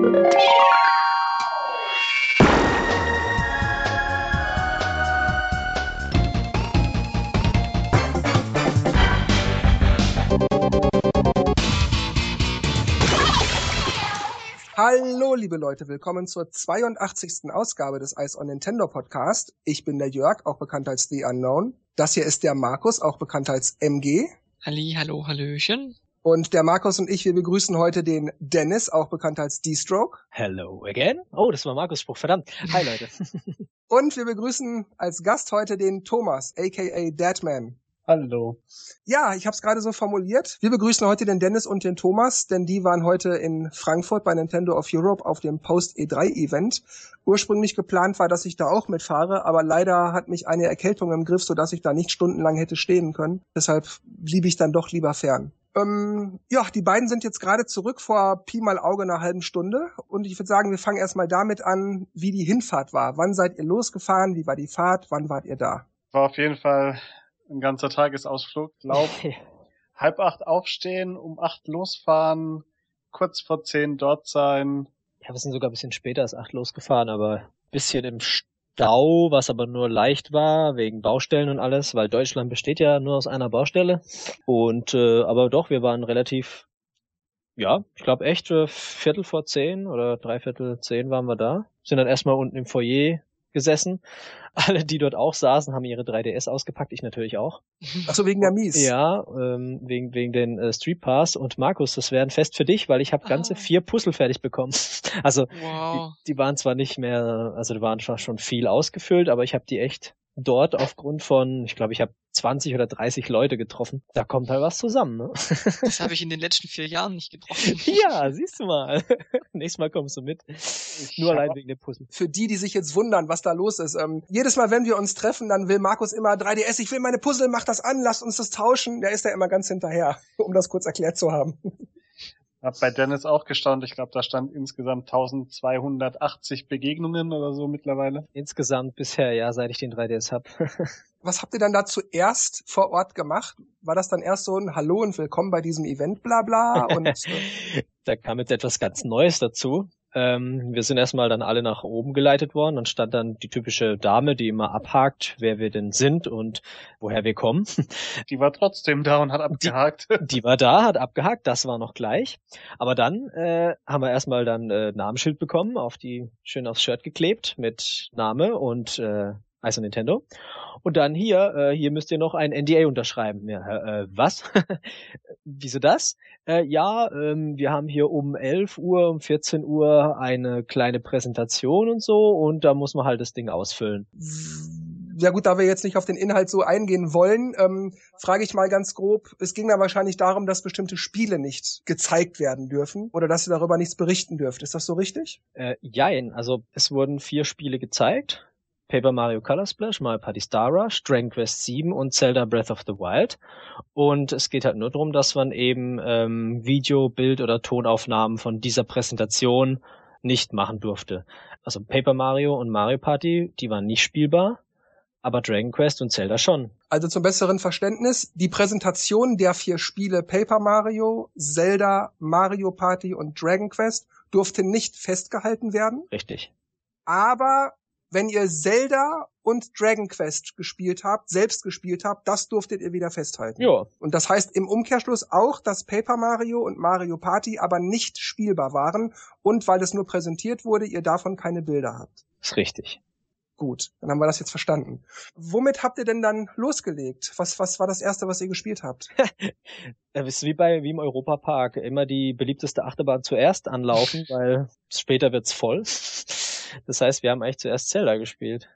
Hallo, liebe Leute, willkommen zur 82. Ausgabe des Ice on Nintendo Podcast. Ich bin der Jörg, auch bekannt als The Unknown. Das hier ist der Markus, auch bekannt als MG. Halli, hallo, hallöchen. Und der Markus und ich, wir begrüßen heute den Dennis, auch bekannt als D-Stroke. Hello again. Oh, das war Markus Spruch, verdammt. Hi Leute. und wir begrüßen als Gast heute den Thomas, aka Deadman. Hallo. Ja, ich habe es gerade so formuliert. Wir begrüßen heute den Dennis und den Thomas, denn die waren heute in Frankfurt bei Nintendo of Europe auf dem Post E3 Event. Ursprünglich geplant war, dass ich da auch mitfahre, aber leider hat mich eine Erkältung im Griff, sodass ich da nicht stundenlang hätte stehen können. Deshalb blieb ich dann doch lieber fern. Ähm, ja, die beiden sind jetzt gerade zurück vor Pi mal Auge einer halben Stunde und ich würde sagen, wir fangen erstmal damit an, wie die Hinfahrt war. Wann seid ihr losgefahren? Wie war die Fahrt? Wann wart ihr da? War auf jeden Fall ein ganzer Tagesausflug. Lauf, halb acht aufstehen, um acht losfahren, kurz vor zehn dort sein. Ja, wir sind sogar ein bisschen später als acht losgefahren, aber bisschen im Stau, was aber nur leicht war, wegen Baustellen und alles, weil Deutschland besteht ja nur aus einer Baustelle. Und äh, aber doch, wir waren relativ, ja, ich glaube echt äh, Viertel vor zehn oder dreiviertel zehn waren wir da. Sind dann erstmal unten im Foyer gesessen. Alle, die dort auch saßen, haben ihre 3DS ausgepackt, ich natürlich auch. Ach so, wegen der Mies. Ja, ähm, wegen, wegen den äh, Street Pass. Und Markus, das wäre ein Fest für dich, weil ich habe ganze ah. vier Puzzle fertig bekommen. Also wow. die, die waren zwar nicht mehr, also die waren schon viel ausgefüllt, aber ich habe die echt dort aufgrund von, ich glaube, ich habe 20 oder 30 Leute getroffen. Da kommt halt was zusammen, ne? Das habe ich in den letzten vier Jahren nicht getroffen. ja, siehst du mal. Nächstes Mal kommst du mit. Nur allein wegen dem Puzzle. Für die, die sich jetzt wundern, was da los ist. Ähm, jedes Mal, wenn wir uns treffen, dann will Markus immer 3DS, ich will meine Puzzle, mach das an, lasst uns das tauschen. Der ist da immer ganz hinterher, um das kurz erklärt zu haben. Hab bei Dennis auch gestaunt. Ich glaube, da stand insgesamt 1280 Begegnungen oder so mittlerweile. Insgesamt bisher, ja, seit ich den 3DS hab. Was habt ihr dann da zuerst vor Ort gemacht? War das dann erst so ein Hallo und Willkommen bei diesem Event, bla bla? Und, da kam jetzt etwas ganz Neues dazu. Ähm, wir sind erstmal dann alle nach oben geleitet worden. Dann stand dann die typische Dame, die immer abhakt, wer wir denn sind und woher wir kommen. Die war trotzdem da und hat abgehakt. Die, die war da, hat abgehakt, das war noch gleich. Aber dann äh, haben wir erstmal dann äh, Namensschild bekommen, auf die schön aufs Shirt geklebt mit Name und äh, also Nintendo. Und dann hier, äh, hier müsst ihr noch ein NDA unterschreiben. Ja, äh, was? Wieso das? Äh, ja, ähm, wir haben hier um 11 Uhr, um 14 Uhr eine kleine Präsentation und so und da muss man halt das Ding ausfüllen. Ja gut, da wir jetzt nicht auf den Inhalt so eingehen wollen, ähm, frage ich mal ganz grob, es ging da wahrscheinlich darum, dass bestimmte Spiele nicht gezeigt werden dürfen oder dass ihr darüber nichts berichten dürft. Ist das so richtig? Äh, jein, also es wurden vier Spiele gezeigt Paper Mario Color Splash, Mario Party Star Rush, Dragon Quest 7 und Zelda Breath of the Wild. Und es geht halt nur darum, dass man eben ähm, Video, Bild oder Tonaufnahmen von dieser Präsentation nicht machen durfte. Also Paper Mario und Mario Party, die waren nicht spielbar, aber Dragon Quest und Zelda schon. Also zum besseren Verständnis, die Präsentation der vier Spiele Paper Mario, Zelda, Mario Party und Dragon Quest durfte nicht festgehalten werden. Richtig. Aber wenn ihr Zelda und Dragon Quest gespielt habt, selbst gespielt habt, das durftet ihr wieder festhalten. Ja. Und das heißt im Umkehrschluss auch, dass Paper Mario und Mario Party aber nicht spielbar waren und weil es nur präsentiert wurde, ihr davon keine Bilder habt. Ist richtig. Gut, dann haben wir das jetzt verstanden. Womit habt ihr denn dann losgelegt? Was, was war das erste, was ihr gespielt habt? das ist wie bei, wie im Europapark. Immer die beliebteste Achterbahn zuerst anlaufen, weil später wird's voll. Das heißt, wir haben eigentlich zuerst Zelda gespielt.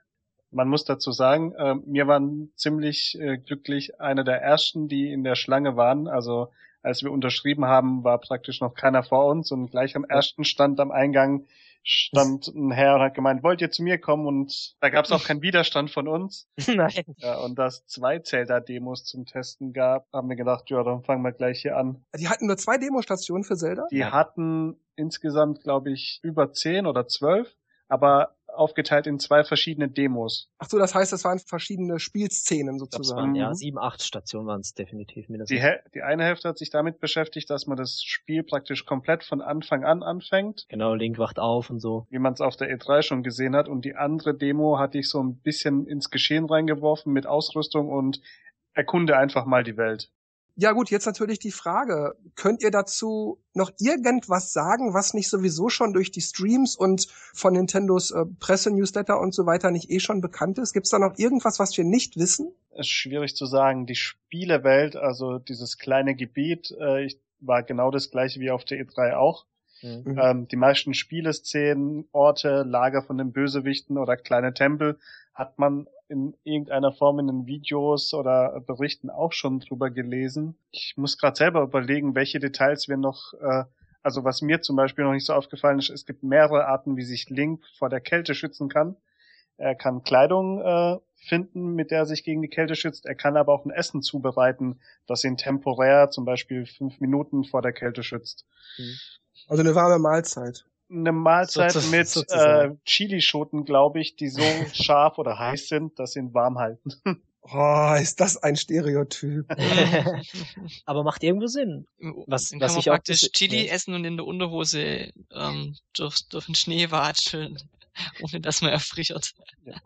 Man muss dazu sagen, äh, wir waren ziemlich äh, glücklich einer der ersten, die in der Schlange waren. Also als wir unterschrieben haben, war praktisch noch keiner vor uns und gleich am ersten Stand am Eingang stand ein Herr und hat gemeint, wollt ihr zu mir kommen? Und da gab es auch keinen Widerstand von uns. Nein. Ja, und dass zwei Zelda-Demos zum Testen gab, haben wir gedacht, ja, dann fangen wir gleich hier an. Die hatten nur zwei Demostationen für Zelda? Die hatten insgesamt, glaube ich, über zehn oder zwölf aber aufgeteilt in zwei verschiedene Demos. Ach so, das heißt, das waren verschiedene Spielszenen sozusagen. waren, ja, Mhm. sieben, acht Stationen waren es definitiv mindestens. Die, die eine Hälfte hat sich damit beschäftigt, dass man das Spiel praktisch komplett von Anfang an anfängt, Genau, Link wacht auf und so. wie man es auf der E3 schon gesehen hat. Und die andere Demo hatte ich so ein bisschen ins Geschehen reingeworfen mit Ausrüstung und erkunde einfach mal die Welt. Ja gut, jetzt natürlich die Frage, könnt ihr dazu noch irgendwas sagen, was nicht sowieso schon durch die Streams und von Nintendos äh, Presse-Newsletter und so weiter nicht eh schon bekannt ist? Gibt es da noch irgendwas, was wir nicht wissen? Es ist schwierig zu sagen. Die Spielewelt, also dieses kleine Gebiet, äh, ich, war genau das gleiche wie auf der E3 auch. Mhm. Mhm. Ähm, die meisten Spieleszenen, Orte, Lager von den Bösewichten oder kleine Tempel hat man in irgendeiner Form in den Videos oder Berichten auch schon drüber gelesen. Ich muss gerade selber überlegen, welche Details wir noch, äh, also was mir zum Beispiel noch nicht so aufgefallen ist, es gibt mehrere Arten, wie sich Link vor der Kälte schützen kann. Er kann Kleidung äh, finden, mit der er sich gegen die Kälte schützt. Er kann aber auch ein Essen zubereiten, das ihn temporär zum Beispiel fünf Minuten vor der Kälte schützt Also eine warme Mahlzeit. eine Mahlzeit Sozu- mit äh, sozusagen. Chilischoten, glaube ich, die so scharf oder heiß sind, dass sie ihn warm halten. Oh, ist das ein Stereotyp. Aber macht irgendwo Sinn. Was- Dann was kann man ich auch praktisch gese- Chili ja. essen und in der Unterhose ähm, durch, durch den Schnee watscheln, ohne dass man erfriert.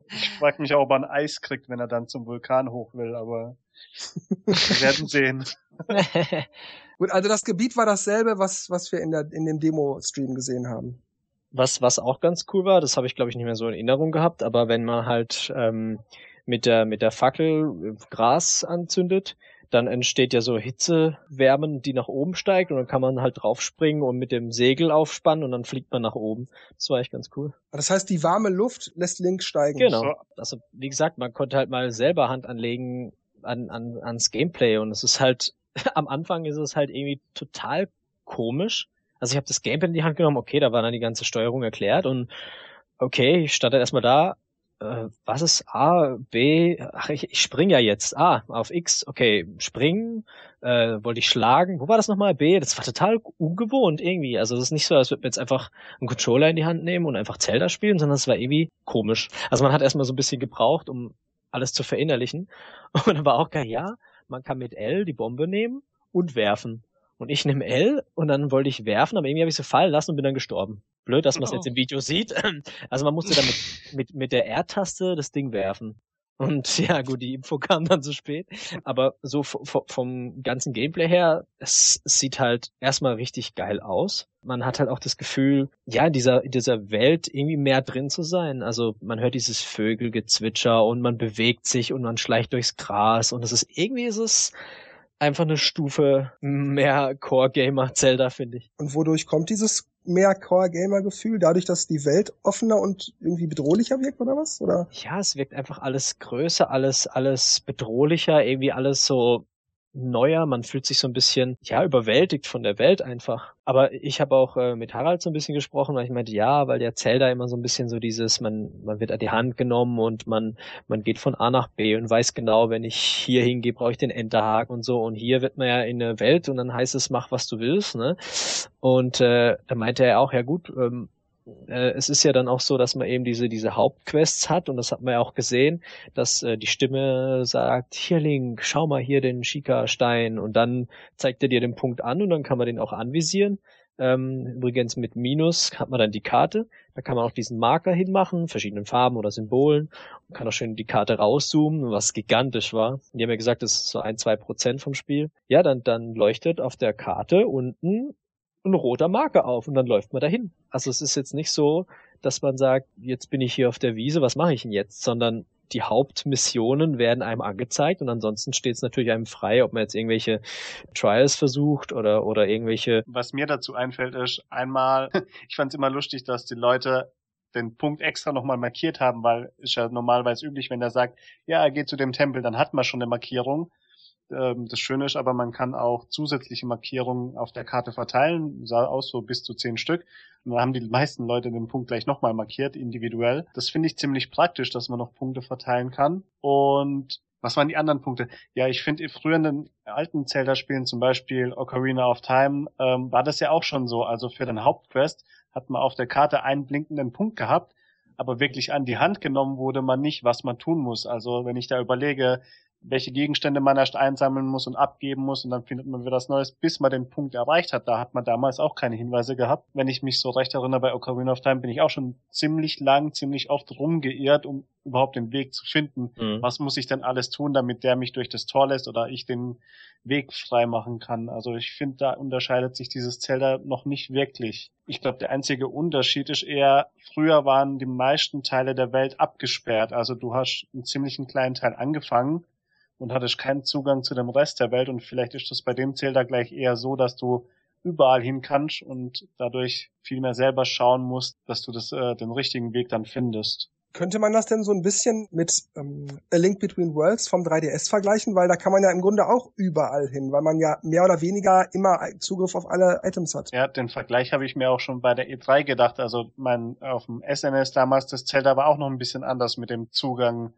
Ich frage mich auch, ob er ein Eis kriegt, wenn er dann zum Vulkan hoch will, aber wir werden sehen. Gut, also das Gebiet war dasselbe, was, was wir in, der, in dem Demo-Stream gesehen haben. Was, was auch ganz cool war, das habe ich glaube ich nicht mehr so in Erinnerung gehabt, aber wenn man halt ähm, mit der mit der Fackel äh, Gras anzündet, dann entsteht ja so Hitzewärmen, die nach oben steigt und dann kann man halt draufspringen und mit dem Segel aufspannen und dann fliegt man nach oben. Das war echt ganz cool. Das heißt, die warme Luft lässt Link steigen. Genau. So. Also wie gesagt, man konnte halt mal selber Hand anlegen an, an, ans Gameplay und es ist halt am Anfang ist es halt irgendwie total komisch. Also ich habe das Gameplay in die Hand genommen, okay, da war dann die ganze Steuerung erklärt und okay, ich stand dann erstmal da, äh, was ist A, B, ach, ich, ich spring ja jetzt, A, auf X, okay, springen, äh, wollte ich schlagen, wo war das nochmal, B, das war total ungewohnt irgendwie, also das ist nicht so, als würde man jetzt einfach einen Controller in die Hand nehmen und einfach Zelda spielen, sondern es war irgendwie komisch. Also man hat erstmal so ein bisschen gebraucht, um alles zu verinnerlichen. Und dann war auch geil, ja, man kann mit L die Bombe nehmen und werfen. Und ich nehme L und dann wollte ich werfen, aber irgendwie habe ich sie fallen lassen und bin dann gestorben. Blöd, dass man es Oh. jetzt im Video sieht. Also man musste dann mit, mit, mit der R-Taste das Ding werfen. Und ja, gut, die Info kam dann zu spät. Aber so vom ganzen Gameplay her, es, sieht halt erstmal richtig geil aus. Man hat halt auch das Gefühl, ja, in dieser, in dieser Welt irgendwie mehr drin zu sein. Also man hört dieses Vögelgezwitscher und man bewegt sich und man schleicht durchs Gras und es ist irgendwie ist es einfach eine Stufe mehr Core-Gamer Zelda, finde ich. Und wodurch kommt dieses mehr Core-Gamer-Gefühl? Dadurch, dass die Welt offener und irgendwie bedrohlicher wirkt, oder was? Oder? Ja, es wirkt einfach alles größer, alles, alles bedrohlicher, irgendwie alles so neuer. Man fühlt sich so ein bisschen, ja, überwältigt von der Welt einfach. Aber ich habe auch äh, mit Harald so ein bisschen gesprochen, weil ich meinte, ja, weil der Zelda immer so ein bisschen so dieses, man, man wird an die Hand genommen und man, man geht von A nach B und weiß genau, wenn ich hier hingehe, brauche ich den Enterhaken und so. Und hier wird man ja in eine Welt und dann heißt es, mach was du willst, ne? Und äh, da meinte er auch, ja gut, ähm, äh, es ist ja dann auch so, dass man eben diese, diese Hauptquests hat und das hat man ja auch gesehen, dass äh, die Stimme sagt, hier Link, schau mal hier den Shika-Stein und dann zeigt er dir den Punkt an und dann kann man den auch anvisieren. Ähm, übrigens mit Minus hat man dann die Karte, da kann man auch diesen Marker hinmachen, verschiedenen Farben oder Symbolen und kann auch schön die Karte rauszoomen, was gigantisch war. Die haben ja gesagt, das ist so ein, zwei Prozent vom Spiel. Ja, dann, dann leuchtet auf der Karte unten ein roter Marker auf und dann läuft man dahin. Also es ist jetzt nicht so, dass man sagt, jetzt bin ich hier auf der Wiese, was mache ich denn jetzt? Sondern die Hauptmissionen werden einem angezeigt und ansonsten steht es natürlich einem frei, ob man jetzt irgendwelche Trials versucht oder, oder irgendwelche Was mir dazu einfällt, ist einmal, ich fand es immer lustig, dass die Leute den Punkt extra nochmal markiert haben, weil ist ja normalerweise üblich, wenn er sagt, ja, er geht zu dem Tempel, dann hat man schon eine Markierung. Ähm, Das Schöne ist aber, man kann auch zusätzliche Markierungen auf der Karte verteilen, sah aus so bis zu zehn Stück. Und dann haben die meisten Leute den Punkt gleich nochmal markiert, individuell. Das finde ich ziemlich praktisch, dass man noch Punkte verteilen kann. Und was waren die anderen Punkte? Ja, ich finde, früher in den alten Zelda-Spielen, zum Beispiel Ocarina of Time, ähm, war das ja auch schon so. Also für den Hauptquest hat man auf der Karte einen blinkenden Punkt gehabt. aber wirklich an die Hand genommen wurde man nicht, was man tun muss. Also wenn ich da überlege, welche Gegenstände man erst einsammeln muss und abgeben muss und dann findet man wieder was Neues, bis man den Punkt erreicht hat. Da hat man damals auch keine Hinweise gehabt. Wenn ich mich so recht erinnere, bei Ocarina of Time bin ich auch schon ziemlich lang, ziemlich oft rumgeirrt, um überhaupt den Weg zu finden. Mhm. Was muss ich denn alles tun, damit der mich durch das Tor lässt oder ich den Weg frei machen kann? Also ich finde, da unterscheidet sich dieses Zelda noch nicht wirklich. Ich glaube, der einzige Unterschied ist eher, früher waren die meisten Teile der Welt abgesperrt. Also du hast einen ziemlichen kleinen Teil angefangen und hattest keinen Zugang zu dem Rest der Welt und vielleicht ist das bei dem Zelda gleich eher so, dass du überall hin kannst und dadurch viel mehr selber schauen musst, dass du das, äh, den richtigen Weg dann findest. Könnte man das denn so ein bisschen mit ähm, A Link Between Worlds vom 3DS vergleichen? Weil da kann man ja im Grunde auch überall hin, weil man ja mehr oder weniger immer Zugriff auf alle Items hat. Ja, den Vergleich habe ich mir auch schon bei der E3 gedacht. Also mein auf dem SNS damals, das Zelda war auch noch ein bisschen anders mit dem Zugang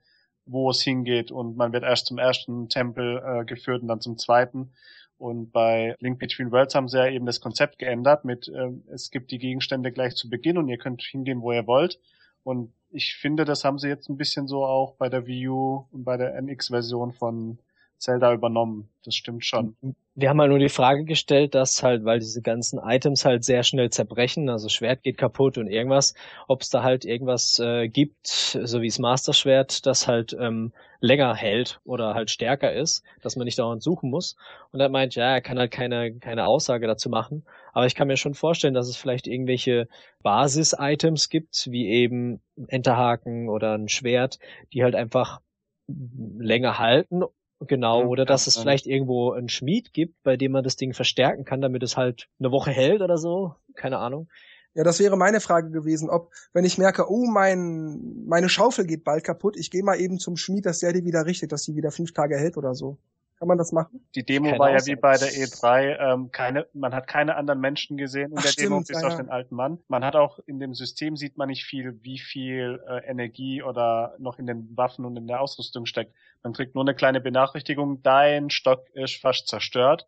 wo es hingeht und man wird erst zum ersten Tempel äh, geführt und dann zum zweiten. Und bei Link Between Worlds haben sie ja eben das Konzept geändert mit, äh, es gibt die Gegenstände gleich zu Beginn und ihr könnt hingehen, wo ihr wollt. Und ich finde, das haben sie jetzt ein bisschen so auch bei der Wii U und bei der NX-Version von Zelda übernommen. Das stimmt schon. Wir haben halt nur die Frage gestellt, dass halt, weil diese ganzen Items halt sehr schnell zerbrechen, also Schwert geht kaputt und irgendwas, ob es da halt irgendwas äh, gibt, so wie das Master Schwert, das halt ähm, länger hält oder halt stärker ist, dass man nicht dauernd suchen muss. Und er meint, ja, er kann halt keine, keine Aussage dazu machen. Aber ich kann mir schon vorstellen, dass es vielleicht irgendwelche Basis-Items gibt, wie eben Enterhaken oder ein Schwert, die halt einfach länger halten Genau, oder dass es vielleicht irgendwo einen Schmied gibt, bei dem man das Ding verstärken kann, damit es halt eine Woche hält oder so. Keine Ahnung. Ja, das wäre meine Frage gewesen, ob, wenn ich merke, oh, mein, meine Schaufel geht bald kaputt, ich gehe mal eben zum Schmied, dass der die wieder richtet, dass die wieder fünf Tage hält oder so. Kann man das machen? Die Demo keine war ja wie bei der E3, ähm, keine, man hat keine anderen Menschen gesehen in Ach, der stimmt, Demo, bis ja, auf den alten Mann. Man hat auch in dem System sieht man nicht viel, wie viel äh, Energie oder noch in den Waffen und in der Ausrüstung steckt. Man kriegt nur eine kleine Benachrichtigung, dein Stock ist fast zerstört.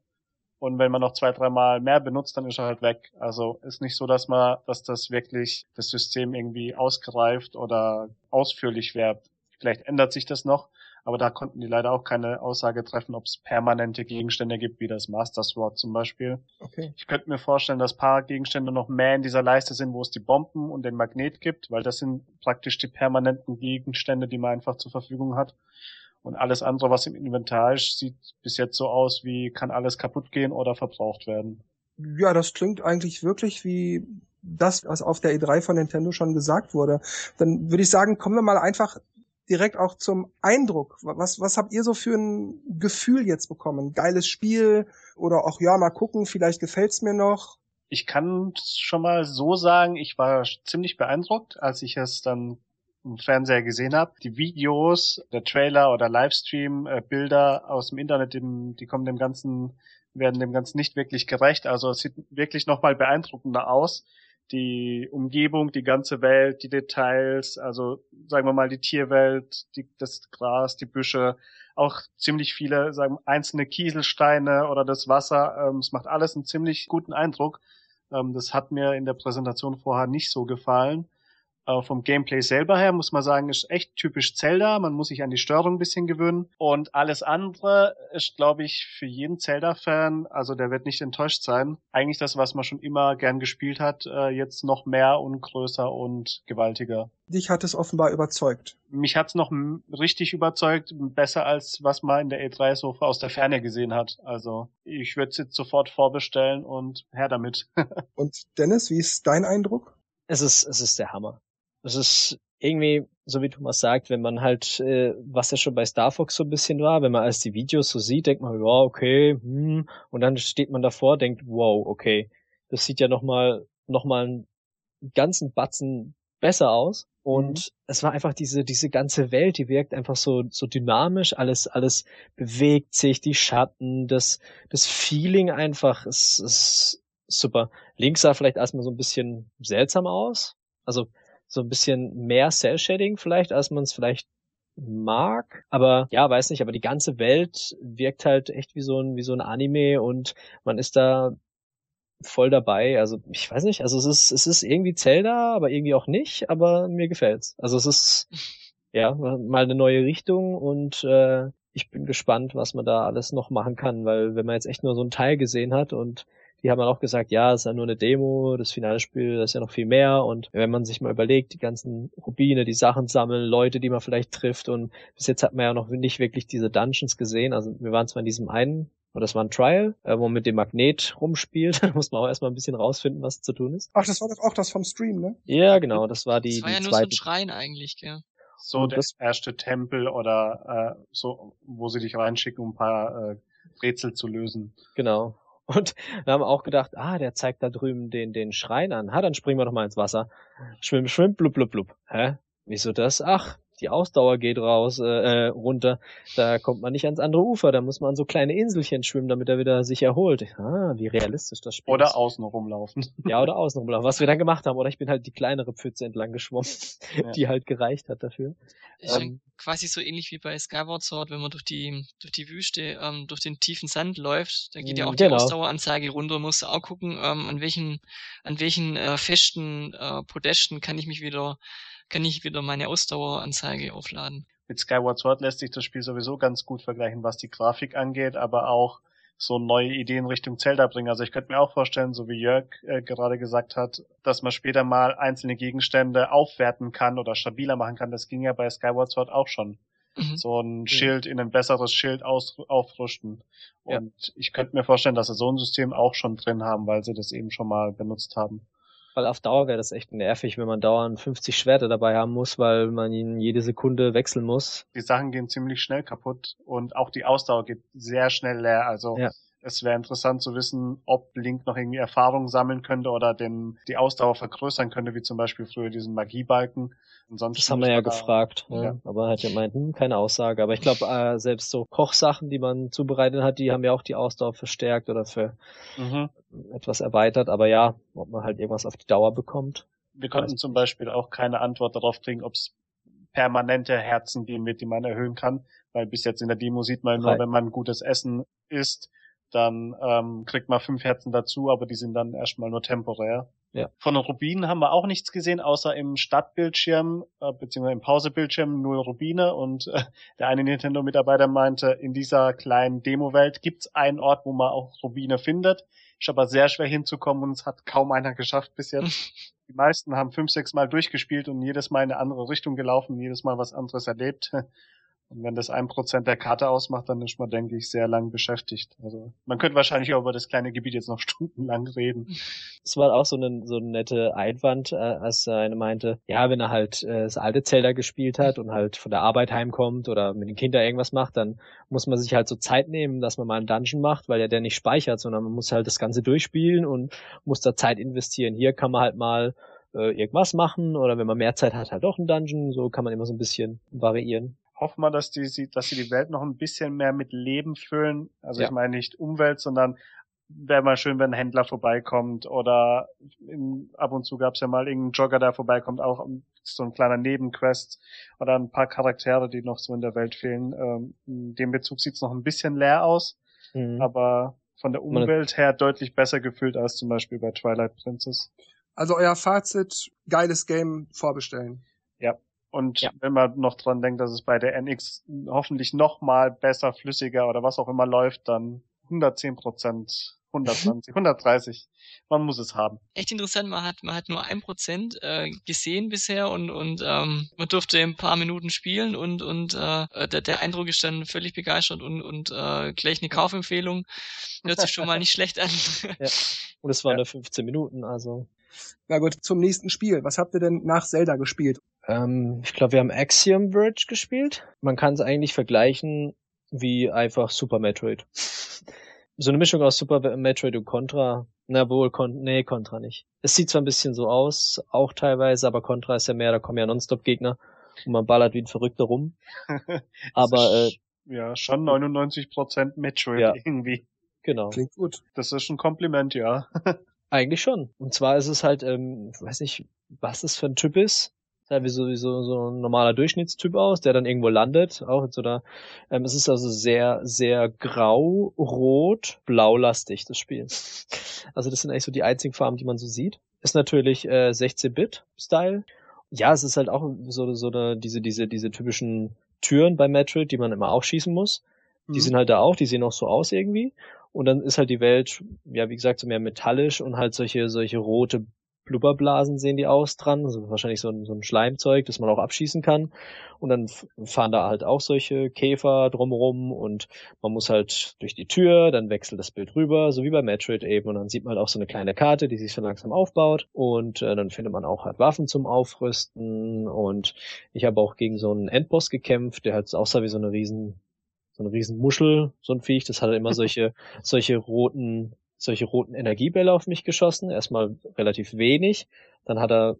Und wenn man noch zwei, dreimal mehr benutzt, dann ist er halt weg. Also ist nicht so, dass man, dass das wirklich das System irgendwie ausgereift oder ausführlich wäre. Vielleicht ändert sich das noch, aber da konnten die leider auch keine Aussage treffen, ob es permanente Gegenstände gibt, wie das Master Sword zum Beispiel. Okay. Ich könnte mir vorstellen, dass paar Gegenstände noch mehr in dieser Leiste sind, wo es die Bomben und den Magnet gibt, weil das sind praktisch die permanenten Gegenstände, die man einfach zur Verfügung hat. Und alles andere, was im Inventar ist, sieht bis jetzt so aus, wie kann alles kaputt gehen oder verbraucht werden. Ja, das klingt eigentlich wirklich wie das, was auf der E3 von Nintendo schon gesagt wurde. Dann würde ich sagen, kommen wir mal einfach direkt auch zum Eindruck. Was, was habt ihr so für ein Gefühl jetzt bekommen? Geiles Spiel oder auch ja, mal gucken, vielleicht gefällt's mir noch. Ich kann schon mal so sagen, ich war ziemlich beeindruckt, als ich es dann im Fernseher gesehen habe. Die Videos, der Trailer oder Livestream, äh, Bilder aus dem Internet, die, die kommen dem Ganzen, werden dem Ganzen nicht wirklich gerecht. Also es sieht wirklich nochmal beeindruckender aus die Umgebung, die ganze Welt, die Details, also sagen wir mal die Tierwelt, die, das Gras, die Büsche, auch ziemlich viele, sagen einzelne Kieselsteine oder das Wasser. Ähm, es macht alles einen ziemlich guten Eindruck. Ähm, das hat mir in der Präsentation vorher nicht so gefallen. Äh, vom Gameplay selber her muss man sagen, ist echt typisch Zelda. Man muss sich an die Steuerung ein bisschen gewöhnen. Und alles andere ist, glaube ich, für jeden Zelda-Fan, also der wird nicht enttäuscht sein. Eigentlich das, was man schon immer gern gespielt hat, äh, jetzt noch mehr und größer und gewaltiger. Dich hat es offenbar überzeugt. Mich hat es noch richtig überzeugt, besser als was man in der E3 so aus der Ferne gesehen hat. Also ich würde es jetzt sofort vorbestellen und her damit. und Dennis, wie ist dein Eindruck? Es ist, es ist der Hammer es ist irgendwie, so wie Thomas sagt, wenn man halt, äh, was ja schon bei Star Fox so ein bisschen war, wenn man als die Videos so sieht, denkt man, wow, okay, hm, und dann steht man davor, denkt, wow, okay, das sieht ja nochmal, nochmal einen ganzen Batzen besser aus. Und mhm. es war einfach diese, diese ganze Welt, die wirkt einfach so, so dynamisch, alles, alles bewegt sich, die Schatten, das, das Feeling einfach ist, ist super. Links sah vielleicht erstmal so ein bisschen seltsam aus. Also, so ein bisschen mehr Cell-Shading vielleicht, als man es vielleicht mag. Aber ja, weiß nicht, aber die ganze Welt wirkt halt echt wie so ein, wie so ein Anime und man ist da voll dabei. Also ich weiß nicht, also es ist, es ist irgendwie Zelda, aber irgendwie auch nicht, aber mir gefällt's. Also es ist ja mal eine neue Richtung und äh, ich bin gespannt, was man da alles noch machen kann, weil wenn man jetzt echt nur so einen Teil gesehen hat und die haben dann auch gesagt, ja, es ist ja nur eine Demo, das finale Spiel, das ist ja noch viel mehr. Und wenn man sich mal überlegt, die ganzen Rubine, die Sachen sammeln, Leute, die man vielleicht trifft und bis jetzt hat man ja noch nicht wirklich diese Dungeons gesehen. Also wir waren zwar in diesem einen und das war ein Trial, äh, wo man mit dem Magnet rumspielt. da muss man auch erstmal ein bisschen rausfinden, was zu tun ist. Ach, das war doch auch das vom Stream, ne? Ja, genau, das war die, das war die ja nur zweite. so ein Schrein eigentlich, gell? So Und der das- erste Tempel oder äh, so, wo sie dich reinschicken, um ein paar äh, Rätsel zu lösen. Genau. Und wir haben auch gedacht, ah, der zeigt da drüben den, den Schrein an. Ha, dann springen wir doch mal ins Wasser. Schwimm, schwimm, blub, blub, blub. Hä? Wieso das? Ach, die Ausdauer geht raus, äh, äh, runter. Da kommt man nicht ans andere Ufer. Da muss man an so kleine Inselchen schwimmen, damit er wieder sich erholt. Ah, wie realistisch das Spiel ist. Oder außen rumlaufen. Ja, oder außen rumlaufen. Was wir dann gemacht haben. Oder ich bin halt die kleinere Pfütze entlang geschwommen, Ja. die halt gereicht hat dafür. Ist Ähm, quasi so ähnlich wie bei Skyward Sword, wenn man durch die, durch die Wüste, ähm, durch den tiefen Sand läuft, da geht ja auch die genau. Ausdaueranzeige runter, musst du auch gucken, ähm, an welchen, an welchen äh, festen äh, Podesten kann ich mich wieder, kann ich wieder meine Ausdaueranzeige aufladen. Mit Skyward Sword lässt sich das Spiel sowieso ganz gut vergleichen, was die Grafik angeht, aber auch so neue Ideen Richtung Zelda bringen. Also ich könnte mir auch vorstellen, so wie Jörg äh, gerade gesagt hat, dass man später mal einzelne Gegenstände aufwerten kann oder stabiler machen kann. Das ging ja bei Skyward Sword auch schon. Mhm. So ein Schild in ein besseres Schild aus, aufrüsten. Ja. Und ich könnte mir vorstellen, dass sie so ein System auch schon drin haben, weil sie das eben schon mal benutzt haben. Weil auf Dauer wäre das echt nervig, wenn man dauernd 50 Schwerter dabei haben muss, weil man ihn jede Sekunde wechseln muss. Die Sachen gehen ziemlich schnell kaputt und auch die Ausdauer geht sehr schnell leer. Also Ja. Es wäre interessant zu wissen, ob Link noch irgendwie Erfahrung sammeln könnte oder den, die Ausdauer vergrößern könnte, wie zum Beispiel früher diesen Magiebalken. Ansonsten Das haben wir ja gefragt, ne? Ja. aber er hat ja gemeint, hm, keine Aussage. Aber ich glaube, äh, selbst so Kochsachen, die man zubereitet hat, die haben ja auch die Ausdauer verstärkt oder für Mhm. etwas erweitert. Aber ja, ob man halt irgendwas auf die Dauer bekommt. Wir konnten zum Beispiel auch keine Antwort darauf kriegen, ob es permanente Herzen geben wird, die man erhöhen kann, weil bis jetzt in der Demo sieht man nur, Drei. wenn man gutes Essen isst, dann ähm, kriegt man fünf Herzen dazu, aber die sind dann erstmal nur temporär. Ja. Von den Rubinen haben wir auch nichts gesehen, außer im Stadtbildschirm, äh, beziehungsweise im Pausebildschirm null Rubine und äh, der eine Nintendo-Mitarbeiter meinte, in dieser kleinen Demo-Welt gibt's einen Ort, wo man auch Rubine findet, ist aber sehr schwer hinzukommen und es hat kaum einer geschafft bis jetzt. Die meisten haben fünf, sechs Mal durchgespielt und jedes Mal in eine andere Richtung gelaufen, jedes Mal was anderes erlebt. Und wenn das ein Prozent der Karte ausmacht, dann ist man, denke ich, sehr lang beschäftigt. Also man könnte wahrscheinlich auch über das kleine Gebiet jetzt noch stundenlang reden. Es war auch so ein so ein nette Einwand, äh, als einer meinte, ja, wenn er halt äh, das alte Zelda gespielt hat und halt von der Arbeit heimkommt oder mit den Kindern irgendwas macht, dann muss man sich halt so Zeit nehmen, dass man mal einen Dungeon macht, weil ja der nicht speichert, sondern man muss halt das Ganze durchspielen und muss da Zeit investieren. Hier kann man halt mal äh, irgendwas machen oder wenn man mehr Zeit hat, halt doch einen Dungeon. So kann man immer so ein bisschen variieren. Hoffen wir, dass die, sie- dass sie die Welt noch ein bisschen mehr mit Leben füllen. Also Ja. ich meine nicht Umwelt, sondern wäre mal schön, wenn ein Händler vorbeikommt oder in, ab und zu gab's ja mal irgendeinen Jogger, der vorbeikommt, auch so ein kleiner Nebenquest oder ein paar Charaktere, die noch so in der Welt fehlen. Ähm, in dem Bezug sieht's noch ein bisschen leer aus, Mhm. aber von der Umwelt her deutlich besser gefüllt als zum Beispiel bei Twilight Princess. Also euer Fazit, geiles Game vorbestellen. Und Ja. wenn man noch dran denkt, dass es bei der NX hoffentlich noch mal besser, flüssiger oder was auch immer läuft, dann 110 Prozent, 120, 130. Man muss es haben. Echt interessant, man hat, man hat nur ein Prozent äh, gesehen bisher und, und ähm, man durfte ein paar Minuten spielen und, und äh, der, der Eindruck ist dann völlig begeistert und, und äh, gleich eine Kaufempfehlung. Hört sich schon mal nicht schlecht an. Und es waren Ja. nur 15 Minuten, also Na gut, zum nächsten Spiel. Was habt ihr denn nach Zelda gespielt? Ähm, ich glaube, wir haben Axiom Bridge gespielt. Man kann es eigentlich vergleichen wie einfach Super Metroid. So eine Mischung aus Super Metroid und Contra. Na wohl, Con nee, Contra nicht. Es sieht zwar ein bisschen so aus, auch teilweise, aber Contra ist ja mehr, da kommen ja Nonstop-Gegner und man ballert wie ein Verrückter rum. Aber äh, ja, schon 99 Prozent Metroid Ja. irgendwie. genau, Klingt gut. Das ist ein Kompliment, ja. eigentlich schon. Und zwar ist es halt, ähm, ich weiß nicht, was das für ein Typ ist. Sah wie so, wie so, so ein normaler Durchschnittstyp aus, der dann irgendwo landet, auch in so einer, ähm, es ist also sehr, sehr grau, rot, blaulastig, das Spiel. Also das sind eigentlich so die einzigen Farben, die man so sieht. Ist natürlich äh, 16-Bit-Style. Ja, es ist halt auch so, so eine, diese, diese, diese typischen Türen bei Metroid, die man immer aufschießen muss. Die Mhm. sind halt da auch, die sehen auch so aus irgendwie. Und dann ist halt die Welt, ja, wie gesagt, so mehr metallisch und halt solche, solche rote Blubberblasen sehen die aus dran. Also wahrscheinlich so ein, so ein Schleimzeug, das man auch abschießen kann. Und dann fahren da halt auch solche Käfer drumherum und man muss halt durch die Tür, dann wechselt das Bild rüber, so wie bei Metroid eben. Und dann sieht man halt auch so eine kleine Karte, die sich so langsam aufbaut. Und äh, dann findet man auch halt Waffen zum Aufrüsten. Und ich habe auch gegen so einen Endboss gekämpft, der halt aussah wie so eine riesen so eine riesen Muschel, so ein Viech, das hat halt immer solche, solche roten, solche roten Energiebälle auf mich geschossen. Erstmal relativ wenig. Dann hat er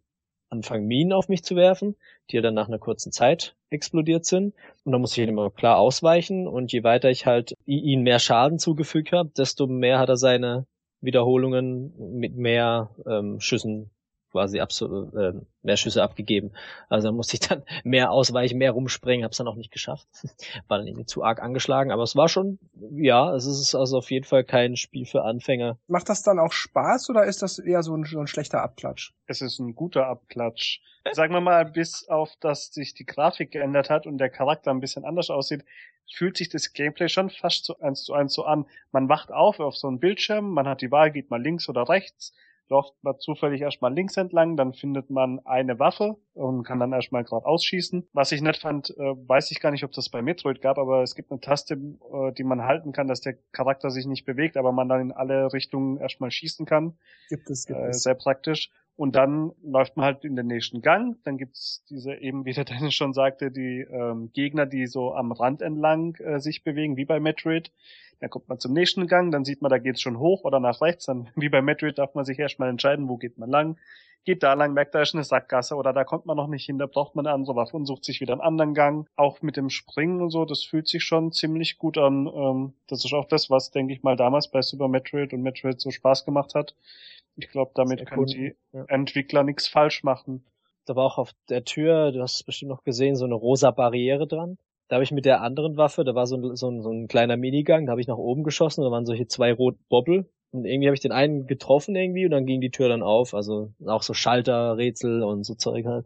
angefangen, Minen auf mich zu werfen, die dann nach einer kurzen Zeit explodiert sind. Und dann musste ich immer klar ausweichen. Und je weiter ich halt i- ihm mehr Schaden zugefügt habe, desto mehr hat er seine Wiederholungen mit mehr ähm, Schüssen quasi abso äh, mehr Schüsse abgegeben. Also da musste ich dann mehr ausweichen, mehr rumspringen, hab's dann auch nicht geschafft. War dann irgendwie zu arg angeschlagen, aber es war schon, ja, es ist also auf jeden Fall kein Spiel für Anfänger. Macht das dann auch Spaß oder ist das eher so ein, so ein schlechter Abklatsch? Es ist ein guter Abklatsch. Sagen wir mal, bis auf dass sich die Grafik geändert hat und der Charakter ein bisschen anders aussieht, fühlt sich das Gameplay schon fast so eins zu eins so an. Man wacht auf auf so einem Bildschirm, man hat die Wahl, geht man links oder rechts, läuft man zufällig erstmal links entlang, dann findet man eine Waffe und kann dann erstmal gerade ausschießen. Was ich nett fand, äh, weiß ich gar nicht, ob das bei Metroid gab, aber es gibt eine Taste, äh, die man halten kann, dass der Charakter sich nicht bewegt, aber man dann in alle Richtungen erstmal schießen kann Gibt es, gibt äh, es. sehr praktisch. Und dann läuft man halt in den nächsten Gang. Dann gibt's diese eben, wie der Dennis schon sagte, die ähm, Gegner, die so am Rand entlang äh, sich bewegen, wie bei Metroid. Dann kommt man zum nächsten Gang, dann sieht man, da geht's schon hoch oder nach rechts. Dann wie bei Metroid darf man sich erstmal entscheiden, wo geht man lang. Geht da lang, merkt, da ist eine Sackgasse oder da kommt man noch nicht hin, da braucht man eine andere Waffe und sucht sich wieder einen anderen Gang. Auch mit dem Springen und so, das fühlt sich schon ziemlich gut an. Ähm, das ist auch das, was, denke ich mal, damals bei Super Metroid und Metroid so Spaß gemacht hat. Ich glaube, damit können die ja. Entwickler nichts falsch machen. Da war auch auf der Tür, du hast es bestimmt noch gesehen, so eine rosa Barriere dran. Da habe ich mit der anderen Waffe, da war so ein, so ein, so ein kleiner Minigang, da habe ich nach oben geschossen, da waren solche zwei rote Bobbel. Und irgendwie habe ich den einen getroffen irgendwie und dann ging die Tür dann auf. Also auch so Schalter, Rätsel und so Zeug halt.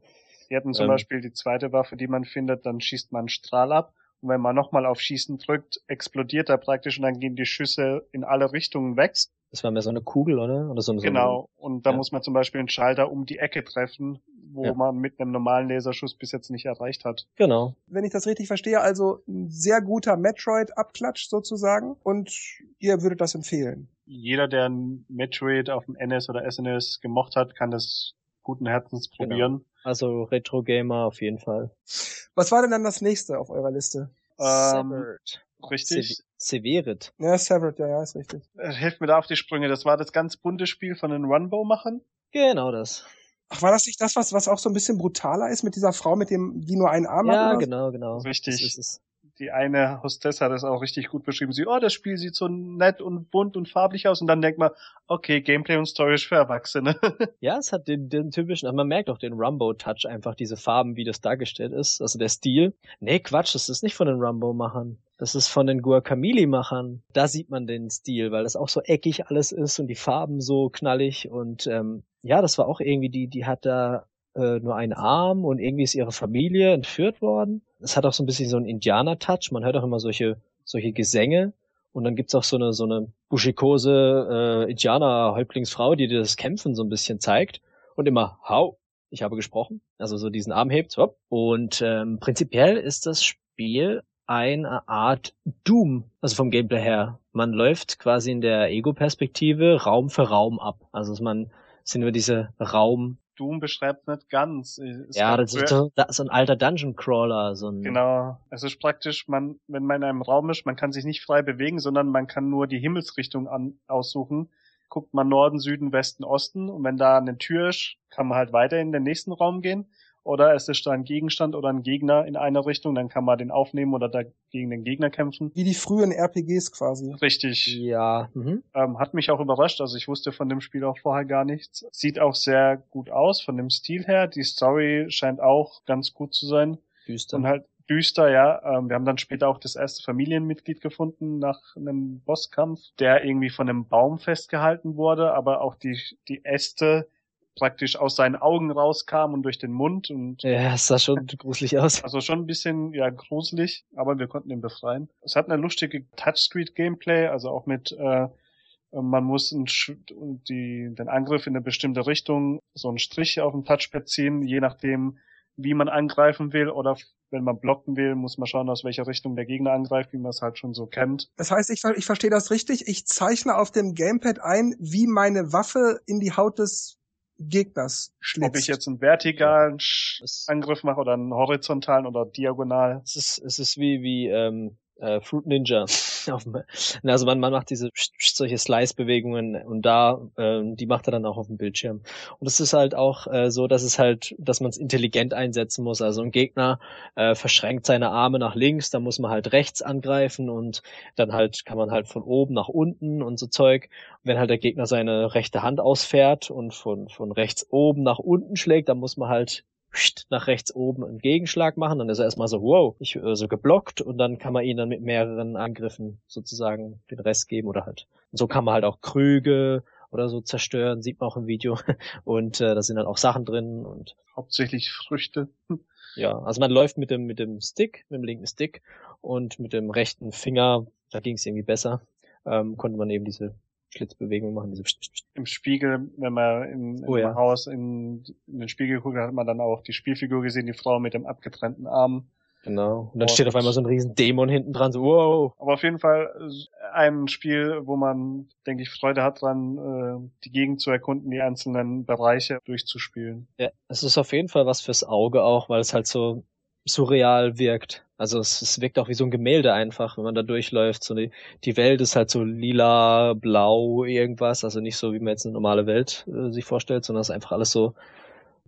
Die hatten zum Ähm. Beispiel die zweite Waffe, die man findet, dann schießt man einen Strahl ab. Und wenn man nochmal auf Schießen drückt, explodiert er praktisch und dann gehen die Schüsse in alle Richtungen weg. Das war mehr so eine Kugel, oder? Oder so, so Genau. Und da ja. muss man zum Beispiel einen Schalter um die Ecke treffen, wo Ja. man mit einem normalen Laserschuss bis jetzt nicht erreicht hat. Genau. Wenn ich das richtig verstehe, also ein sehr guter Metroid-Abklatsch sozusagen und ihr würdet das empfehlen. Jeder, der ein Metroid auf dem NS oder SNES gemocht hat, kann das guten Herzens Genau. probieren. Also Retro-Gamer auf jeden Fall. Was war denn dann das nächste auf eurer Liste? Ähm, Severed. Richtig. Se- Severed. Ja, Severed, ja, ja, ist richtig. Äh, Helft mir da auf die Sprünge. Das war das ganz bunte Spiel von den Runbow-Machern. Genau das. Ach, war das nicht das, was, was auch so ein bisschen brutaler ist mit dieser Frau, mit dem, die nur einen Arm Ja, hat? oder? genau, genau. Richtig. Das ist es. Die eine Hostess hat es auch richtig gut beschrieben. Sie, oh, das Spiel sieht so nett und bunt und farblich aus. Und dann denkt man, okay, Gameplay und Story ist für Erwachsene. Ja, es hat den, den typischen, man merkt auch den Rumbo-Touch einfach, diese Farben, wie das dargestellt ist. Also der Stil. Nee, Quatsch, das ist nicht von den Rumbo-Machern. Das ist von den Guacamole-Machern. Da sieht man den Stil, weil das auch so eckig alles ist und die Farben so knallig. Und ähm, ja, das war auch irgendwie, die, die hat da äh, nur einen Arm und irgendwie ist ihre Familie entführt worden. Es hat auch so ein bisschen so einen Indianer-Touch. Man hört auch immer solche, solche Gesänge. Und dann gibt's auch so eine, so eine buschikose äh, Indianer-Häuptlingsfrau, die dir das Kämpfen so ein bisschen zeigt. Und immer, hau, ich habe gesprochen. Also so diesen Arm hebt. Hopp. Und ähm, prinzipiell ist das Spiel eine Art Doom, also vom Gameplay her. Man läuft quasi in der Ego-Perspektive Raum für Raum ab. Also man sind nur diese Raum, Doom beschreibt nicht ganz. Es ja, das ist so, so ein alter Dungeon Crawler, so ein Genau. Es ist praktisch, man, wenn man in einem Raum ist, man kann sich nicht frei bewegen, sondern man kann nur die Himmelsrichtung an, aussuchen. Guckt man Norden, Süden, Westen, Osten und wenn da eine Tür ist, kann man halt weiter in den nächsten Raum gehen. Oder es ist da ein Gegenstand oder ein Gegner in einer Richtung, dann kann man den aufnehmen oder da gegen den Gegner kämpfen. Wie die frühen RPGs quasi. Richtig. Ja. Mhm. Ähm, hat mich auch überrascht, also ich wusste von dem Spiel auch vorher gar nichts. Sieht auch sehr gut aus von dem Stil her. Die Story scheint auch ganz gut zu sein. Düster. Und halt düster, ja. Ähm, wir haben dann später auch das erste Familienmitglied gefunden nach einem Bosskampf, der irgendwie von einem Baum festgehalten wurde, aber auch die, die Äste praktisch aus seinen Augen rauskamen und durch den Mund und ja, es sah schon gruselig aus. also schon ein bisschen ja gruselig, aber wir konnten ihn befreien. Es hat eine lustige Touchscreen-Gameplay, also auch mit äh, man muss ein, die, den Angriff in eine bestimmte Richtung, so einen Strich auf dem Touchpad ziehen, je nachdem, wie man angreifen will oder wenn man blocken will, muss man schauen, aus welcher Richtung der Gegner angreift, wie man es halt schon so kennt. Das heißt, ich, ich verstehe das richtig. Ich zeichne auf dem Gamepad ein, wie meine Waffe in die Haut des Gegners schlitzt. Ob ich jetzt einen vertikalen Angriff mache oder einen horizontalen oder diagonal. Es ist, es ist wie, wie ähm, äh, Fruit Ninja. also man, man macht diese solche Slice-Bewegungen und da, äh, die macht er dann auch auf dem Bildschirm. Und es ist halt auch äh, so, dass es halt, dass man es intelligent einsetzen muss. Also ein Gegner äh, verschränkt seine Arme nach links, da muss man halt rechts angreifen und dann halt kann man halt von oben nach unten und so Zeug. wenn halt der Gegner seine rechte Hand ausfährt und von, von rechts oben nach unten schlägt, dann muss man halt nach rechts oben einen Gegenschlag machen, dann ist er erstmal so, wow, ich äh, so geblockt und dann kann man ihn dann mit mehreren Angriffen sozusagen den Rest geben oder halt. Und so kann man halt auch Krüge oder so zerstören, sieht man auch im Video. Und äh, da sind dann auch Sachen drin und hauptsächlich Früchte. Ja, also man läuft mit dem mit dem Stick, mit dem linken Stick und mit dem rechten Finger, da ging es irgendwie besser, ähm, konnte man eben diese Schlitzbewegung machen, diese Im Spiegel, wenn man oh, im ja. Haus in, in, den Spiegel guckt, hat man dann auch die Spielfigur gesehen, die Frau mit dem abgetrennten Arm. Genau. Und dann und steht auf einmal so ein riesen Dämon hinten dran, so wow. Aber auf jeden Fall ein Spiel, wo man, denke ich, Freude hat dran, äh, die Gegend zu erkunden, die einzelnen Bereiche durchzuspielen. Ja, es ist auf jeden Fall was fürs Auge auch, weil es halt so surreal wirkt. Also es, es wirkt auch wie so ein Gemälde einfach, wenn man da durchläuft. So die, die Welt ist halt so lila, blau, irgendwas. Also nicht so, wie man jetzt eine normale Welt äh, sich vorstellt, sondern es ist einfach alles so,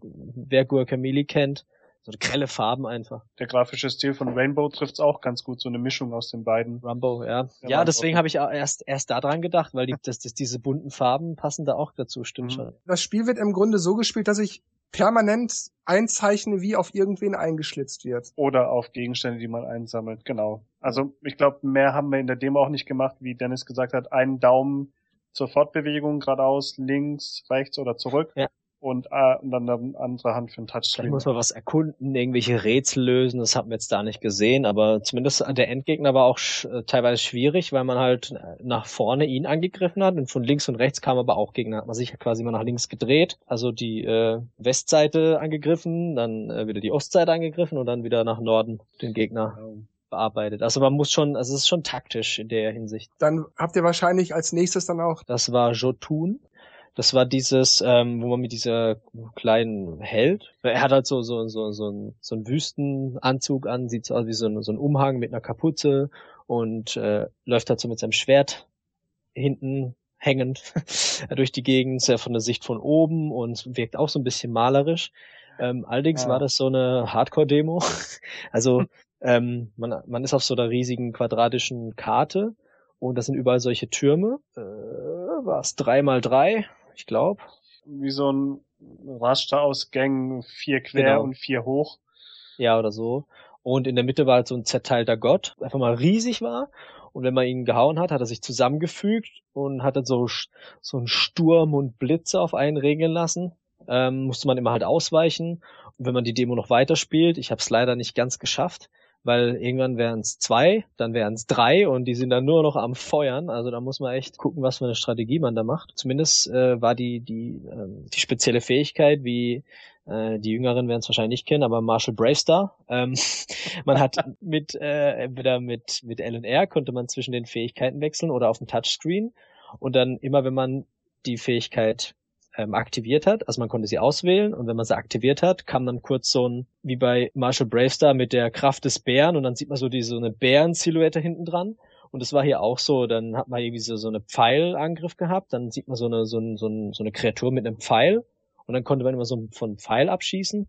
wer Guacamole kennt. So grelle Farben einfach. Der grafische Stil von Rainbow trifft's auch ganz gut, so eine Mischung aus den beiden. Rumbo, ja. Der ja, deswegen habe ich auch erst, erst da dran gedacht, weil die, das, das, diese bunten Farben passen da auch dazu, stimmt mhm. schon. Das Spiel wird im Grunde so gespielt, dass ich permanent einzeichne, wie auf irgendwen eingeschlitzt wird. Oder auf Gegenstände, die man einsammelt, genau. Also ich glaube, mehr haben wir in der Demo auch nicht gemacht, wie Dennis gesagt hat, einen Daumen zur Fortbewegung, geradeaus, links, rechts oder zurück. Ja und, äh, und dann eine andere Hand für ein Touchscreen. Vielleicht muss man was erkunden, irgendwelche Rätsel lösen, das haben wir jetzt da nicht gesehen, aber zumindest der Endgegner war auch sch äh, teilweise schwierig, weil man halt nach vorne ihn angegriffen hat und von links und rechts kam aber auch Gegner, hat man sich quasi immer nach links gedreht, also die äh, Westseite angegriffen, dann äh, wieder die Ostseite angegriffen und dann wieder nach Norden den Gegner. Ja bearbeitet. Also man muss schon, also es ist schon taktisch in der Hinsicht. Dann habt ihr wahrscheinlich als nächstes dann auch. Das war Jotun. Das war dieses, ähm, wo man mit dieser kleinen Held, er hat halt so so so so, ein, so einen Wüstenanzug an, sieht so aus wie so ein, so ein Umhang mit einer Kapuze und äh, läuft halt so mit seinem Schwert hinten hängend durch die Gegend, sehr von der Sicht von oben und wirkt auch so ein bisschen malerisch. Ähm, allerdings ja. war das so eine Hardcore-Demo. also ähm, man, man ist auf so einer riesigen quadratischen Karte und das sind überall solche Türme. Äh, war es drei mal drei? Ich glaube. Wie so ein Raster aus Gängen, vier quer genau. und vier hoch. Ja, oder so. Und in der Mitte war halt so ein zerteilter Gott, der einfach mal riesig war. Und wenn man ihn gehauen hat, hat er sich zusammengefügt und hat dann so, so einen Sturm und Blitze auf einen regeln lassen. Ähm, musste man immer halt ausweichen. Und wenn man die Demo noch weiterspielt, ich habe es leider nicht ganz geschafft, weil irgendwann wären es zwei, dann wären es drei und die sind dann nur noch am Feuern. Also da muss man echt gucken, was für eine Strategie man da macht. Zumindest äh, war die die ähm, die spezielle Fähigkeit, wie äh, die Jüngeren werden es wahrscheinlich nicht kennen, aber Marshall Bravestar. Ähm, man hat mit äh, entweder mit mit L und R konnte man zwischen den Fähigkeiten wechseln oder auf dem Touchscreen und dann immer wenn man die Fähigkeit ähm, aktiviert hat. Also man konnte sie auswählen und wenn man sie aktiviert hat, kam dann kurz so ein, wie bei Marshall Bravestar mit der Kraft des Bären und dann sieht man so diese so eine Bären-Silhouette hinten dran. Und das war hier auch so, dann hat man irgendwie so, so eine Pfeilangriff gehabt, dann sieht man so eine, so, ein, so, ein, so eine Kreatur mit einem Pfeil und dann konnte man immer so von Pfeil abschießen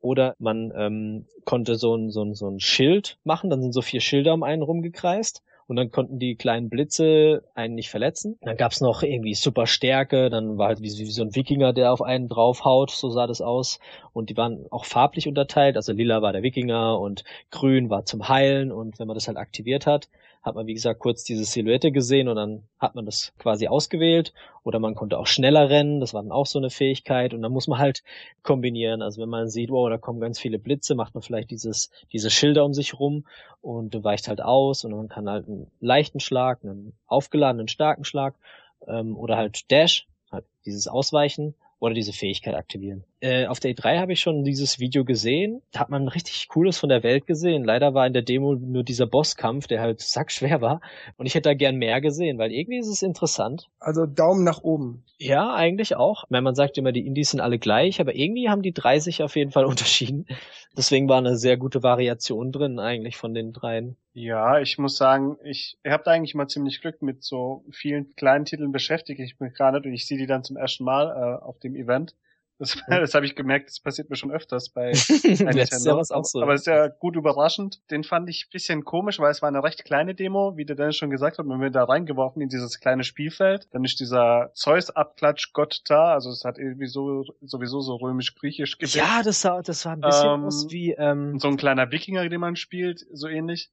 Oder man ähm, konnte so ein, so, ein, so ein Schild machen, dann sind so vier Schilder um einen rumgekreist und dann konnten die kleinen Blitze einen nicht verletzen. Dann gab's noch irgendwie super Stärke, dann war halt wie, wie so ein Wikinger, der auf einen draufhaut, so sah das aus. Und die waren auch farblich unterteilt, also lila war der Wikinger und grün war zum Heilen und wenn man das halt aktiviert hat, hat man, wie gesagt, kurz diese Silhouette gesehen und dann hat man das quasi ausgewählt. Oder man konnte auch schneller rennen, das war dann auch so eine Fähigkeit. Und dann muss man halt kombinieren. Also wenn man sieht, wow, da kommen ganz viele Blitze, macht man vielleicht dieses, diese Schilder um sich rum und weicht halt aus und man kann halt einen leichten Schlag, einen aufgeladenen starken Schlag ähm, oder halt Dash, halt dieses Ausweichen oder diese Fähigkeit aktivieren. Äh, auf der E3 habe ich schon dieses Video gesehen. Da hat man richtig Cooles von der Welt gesehen. Leider war in der Demo nur dieser Bosskampf, der halt sackschwer war. Und ich hätte da gern mehr gesehen, weil irgendwie ist es interessant. Also Daumen nach oben. Ja, eigentlich auch. Wenn man sagt immer, die Indies sind alle gleich, aber irgendwie haben die drei sich auf jeden Fall unterschieden. Deswegen war eine sehr gute Variation drin eigentlich von den dreien. Ja, ich muss sagen, ich, habe da eigentlich mal ziemlich Glück mit so vielen kleinen Titeln beschäftige ich mich gerade und ich sehe die dann zum ersten Mal äh, auf dem Event. Das, das habe ich gemerkt, das passiert mir schon öfters bei, bei Nintendo. auch so. Aber es ist ja gut überraschend. Den fand ich bisschen komisch, weil es war eine recht kleine Demo, wie der Dennis schon gesagt hat. Man wird da reingeworfen in dieses kleine Spielfeld. Dann ist dieser Zeus-Abklatsch Gott da. Also es hat irgendwie so, sowieso so römisch-griechisch gewirkt. Ja, das sah, das war ein bisschen ähm, aus wie, ähm, so ein kleiner Wikinger, den man spielt, so ähnlich.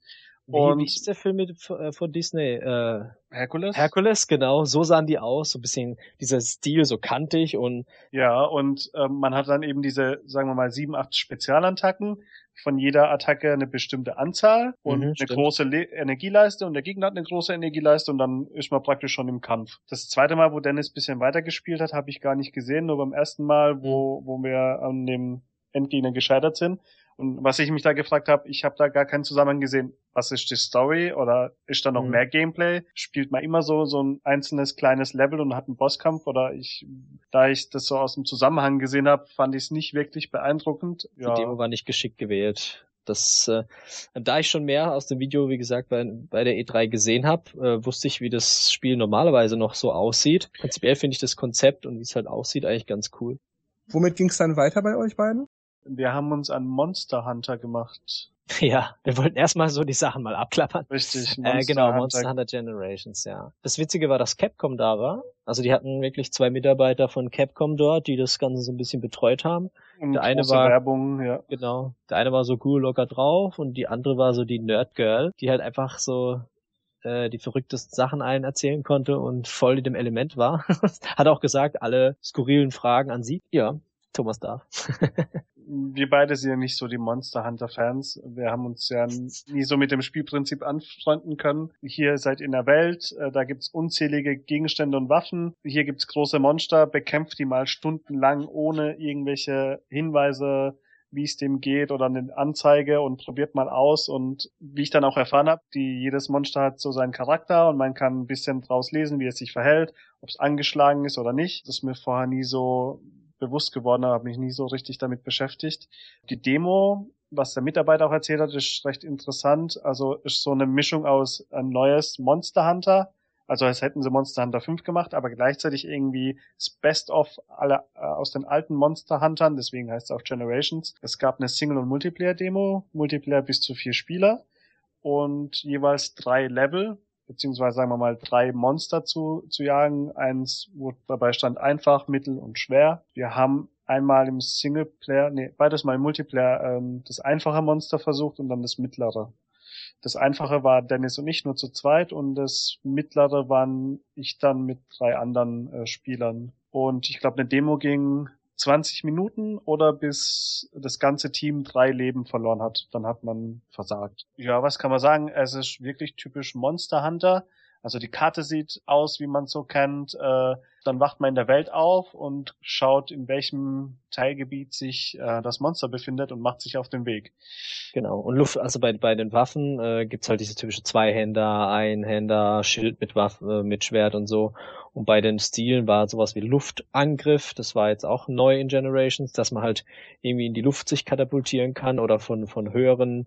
Wie, und wie ist der Film mit, äh, von Disney? Äh, Herkules? Herkules, genau. So sahen die aus. So ein bisschen dieser Stil, so kantig und. Ja, und ähm, man hat dann eben diese, sagen wir mal, sieben, acht Spezialattacken. Von jeder Attacke eine bestimmte Anzahl und mhm, eine stimmt. große Le Energieleiste und der Gegner hat eine große Energieleiste und dann ist man praktisch schon im Kampf. Das zweite Mal, wo Dennis bisschen weitergespielt hat, habe ich gar nicht gesehen. Nur beim ersten Mal, wo, wo wir an dem Endgegner gescheitert sind, und was ich mich da gefragt habe, ich habe da gar keinen Zusammenhang gesehen. Was ist die Story oder ist da noch mhm. mehr Gameplay? Spielt man immer so so ein einzelnes kleines Level und hat einen Bosskampf oder ich, da ich das so aus dem Zusammenhang gesehen habe, fand ich es nicht wirklich beeindruckend. Ja. Die Demo war nicht geschickt gewählt. Das, äh, da ich schon mehr aus dem Video, wie gesagt, bei, bei der E3 gesehen habe, äh, wusste ich, wie das Spiel normalerweise noch so aussieht. Prinzipiell finde ich das Konzept und wie es halt aussieht eigentlich ganz cool. Womit ging es dann weiter bei euch beiden? Wir haben uns an Monster Hunter gemacht. Ja, wir wollten erstmal so die Sachen mal abklappern. Richtig, Monster äh, genau, Hunter. Monster Hunter Generations, ja. Das Witzige war, dass Capcom da war. Also die hatten wirklich zwei Mitarbeiter von Capcom dort, die das Ganze so ein bisschen betreut haben. Und der eine war Werbung, ja. Genau. Der eine war so cool locker drauf und die andere war so die Nerd Girl, die halt einfach so äh, die verrücktesten Sachen allen erzählen konnte und voll in dem Element war. Hat auch gesagt, alle skurrilen Fragen an sie. Ja, Thomas darf. wir beide sind ja nicht so die Monster Hunter Fans. Wir haben uns ja nie so mit dem Spielprinzip anfreunden können. Hier seid ihr in der Welt, äh, da gibt's unzählige Gegenstände und Waffen. Hier gibt's große Monster, bekämpft die mal stundenlang ohne irgendwelche Hinweise, wie es dem geht oder eine Anzeige und probiert mal aus. Und wie ich dann auch erfahren habe, die jedes Monster hat so seinen Charakter und man kann ein bisschen draus lesen, wie es sich verhält, ob es angeschlagen ist oder nicht. Das ist mir vorher nie so bewusst geworden, habe mich nie so richtig damit beschäftigt. Die Demo, was der Mitarbeiter auch erzählt hat, ist recht interessant. Also ist so eine Mischung aus ein neues Monster Hunter, also als hätten sie Monster Hunter 5 gemacht, aber gleichzeitig irgendwie das Best of alle äh, aus den alten Monster Huntern, deswegen heißt es auch Generations. Es gab eine Single- und Multiplayer-Demo, Multiplayer bis zu vier Spieler und jeweils drei Level, beziehungsweise sagen wir mal drei Monster zu, zu jagen. Eins, wo dabei stand einfach, mittel und schwer. Wir haben einmal im Singleplayer, nee, beides mal im Multiplayer ähm, das einfache Monster versucht und dann das mittlere. Das einfache war Dennis und ich nur zu zweit und das mittlere waren ich dann mit drei anderen äh, Spielern. Und ich glaube, eine Demo ging 20 Minuten oder bis das ganze Team drei Leben verloren hat. Dann hat man versagt. Ja, was kann man sagen? Es ist wirklich typisch Monster Hunter. Also die Karte sieht aus, wie man so kennt. Äh, dann wacht man in der Welt auf und schaut, in welchem Teilgebiet sich äh, das Monster befindet und macht sich auf den Weg. Genau. Und Luft, also bei, bei den Waffen äh, gibt's halt diese typische Zweihänder, Einhänder, Schild mit Waffe, äh, mit Schwert und so. Und bei den Stilen war sowas wie Luftangriff. Das war jetzt auch neu in Generations, dass man halt irgendwie in die Luft sich katapultieren kann oder von, von höheren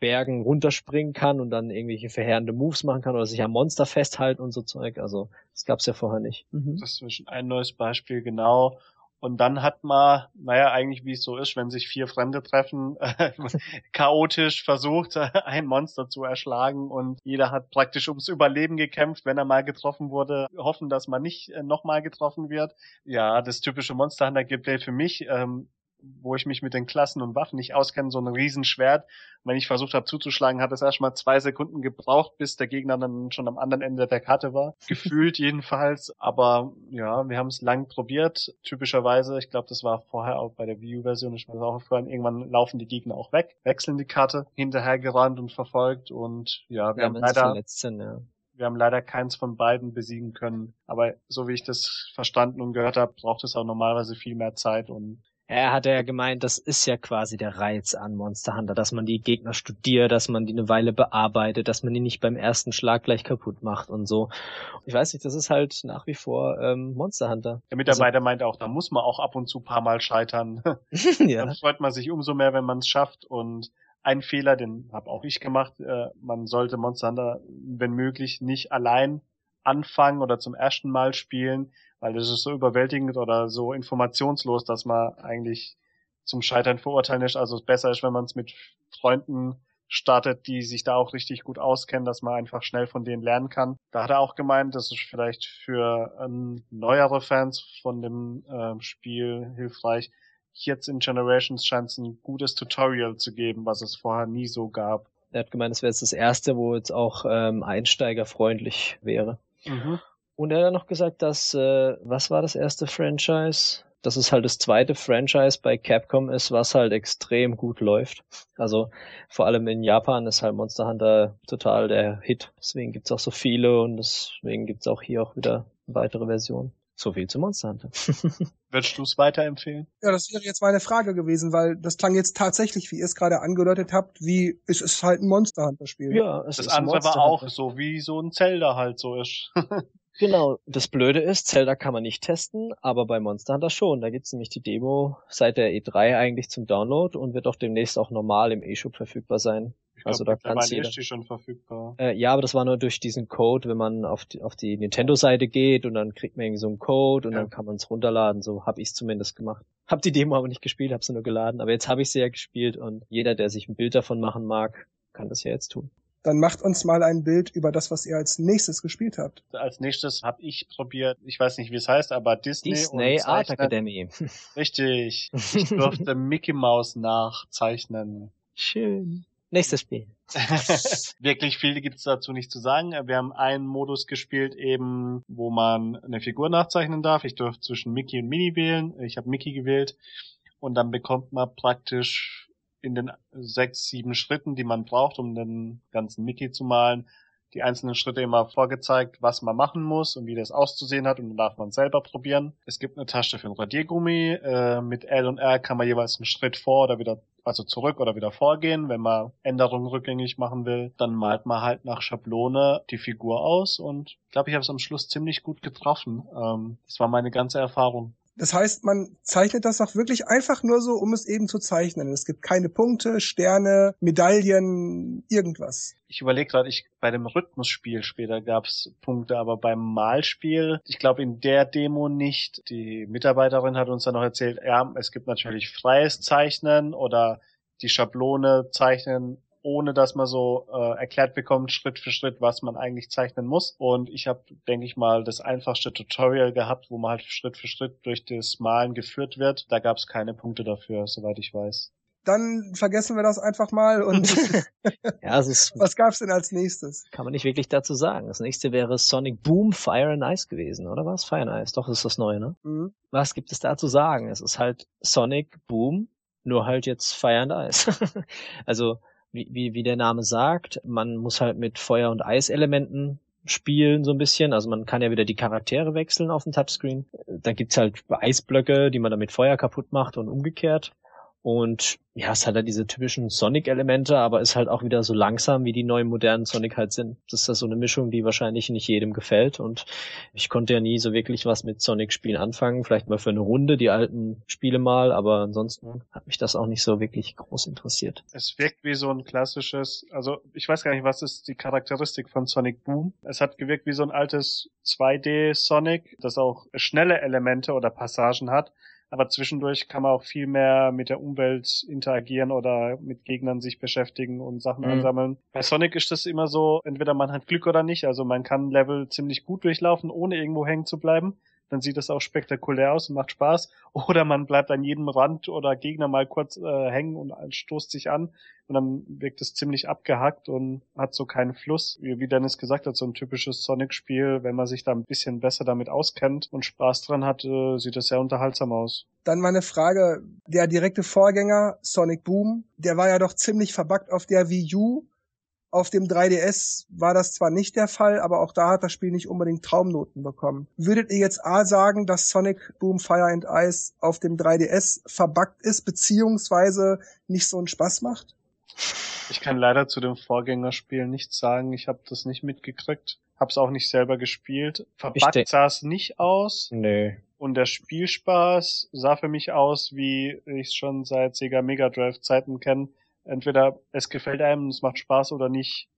Bergen runterspringen kann und dann irgendwelche verheerende Moves machen kann oder sich am Monster festhalten und so Zeug. Also das gab's ja vorher nicht. Mhm. Das ist ein neues Beispiel, genau. Und dann hat man, naja, eigentlich wie es so ist, wenn sich vier Fremde treffen, chaotisch versucht, ein Monster zu erschlagen und jeder hat praktisch ums Überleben gekämpft, wenn er mal getroffen wurde, hoffen, dass man nicht äh, nochmal getroffen wird. Ja, das typische Monster Hunter Gameplay für mich. Ähm, wo ich mich mit den Klassen und Waffen nicht auskenne, so ein Riesenschwert. Wenn ich versucht habe zuzuschlagen, hat es erstmal zwei Sekunden gebraucht, bis der Gegner dann schon am anderen Ende der Karte war. Gefühlt jedenfalls. Aber ja, wir haben es lang probiert. Typischerweise, ich glaube, das war vorher auch bei der Wii U-Version, ich weiß auch aufgefallen, irgendwann laufen die Gegner auch weg, wechseln die Karte, hinterhergerannt und verfolgt und ja, wir ja, haben leider sind, ja. Wir haben leider keins von beiden besiegen können. Aber so wie ich das verstanden und gehört habe, braucht es auch normalerweise viel mehr Zeit und er hat ja gemeint, das ist ja quasi der Reiz an Monster Hunter, dass man die Gegner studiert, dass man die eine Weile bearbeitet, dass man die nicht beim ersten Schlag gleich kaputt macht und so. Ich weiß nicht, das ist halt nach wie vor ähm, Monster Hunter. Der Mitarbeiter also, meint auch, da muss man auch ab und zu paar Mal scheitern. ja. Dann freut man sich umso mehr, wenn man es schafft und ein Fehler, den habe auch ich gemacht, äh, man sollte Monster Hunter, wenn möglich, nicht allein anfangen oder zum ersten Mal spielen, weil das ist so überwältigend oder so informationslos, dass man eigentlich zum Scheitern verurteilen ist. Also es besser ist, wenn man es mit Freunden startet, die sich da auch richtig gut auskennen, dass man einfach schnell von denen lernen kann. Da hat er auch gemeint, das ist vielleicht für ähm, neuere Fans von dem äh, Spiel hilfreich. Jetzt in Generations scheint es ein gutes Tutorial zu geben, was es vorher nie so gab. Er hat gemeint, es wäre jetzt das erste, wo jetzt auch ähm, einsteigerfreundlich wäre. Mhm. Und er hat noch gesagt, dass, äh, was war das erste Franchise? Dass es halt das zweite Franchise bei Capcom ist, was halt extrem gut läuft. Also vor allem in Japan ist halt Monster Hunter total der Hit. Deswegen gibt's auch so viele und deswegen gibt's auch hier auch wieder weitere Versionen. So viel zu Monster Hunter. Würdest du es weiterempfehlen? Ja, das wäre jetzt meine Frage gewesen, weil das klang jetzt tatsächlich, wie ihr es gerade angedeutet habt, wie es ist halt ein Monster Hunter Spiel. Ja, es das ist andere war auch so, wie so ein Zelda halt so ist. Genau. Das Blöde ist, Zelda kann man nicht testen, aber bei Monster Hunter schon. Da gibt's nämlich die Demo seit der E3 eigentlich zum Download und wird auch demnächst auch normal im E-Shop verfügbar sein. Ich also glaub, da kann jeder. Ist die schon verfügbar. Äh, ja, aber das war nur durch diesen Code, wenn man auf die, auf die Nintendo-Seite geht und dann kriegt man irgendwie so einen Code und ja. dann kann man es runterladen. So habe ich zumindest gemacht. Hab die Demo aber nicht gespielt, habe sie nur geladen. Aber jetzt habe ich sie ja gespielt und jeder, der sich ein Bild davon machen mag, kann das ja jetzt tun. Dann macht uns mal ein Bild über das, was ihr als nächstes gespielt habt. Als nächstes habe ich probiert, ich weiß nicht, wie es heißt, aber Disney. Disney Art Academy. Richtig. Ich durfte Mickey Mouse nachzeichnen. Schön. Nächstes Spiel. Wirklich viel gibt's dazu nicht zu sagen. Wir haben einen Modus gespielt, eben, wo man eine Figur nachzeichnen darf. Ich durfte zwischen Mickey und Minnie wählen. Ich habe Mickey gewählt. Und dann bekommt man praktisch in den sechs, sieben Schritten, die man braucht, um den ganzen Mickey zu malen, die einzelnen Schritte immer vorgezeigt, was man machen muss und wie das auszusehen hat und dann darf man selber probieren. Es gibt eine Tasche für ein Radiergummi. Äh, mit L und R kann man jeweils einen Schritt vor oder wieder, also zurück oder wieder vorgehen, wenn man Änderungen rückgängig machen will. Dann malt man halt nach Schablone die Figur aus und ich glaube, ich habe es am Schluss ziemlich gut getroffen. Ähm, das war meine ganze Erfahrung. Das heißt, man zeichnet das auch wirklich einfach nur so, um es eben zu zeichnen. Es gibt keine Punkte, Sterne, Medaillen, irgendwas. Ich überlege gerade, ich bei dem Rhythmusspiel später gab es Punkte, aber beim Malspiel, ich glaube in der Demo nicht. Die Mitarbeiterin hat uns dann noch erzählt, ja, es gibt natürlich freies Zeichnen oder die Schablone zeichnen ohne dass man so äh, erklärt bekommt, Schritt für Schritt, was man eigentlich zeichnen muss. Und ich habe, denke ich mal, das einfachste Tutorial gehabt, wo man halt Schritt für Schritt durch das Malen geführt wird. Da gab es keine Punkte dafür, soweit ich weiß. Dann vergessen wir das einfach mal und ja, es ist, was gab's denn als nächstes? Kann man nicht wirklich dazu sagen. Das nächste wäre Sonic Boom Fire and Ice gewesen, oder was? Fire and Ice, doch, das ist das Neue, ne? Mhm. Was gibt es da zu sagen? Es ist halt Sonic Boom, nur halt jetzt Fire and Ice. also wie, wie, wie der Name sagt, man muss halt mit Feuer- und Eiselementen spielen so ein bisschen. Also man kann ja wieder die Charaktere wechseln auf dem Touchscreen. Da gibt's halt Eisblöcke, die man dann mit Feuer kaputt macht und umgekehrt. Und ja, es hat halt diese typischen Sonic-Elemente, aber ist halt auch wieder so langsam, wie die neuen modernen Sonic halt sind. Das ist ja so eine Mischung, die wahrscheinlich nicht jedem gefällt. Und ich konnte ja nie so wirklich was mit Sonic-Spielen anfangen. Vielleicht mal für eine Runde, die alten Spiele mal, aber ansonsten hat mich das auch nicht so wirklich groß interessiert. Es wirkt wie so ein klassisches, also ich weiß gar nicht, was ist die Charakteristik von Sonic Boom. Es hat gewirkt wie so ein altes 2D Sonic, das auch schnelle Elemente oder Passagen hat aber zwischendurch kann man auch viel mehr mit der Umwelt interagieren oder mit Gegnern sich beschäftigen und Sachen Mhm. einsammeln. Bei Sonic ist das immer so, entweder man hat Glück oder nicht, also man kann Level ziemlich gut durchlaufen, ohne irgendwo hängen zu bleiben. Dann sieht das auch spektakulär aus und macht Spaß. Oder man bleibt an jedem Rand oder Gegner mal kurz äh, hängen und stoßt sich an und dann wirkt es ziemlich abgehackt und hat so keinen Fluss. Wie, Dennis gesagt hat, so ein typisches Sonic-Spiel, wenn man sich da ein bisschen besser damit auskennt und Spaß dran hat, äh, sieht das sehr unterhaltsam aus. Dann meine Frage, der direkte Vorgänger Sonic Boom, der war ja doch ziemlich verbuggt auf der Wii U. Auf dem 3DS war das zwar nicht der Fall, aber auch da hat das Spiel nicht unbedingt Traumnoten bekommen. Würdet ihr jetzt A sagen, dass Sonic Boom Fire and Ice auf dem 3DS verbuggt ist, beziehungsweise nicht so einen Spaß macht? Ich kann leider zu dem Vorgängerspiel nichts sagen. Ich habe das nicht mitgekriegt. Hab's auch nicht selber gespielt. Verbuggt sah es nicht aus. Nö. Und der Spielspaß sah für mich aus, wie ich es schon seit Sega Mega Drive Zeiten kenne. Entweder es gefällt einem, es macht Spaß oder nicht.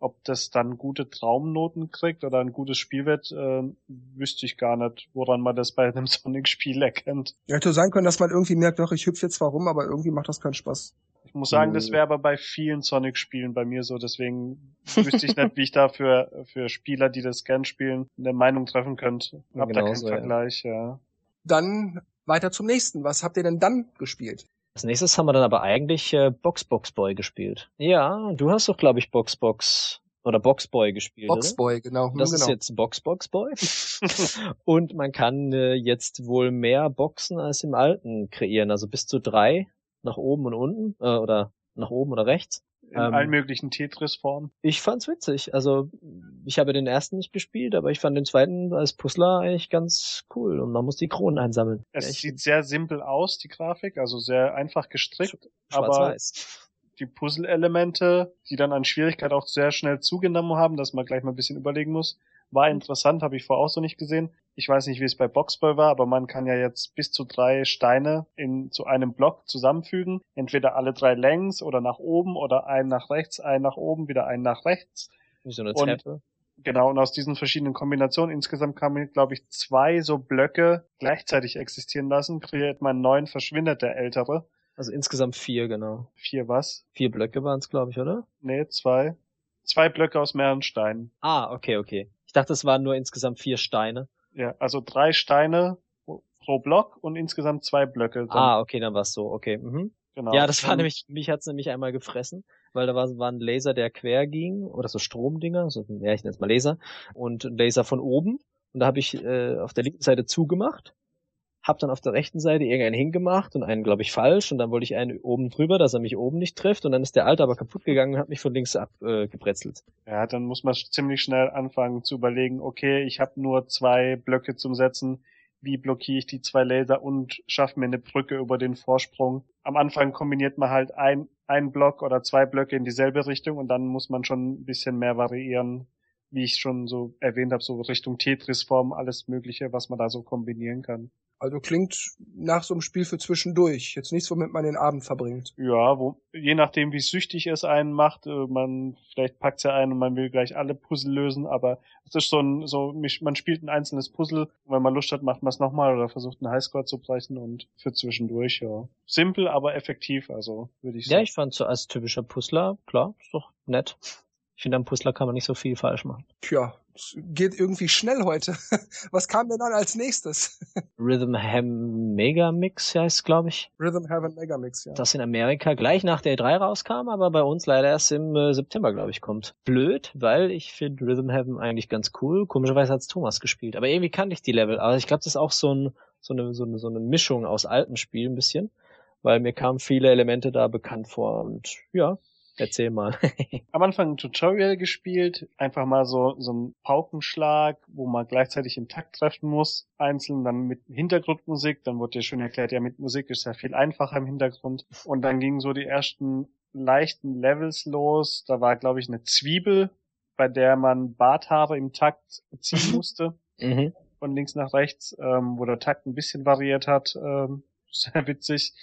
Ob das dann gute Traumnoten kriegt oder ein gutes Spiel wird, äh, wüsste ich gar nicht, woran man das bei einem Sonic-Spiel erkennt. Ja, hätte sein können, dass man irgendwie merkt, doch, ich hüpfe jetzt zwar rum, aber irgendwie macht das keinen Spaß. Ich muss sagen, das wäre aber bei vielen Sonic-Spielen bei mir so, deswegen wüsste ich nicht, wie ich da für, für Spieler, die das gern spielen, eine Meinung treffen könnte. Hab da keinen ja. Vergleich, ja. Dann weiter zum nächsten. Was habt ihr denn dann gespielt? Als nächstes haben wir dann aber eigentlich äh, Box Box Boy gespielt. Ja, du hast doch, glaube ich, Box Box oder Box Boy gespielt? Boxboy, genau. Das genau. ist jetzt Box Box Boy. Und man kann äh, jetzt wohl mehr Boxen als im alten kreieren, also bis zu drei nach oben und unten äh, oder nach oben oder rechts. In Ähm, allen möglichen Tetris-Formen. Ich fand's witzig. Also ich habe den ersten nicht gespielt, aber ich fand den zweiten als Puzzler eigentlich ganz cool und man muss die Kronen einsammeln. Es Ja, sieht sehr simpel aus, die Grafik, also sehr einfach gestrickt, aber Schwarz-Weiß. die Puzzle-Elemente, die dann an Schwierigkeit auch sehr schnell zugenommen haben, dass man gleich mal ein bisschen überlegen muss, war interessant, habe ich vorher auch so nicht gesehen. Ich weiß nicht, wie es bei Boxboy war, aber man kann ja jetzt bis zu drei Steine in zu einem Block zusammenfügen. Entweder alle drei längs oder nach oben oder einen nach rechts, einen nach oben, wieder einen nach rechts. Wie so eine Und- Treppe. Genau, und aus diesen verschiedenen Kombinationen insgesamt kann man, glaube ich, zwei so Blöcke gleichzeitig existieren lassen. Kreiert man neun, verschwindet der ältere. Also insgesamt vier, genau. Vier was? Vier Blöcke waren's, glaube ich, oder? Nee, zwei. Zwei Blöcke aus mehreren Steinen. Ah, okay, okay. Ich dachte, es waren nur insgesamt vier Steine. Ja, also drei Steine pro Block und insgesamt zwei Blöcke. Dann, Ah, okay, dann war's so, okay. Mhm. genau. Ja, das war nämlich, mich hat's nämlich einmal gefressen, weil da war, war ein Laser, der quer ging, oder so Stromdinger, so, ja, ich nenn's mal Laser, und ein Laser von oben. Und da habe ich äh, auf der linken Seite zugemacht, hab dann auf der rechten Seite irgendeinen hingemacht und einen, glaube ich, falsch. Und dann wollte ich einen oben drüber, dass er mich oben nicht trifft. Und dann ist der alte aber kaputt gegangen und hat mich von links abgebrezelt. Äh. Ja, dann muss man ziemlich schnell anfangen zu überlegen, okay, ich habe nur zwei Blöcke zum Setzen. Wie blockiere ich die zwei Laser und schaffe mir eine Brücke über den Vorsprung? Am Anfang kombiniert man halt ein, ein Block oder zwei Blöcke in dieselbe Richtung und dann muss man schon ein bisschen mehr variieren, wie ich schon so erwähnt habe, so Richtung Tetris-Form, alles Mögliche, was man da so kombinieren kann. Also klingt nach so einem Spiel für zwischendurch. Jetzt nichts, womit man den Abend verbringt. Ja, wo, je nachdem, wie süchtig es einen macht, äh, man, vielleicht packt's ja ein und man will gleich alle Puzzle lösen, aber es ist so ein, so, mich- man spielt ein einzelnes Puzzle, wenn man Lust hat, macht man es nochmal oder versucht einen Highscore zu brechen und für zwischendurch, ja. Simpel, aber effektiv, also, würde ich Ja, sagen. ich fand so als typischer Puzzler, klar, ist doch nett. Ich finde, am Puzzler kann man nicht so viel falsch machen. Tja, es geht irgendwie schnell heute. Was kam denn dann als nächstes? Rhythm Ham Mega Mix heißt, glaube ich. Rhythm Heaven Megamix, ja. das in Amerika gleich nach der E3 rauskam, aber bei uns leider erst im äh, September, glaube ich, kommt. Blöd, weil ich finde Rhythm Heaven eigentlich ganz cool. Komischerweise hat's Thomas gespielt, aber irgendwie kannte ich die Level. Aber ich glaube, das ist auch so, ein, so, eine, so, eine, so eine Mischung aus alten Spielen ein bisschen, weil mir kamen viele Elemente da bekannt vor und ja, erzähl mal. Am Anfang ein Tutorial gespielt, einfach mal so, so ein Paukenschlag, wo man gleichzeitig im Takt treffen muss, einzeln dann mit Hintergrundmusik, dann wurde dir schön erklärt, ja, mit Musik ist ja viel einfacher im Hintergrund. Und dann gingen so die ersten leichten Levels los, da war, glaube ich, eine Zwiebel, bei der man Barthaare im Takt ziehen musste, mhm. von links nach rechts, ähm, wo der Takt ein bisschen variiert hat, ähm, sehr witzig.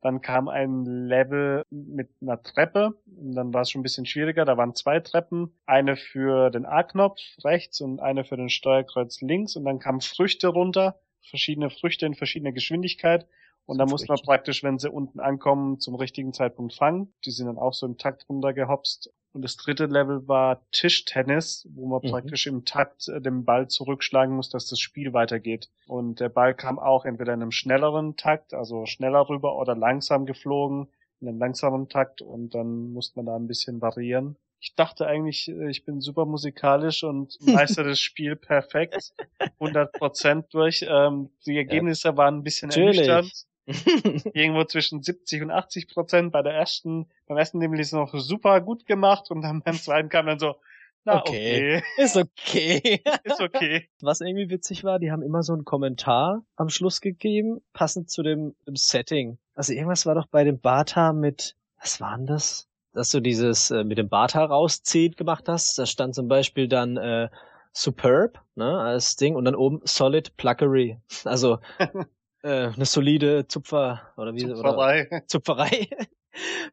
Dann kam ein Level mit einer Treppe. Und dann war es schon ein bisschen schwieriger. Da waren zwei Treppen. Eine für den A-Knopf rechts und eine für den Steuerkreuz links. Und dann kamen Früchte runter. verschiedene Früchte in verschiedener Geschwindigkeit. Und da muss man praktisch, wenn sie unten ankommen, zum richtigen Zeitpunkt fangen. Die sind dann auch so im Takt runtergehopst. Und das dritte Level war Tischtennis, wo man mhm. praktisch im Takt äh, den Ball zurückschlagen muss, dass das Spiel weitergeht. Und der Ball kam auch entweder in einem schnelleren Takt, also schneller rüber oder langsam geflogen, in einem langsamen Takt und dann musste man da ein bisschen variieren. Ich dachte eigentlich, äh, ich bin super musikalisch und meister das Spiel perfekt, 100% durch. Ähm, die Ergebnisse ja. waren ein bisschen Natürlich. ernüchternd. Irgendwo zwischen 70 und 80 Prozent. Bei der ersten, beim ersten Level ist es noch super gut gemacht und dann beim zweiten kam dann so, na, okay. okay. Ist okay. ist okay. Was irgendwie witzig war, die haben immer so einen Kommentar am Schluss gegeben, passend zu dem, dem Setting. Also irgendwas war doch bei dem Bata mit, was war denn das? Dass du dieses äh, mit dem Bata rauszieht gemacht hast. Da stand zum Beispiel dann äh, Superb, ne, als Ding und dann oben Solid Pluckery. Also äh, eine solide Zupfer oder wie Zupferei. Oder Zupferei.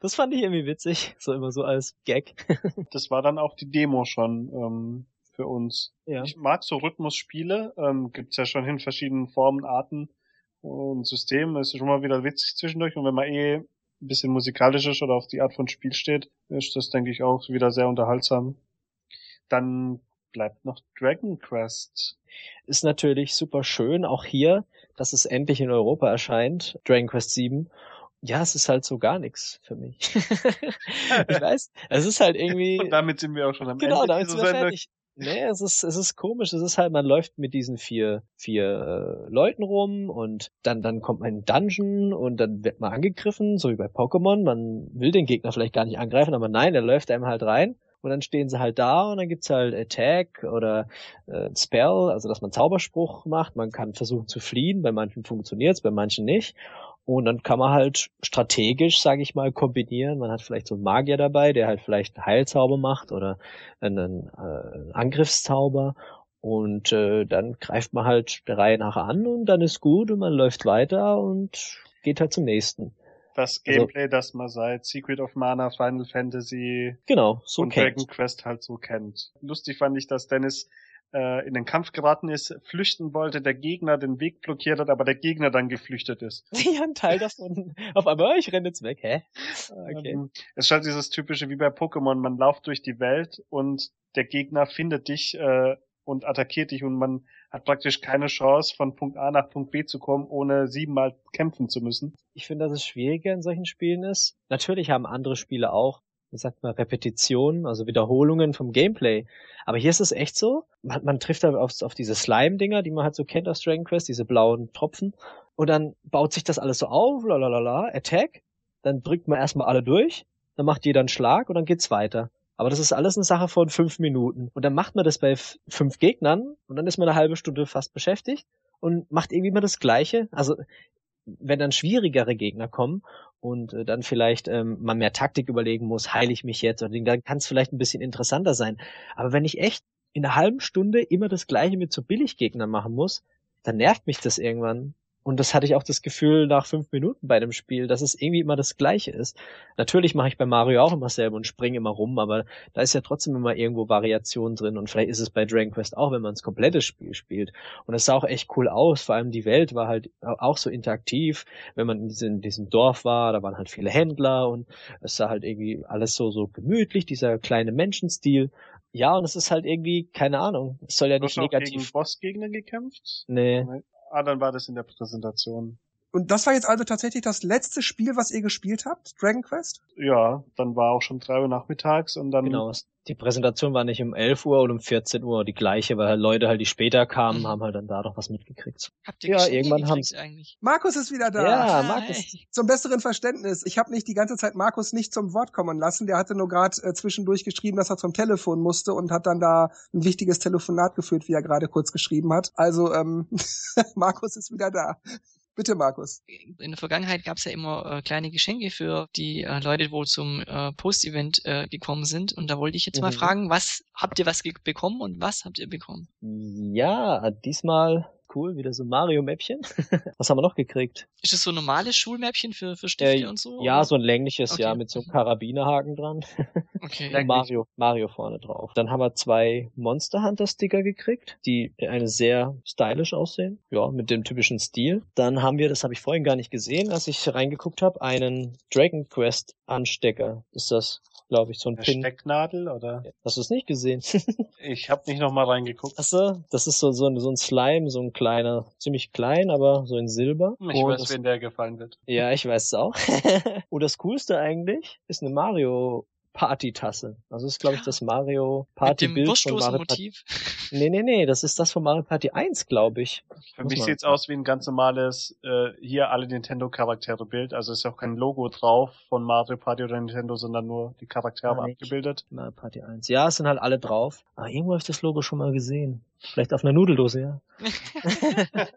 Das fand ich irgendwie witzig, so immer so als Gag. Das war dann auch die Demo schon ähm, für uns. Ja. Ich mag so Rhythmusspiele, ähm, gibt's ja schon in verschiedenen Formen, Arten und Systemen. Es ist schon mal wieder witzig zwischendurch und wenn man eh ein bisschen musikalisch ist oder auf die Art von Spiel steht, ist das, denke ich, auch wieder sehr unterhaltsam. Dann bleibt noch Dragon Quest. Ist natürlich super schön, auch hier, dass es endlich in Europa erscheint, Dragon Quest 7. Ja, es ist halt so gar nichts für mich. ich weiß, es ist halt irgendwie. Und damit sind wir auch schon am genau, Ende. Genau, damit sind wir fertig. Nee, es ist, es ist komisch. Es ist halt, man läuft mit diesen vier, vier äh, Leuten rum und dann, dann kommt man in Dungeon und dann wird man angegriffen, so wie bei Pokémon. Man will den Gegner vielleicht gar nicht angreifen, aber nein, der läuft einem halt rein und dann stehen sie halt da und dann gibt's halt Attack oder äh, Spell, also dass man Zauberspruch macht. Man kann versuchen zu fliehen, bei manchen funktioniert's, bei manchen nicht. Und dann kann man halt strategisch, sage ich mal, kombinieren. Man hat vielleicht so einen Magier dabei, der halt vielleicht einen Heilzauber macht oder einen, äh, Angriffszauber. Und äh, dann greift man halt der Reihe nach an und dann ist gut und man läuft weiter und geht halt zum nächsten das also Gameplay, also, das man seit Secret of Mana, Final Fantasy genau, so und kennt. Dragon Quest halt so kennt. Lustig fand ich, dass Dennis äh, in den Kampf geraten ist, flüchten wollte, der Gegner den Weg blockiert hat, aber der Gegner dann geflüchtet ist. Ja, ein Teil davon. Auf einmal, ich renne jetzt weg, hä? Okay. Ähm, es ist halt dieses typische wie bei Pokémon, man läuft durch die Welt und der Gegner findet dich äh, und attackiert dich und man hat praktisch keine Chance, von Punkt A nach Punkt B zu kommen, ohne siebenmal kämpfen zu müssen. Ich finde, dass es schwieriger in solchen Spielen ist. Natürlich haben andere Spiele auch, wie sagt man, Repetitionen, also Wiederholungen vom Gameplay. Aber hier ist es echt so, man, man trifft da auf, auf diese Slime-Dinger, die man halt so kennt aus Dragon Quest, diese blauen Tropfen. Und dann baut sich das alles so auf, lalalala, Attack. Dann drückt man erstmal alle durch, dann macht jeder einen Schlag und dann geht's weiter. Aber das ist alles eine Sache von fünf Minuten. Und dann macht man das bei fünf Gegnern und dann ist man eine halbe Stunde fast beschäftigt und macht irgendwie immer das Gleiche. Also wenn dann schwierigere Gegner kommen und äh, dann vielleicht ähm, man mehr Taktik überlegen muss, heile ich mich jetzt oder dann kann es vielleicht ein bisschen interessanter sein. Aber wenn ich echt in einer halben Stunde immer das Gleiche mit so Billiggegnern machen muss, dann nervt mich das irgendwann. Und das hatte ich auch das Gefühl nach fünf Minuten bei dem Spiel, dass es irgendwie immer das Gleiche ist. Natürlich mache ich bei Mario auch immer selber und springe immer rum, aber da ist ja trotzdem immer irgendwo Variation drin. Und vielleicht ist es bei Dragon Quest auch, wenn man das komplette Spiel spielt. Und es sah auch echt cool aus. Vor allem die Welt war halt auch so interaktiv. Wenn man in diesem, in diesem Dorf war, da waren halt viele Händler und es sah halt irgendwie alles so, so gemütlich, dieser kleine Menschenstil. Ja, und es ist halt irgendwie, keine Ahnung, es soll ja nicht negativ. Hast du gegen Bossgegner gekämpft? Nee. Ah, dann war das in der Präsentation. Und das war jetzt also tatsächlich das letzte Spiel, was ihr gespielt habt, Dragon Quest? Ja, dann war auch schon drei Uhr nachmittags und dann. Genau, die Präsentation war nicht um 11 Uhr oder um 14 Uhr die gleiche, weil halt Leute halt, die später kamen, mhm. haben halt dann da doch was mitgekriegt. Habt ihr ja, irgendwann haben eigentlich. Markus ist wieder da. Ja, Markus. Zum besseren Verständnis. Ich habe nicht die ganze Zeit Markus nicht zum Wort kommen lassen. Der hatte nur gerade äh, zwischendurch geschrieben, dass er zum Telefon musste und hat dann da ein wichtiges Telefonat geführt, wie er gerade kurz geschrieben hat. Also ähm, Markus ist wieder da. Bitte, Markus. In der Vergangenheit gab es ja immer äh, kleine Geschenke für die äh, Leute, wo zum äh, Post-Event äh, gekommen sind. Und da wollte ich jetzt mhm. mal fragen, was habt ihr was bekommen und was habt ihr bekommen? Ja, diesmal cool, wieder so Mario-Mäppchen. Was haben wir noch gekriegt? Ist das so ein normales Schulmäppchen für, für Stifte Äh, und so? Ja, oder? so ein längliches, Okay. ja, mit so einem Karabinerhaken dran. Okay. Und Mario, Mario vorne drauf. Dann haben wir zwei Monster Hunter Sticker gekriegt, die eine sehr stylisch aussehen. Ja, mit dem typischen Stil. Dann haben wir, das habe ich vorhin gar nicht gesehen, als ich reingeguckt habe, einen Dragon Quest Anstecker. Ist das, glaube ich, so ein Eine Pin. Stecknadel oder? Hast du es nicht gesehen? Ich habe nicht nochmal reingeguckt. Achso, das ist so, so, ein, so ein Slime, so ein kleiner, ziemlich klein, aber so in Silber. Ich Und weiß, das, wen der gefallen wird. ja, ich weiß es auch. Und das Coolste eigentlich ist eine Mario Party-Tasse. Also das ist, glaube ich, das Mario Mit Party dem Bild von Mario Party. Nee, nee, nee, das ist das von Mario Party 1, glaube ich. Für Muss mich man- sieht's aus wie ein ganz normales, äh, hier alle Nintendo-Charaktere Bild. Also ist auch kein Logo drauf von Mario Party oder Nintendo, sondern nur die Charaktere Ah, abgebildet. Mario Party 1. Ja, es sind halt alle drauf. Aber irgendwo habe ich das Logo schon mal gesehen. Vielleicht auf einer Nudeldose, ja.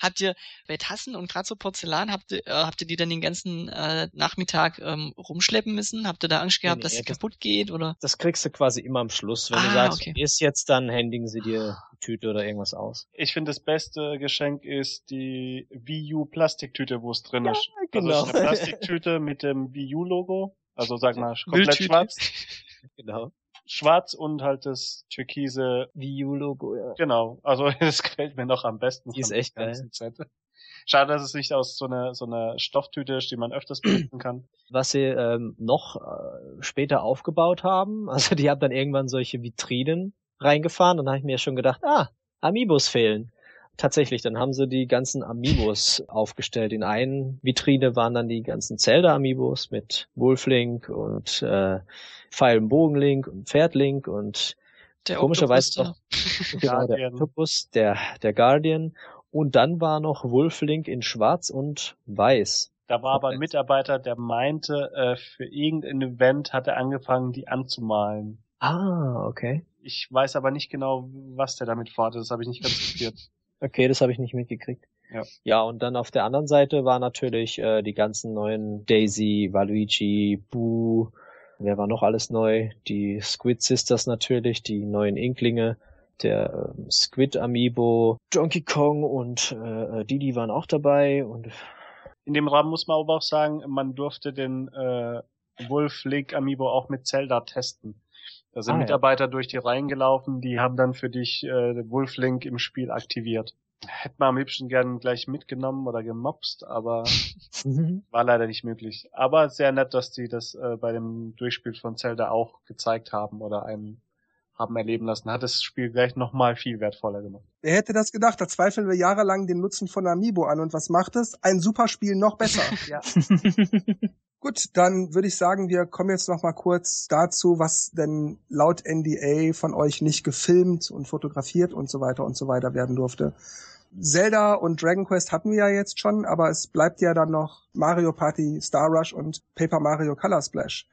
habt ihr bei Tassen und gerade so Porzellan, habt ihr, äh, habt ihr die dann den ganzen äh, Nachmittag ähm, rumschleppen müssen? Habt ihr da Angst gehabt, Nee, dass nee, sie das- kaputt geht oder? Das kriegst du quasi immer am Schluss. Wenn du Ah, sagst, okay. du gehst jetzt, dann händigen sie dir die Tüte oder irgendwas aus. Ich finde, das beste Geschenk ist die Wii U Plastiktüte, wo es drin Ja, ist. genau. Also es ist eine Plastiktüte mit dem Wii U Logo. Also sag mal, komplett Mülltüte. schwarz. Genau. Schwarz und halt das türkise Wii U-Logo, ja. Genau, also das gefällt mir noch am besten. Die ist echt ganzen Set. Schade, dass es nicht aus so einer so einer Stofftüte ist, die man öfters benutzen kann. was sie ähm, noch äh, später aufgebaut haben. Also die haben dann irgendwann solche Vitrinen reingefahren. Dann habe ich mir schon gedacht, ah, Amiibos fehlen. Tatsächlich, dann haben sie die ganzen Amiibos aufgestellt. In einen Vitrine waren dann die ganzen Zelda-Amiibos mit Wolflink und äh, Pfeil- und Bogenlink und Pferdlink und Der Komischerweise Octopus, genau, der Guardian. Octopus, der, der Guardian. Und dann war noch Wolflink in Schwarz und Weiß. Da war aber ein. Mitarbeiter, der meinte, äh, für irgendein Event hat er angefangen, die anzumalen. Ah, okay. Ich weiß aber nicht genau, was der damit vorhatte. Das habe ich nicht ganz kapiert. Okay, das habe ich nicht mitgekriegt. Ja. Ja, und dann auf der anderen Seite war natürlich äh, die ganzen neuen Daisy, Waluigi, Boo, wer war noch alles neu? Die Squid Sisters natürlich, die neuen Inklinge, der ähm, Squid Amiibo, Donkey Kong und äh, Didi waren auch dabei und In dem Rahmen muss man aber auch sagen, man durfte den äh, Wolf Link Amiibo auch mit Zelda testen. Da sind Ah, ja. Mitarbeiter durch die Reihen gelaufen, die haben dann für dich äh, den Wolf Link im Spiel aktiviert. Hätte man am liebsten gern gleich mitgenommen oder gemobst, aber war leider nicht möglich. Aber sehr nett, dass die das äh, bei dem Durchspiel von Zelda auch gezeigt haben oder einen haben erleben lassen. Hat das Spiel gleich nochmal viel wertvoller gemacht. Wer hätte das gedacht? Da zweifeln wir jahrelang den Nutzen von Amiibo an. Und was macht es? Ein super Spiel noch besser. ja. Gut, dann würde ich sagen, wir kommen jetzt noch mal kurz dazu, was denn laut NDA von euch nicht gefilmt und fotografiert und so weiter und so weiter werden durfte. Zelda und Dragon Quest hatten wir ja jetzt schon, aber es bleibt ja dann noch Mario Party Star Rush und Paper Mario Color Splash.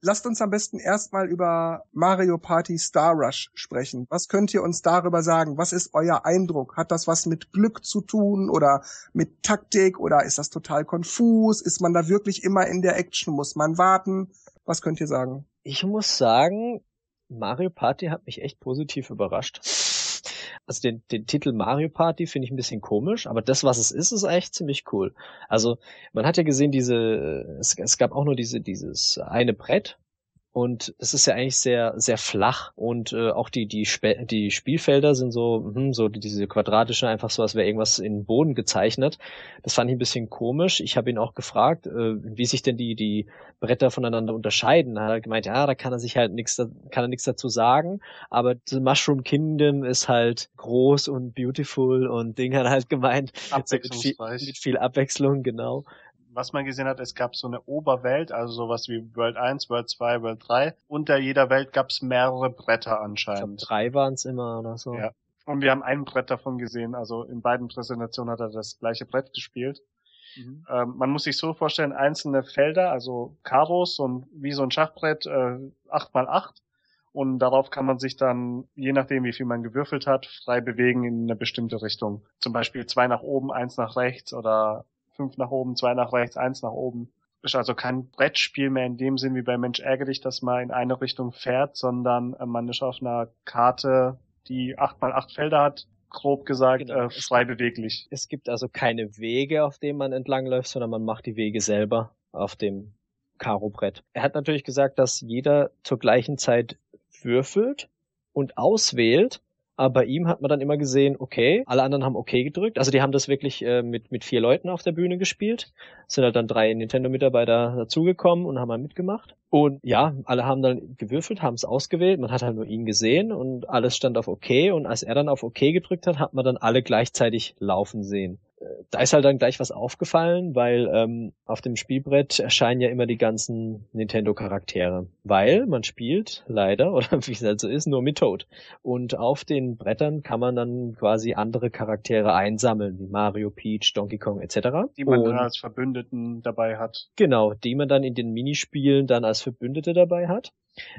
Lasst uns am besten erstmal über Mario Party Star Rush sprechen. Was könnt ihr uns darüber sagen? Was ist euer Eindruck? Hat das was mit Glück zu tun oder mit Taktik oder ist das total konfus? Ist man da wirklich immer in der Action? Muss man warten? Was könnt ihr sagen? Ich muss sagen, Mario Party hat mich echt positiv überrascht. Also den, den Titel Mario Party finde ich ein bisschen komisch, aber das, was es ist, ist echt ziemlich cool. Also man hat ja gesehen, diese, es, es gab auch nur diese, dieses eine Brett, und es ist ja eigentlich sehr, sehr flach und äh, auch die, die, Spe die Spielfelder sind so, hm, so diese quadratische, einfach so, als wäre irgendwas in den Boden gezeichnet. Das fand ich ein bisschen komisch. Ich habe ihn auch gefragt, äh, wie sich denn die, die Bretter voneinander unterscheiden. Da hat er gemeint, ja, da kann er sich halt nichts, kann er nichts dazu sagen. Aber The Mushroom Kingdom ist halt groß und beautiful und Ding hat halt gemeint, mit, viel, mit viel Abwechslung, genau. Was man gesehen hat, es gab so eine Oberwelt, also sowas wie World 1, World 2, World 3. Unter jeder Welt gab es mehrere Bretter Ich anscheinend. drei waren es immer oder so. Ja. Und wir haben ein Brett davon gesehen. Also in beiden Präsentationen hat er das gleiche Brett gespielt. Mhm. Ähm, man muss sich so vorstellen, einzelne Felder, also Karos, so ein, wie so ein Schachbrett, äh, 8x8. Und darauf kann man sich dann, je nachdem wie viel man gewürfelt hat, frei bewegen in eine bestimmte Richtung. Zum Beispiel zwei nach oben, eins nach rechts oder fünf nach oben, zwei nach rechts, eins nach oben. Ist also kein Brettspiel mehr in dem Sinn wie bei Mensch ärgere dich, dass man in eine Richtung fährt, sondern äh, man ist auf einer Karte, die acht mal acht Felder hat, grob gesagt Genau. äh, frei beweglich. Es gibt also keine Wege, auf denen man entlangläuft, sondern man macht die Wege selber auf dem Karo-Brett. Er hat natürlich gesagt, dass jeder zur gleichen Zeit würfelt und auswählt, aber bei ihm hat man dann immer gesehen, okay, alle anderen haben okay gedrückt. Also die haben das wirklich äh, mit, mit vier Leuten auf der Bühne gespielt. Es sind halt dann drei Nintendo-Mitarbeiter dazugekommen und haben mal mitgemacht. Und ja, alle haben dann gewürfelt, haben es ausgewählt. Man hat halt nur ihn gesehen und alles stand auf okay. Und als er dann auf okay gedrückt hat, hat man dann alle gleichzeitig laufen sehen da ist halt dann gleich was aufgefallen, weil ähm, auf dem Spielbrett erscheinen ja immer die ganzen Nintendo-Charaktere. Weil man spielt leider, oder wie es halt so ist, nur mit Toad. Und auf den Brettern kann man dann quasi andere Charaktere einsammeln, wie Mario, Peach, Donkey Kong etc. Die man Und- dann als Verbündeten dabei hat. Genau, die man dann in den Minispielen dann als Verbündete dabei hat.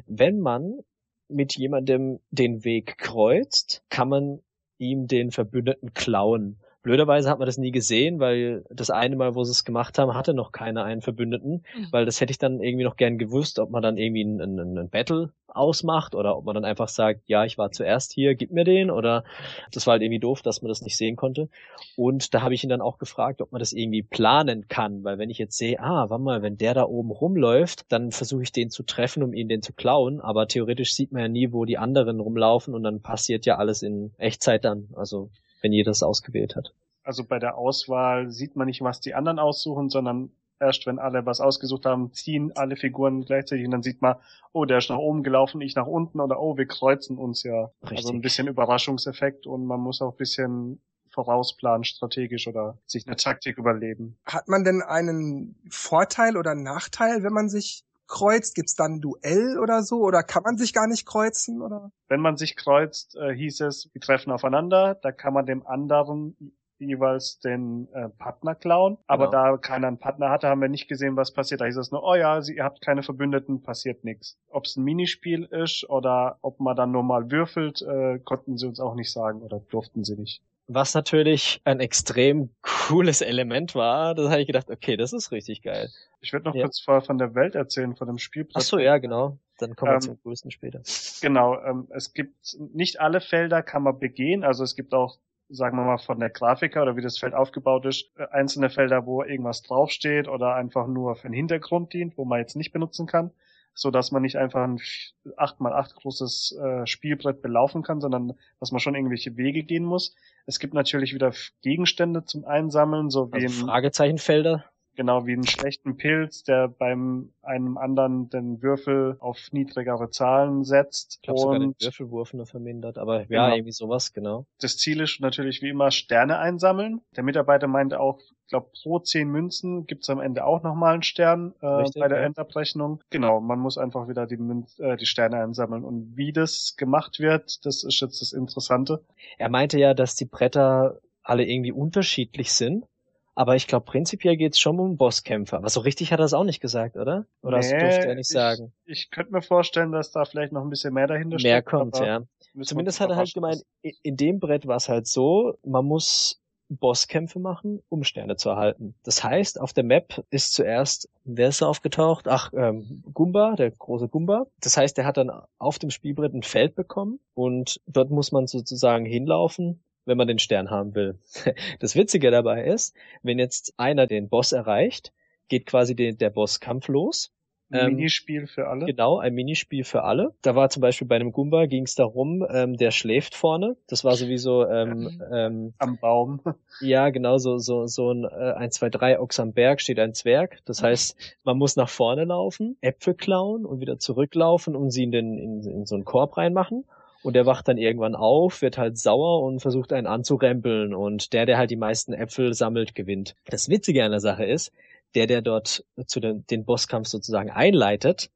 Wenn man mit jemandem den Weg kreuzt, kann man ihm den Verbündeten klauen. Blöderweise hat man das nie gesehen, weil das eine Mal, wo sie es gemacht haben, hatte noch keiner einen Verbündeten, Mhm. weil das hätte ich dann irgendwie noch gern gewusst, ob man dann irgendwie ein, ein, ein Battle ausmacht oder ob man dann einfach sagt, ja, ich war zuerst hier, gib mir den oder das war halt irgendwie doof, dass man das nicht sehen konnte. Und da habe ich ihn dann auch gefragt, ob man das irgendwie planen kann, weil wenn ich jetzt sehe, ah, warte mal, wenn der da oben rumläuft, dann versuche ich den zu treffen, um ihn den zu klauen, aber theoretisch sieht man ja nie, wo die anderen rumlaufen und dann passiert ja alles in Echtzeit dann, also wenn jeder es ausgewählt hat. Also bei der Auswahl sieht man nicht, was die anderen aussuchen, sondern erst wenn alle was ausgesucht haben, ziehen alle Figuren gleichzeitig und dann sieht man, oh, der ist nach oben gelaufen, ich nach unten oder oh, wir kreuzen uns ja. Also Richtig. ein bisschen Überraschungseffekt und man muss auch ein bisschen vorausplanen, strategisch oder sich eine Taktik überleben. Hat man denn einen Vorteil oder Nachteil, wenn man sich kreuzt? Gibt's dann ein Duell oder so? Oder kann man sich gar nicht kreuzen? Oder? Wenn man sich kreuzt, äh, hieß es, wir treffen aufeinander, da kann man dem anderen jeweils den äh, Partner klauen. Aber Genau. da keiner einen Partner hatte, haben wir nicht gesehen, was passiert. Da hieß es nur, oh ja, sie, ihr habt keine Verbündeten, passiert nichts. Ob es ein Minispiel ist oder ob man dann nur mal würfelt, äh, konnten sie uns auch nicht sagen oder durften sie nicht. Was natürlich ein extrem cooles Element war, das habe ich gedacht, okay, das ist richtig geil. Ich würde noch Ja. kurz von der Welt erzählen, von dem Spielplatz. Ach so, ja, genau. Dann kommen wir Ähm, zum größten später. Genau, ähm, es gibt nicht alle Felder kann man begehen, also es gibt auch, sagen wir mal, von der Grafiker oder wie das Feld aufgebaut ist, äh, einzelne Felder, wo irgendwas draufsteht oder einfach nur für den Hintergrund dient, wo man jetzt nicht benutzen kann, so dass man nicht einfach ein 8x8 großes äh, Spielbrett belaufen kann, sondern dass man schon irgendwelche Wege gehen muss. Es gibt natürlich wieder Gegenstände zum Einsammeln, so wie Also Fragezeichenfelder. Genau, wie einen schlechten Pilz, der beim einem anderen den Würfel auf niedrigere Zahlen setzt. Ich glaube sogar den und Würfelwurf nur vermindert, aber Genau. ja, irgendwie sowas, genau. das Ziel ist natürlich wie immer Sterne einsammeln. Der Mitarbeiter meinte auch, ich glaube, pro zehn Münzen gibt's am Ende auch nochmal einen Stern äh, Richtig, bei der ja. Endabrechnung. Genau, man muss einfach wieder die, Münz, äh, die Sterne einsammeln. Und wie das gemacht wird, das ist jetzt das Interessante. Er meinte ja, dass die Bretter alle irgendwie unterschiedlich sind. Aber ich glaube, prinzipiell geht's schon um Bosskämpfe. Aber so richtig hat er es auch nicht gesagt, oder? Oder das Nee, durfte er nicht ich- sagen? Ich könnte mir vorstellen, dass da vielleicht noch ein bisschen mehr dahinter Mehr steckt. kommt, ja. Zumindest hat er halt gemeint, in dem Brett war es halt so, man muss Bosskämpfe machen, um Sterne zu erhalten. Das heißt, auf der Map ist zuerst, wer ist da aufgetaucht? Ach, ähm, Gumba, der große Gumba. Das heißt, er hat dann auf dem Spielbrett ein Feld bekommen und dort muss man sozusagen hinlaufen, wenn man den Stern haben will. Das Witzige dabei ist, wenn jetzt einer den Boss erreicht, geht quasi den, der Bosskampf los. Ein Ähm, Minispiel für alle. Genau, ein Minispiel für alle. Da war zum Beispiel bei einem Gumba ging es darum, ähm, der schläft vorne. Das war sowieso, ähm, ähm, am Baum. ja, genau, so, so, so ein äh, 1, 2, 3 Ochs am Berg steht ein Zwerg. Das heißt, man muss nach vorne laufen, Äpfel klauen und wieder zurücklaufen und sie in, den, in, in so einen Korb reinmachen. Und der wacht dann irgendwann auf, wird halt sauer und versucht einen anzurempeln. Und der, der halt die meisten Äpfel sammelt, gewinnt. Das Witzige an der Sache ist, der, der dort zu den, den Bosskampf sozusagen einleitet,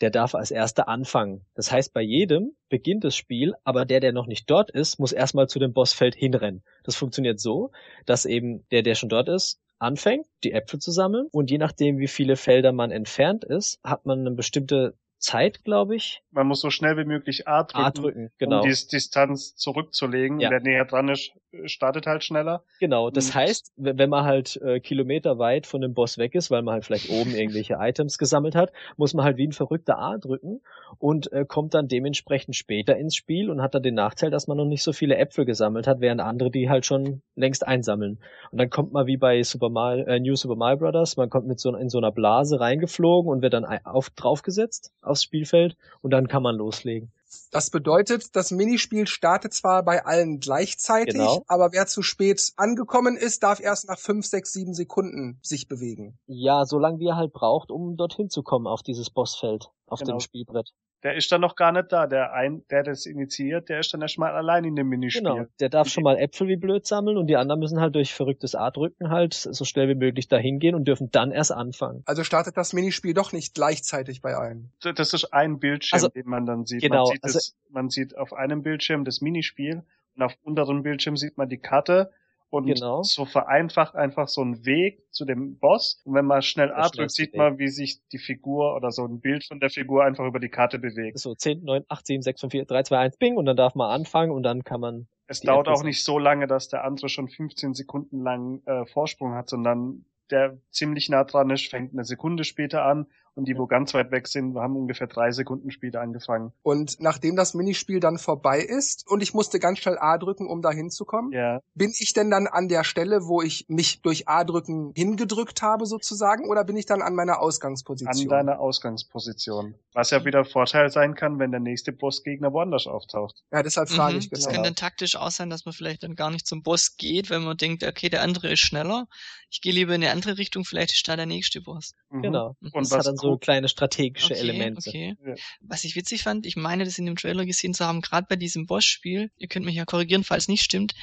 der darf als erster anfangen. Das heißt, bei jedem beginnt das Spiel, aber der, der noch nicht dort ist, muss erstmal zu dem Bossfeld hinrennen. Das funktioniert so, dass eben der, der schon dort ist, anfängt, die Äpfel zu sammeln und je nachdem, wie viele Felder man entfernt ist, hat man eine bestimmte Zeit, glaube ich. Man muss so schnell wie möglich A drücken, A drücken, genau. um die Distanz zurückzulegen. Ja. Wer näher dran ist, startet halt schneller. Genau, das Und- heißt, wenn man halt äh, Kilometer weit von dem Boss weg ist, weil man halt vielleicht oben irgendwelche Items gesammelt hat, muss man halt wie ein verrückter A drücken und äh, kommt dann dementsprechend später ins Spiel und hat dann den Nachteil, dass man noch nicht so viele Äpfel gesammelt hat, während andere die halt schon längst einsammeln. Und dann kommt man wie bei Super Mario, äh, New Super Mario Brothers, man kommt mit so in so einer Blase reingeflogen und wird dann auf, draufgesetzt aufs Spielfeld und dann kann man loslegen. Das bedeutet, das Minispiel startet zwar bei allen gleichzeitig, Genau. aber wer zu spät angekommen ist, darf erst nach fünf, sechs, sieben Sekunden sich bewegen. Ja, solange wie er halt braucht, um dorthin zu kommen auf dieses Bossfeld, auf Genau. dem Spielbrett. Der ist dann noch gar nicht da. Der ein, der das initiiert, der ist dann erstmal allein in dem Minispiel. Genau, der darf schon mal Äpfel wie blöd sammeln und die anderen müssen halt durch verrücktes A drücken halt so schnell wie möglich dahin gehen und dürfen dann erst anfangen. Also startet das Minispiel doch nicht gleichzeitig bei allen. Das ist ein Bildschirm, Also- den man dann sieht. Genau, man, sieht also- das, man sieht auf einem Bildschirm das Minispiel und auf unteren Bildschirm sieht man die Karte und Genau. so vereinfacht einfach so ein Weg zu dem Boss. Und wenn man schnell A drückt, sieht Weg. man, wie sich die Figur oder so ein Bild von der Figur einfach über die Karte bewegt. So 10, 9, 8, 7, 6, 5, 4, 3, 2, 1, Bing und dann darf man anfangen und dann kann man Es dauert auch nicht so lange, dass der andere schon 15 Sekunden lang äh, Vorsprung hat, sondern der ziemlich nah dran ist, fängt eine Sekunde später an und die, wo ganz weit weg sind, haben ungefähr drei Sekunden später angefangen. Und nachdem das Minispiel dann vorbei ist und ich musste ganz schnell A drücken, um da hinzukommen, Ja, bin ich denn dann an der Stelle, wo ich mich durch A drücken hingedrückt habe sozusagen, oder bin ich dann an meiner an Ausgangsposition? deiner Ausgangsposition. Was ja wieder Vorteil sein kann, wenn der nächste Bossgegner woanders auftaucht. ja, deshalb frage Mhm. ich Das genau. kann dann taktisch auch sein, dass man vielleicht dann gar nicht zum Boss geht, wenn man denkt, okay, der andere ist schneller. Ich gehe lieber in eine andere Richtung, vielleicht ist da der nächste Boss. Mhm. genau. Und das was hat dann so kleine strategische Okay, Elemente. okay. Ja. Was ich witzig fand, ich meine, das in dem Trailer gesehen zu haben, gerade bei diesem Bossspiel, ihr könnt mich ja korrigieren, falls nicht stimmt,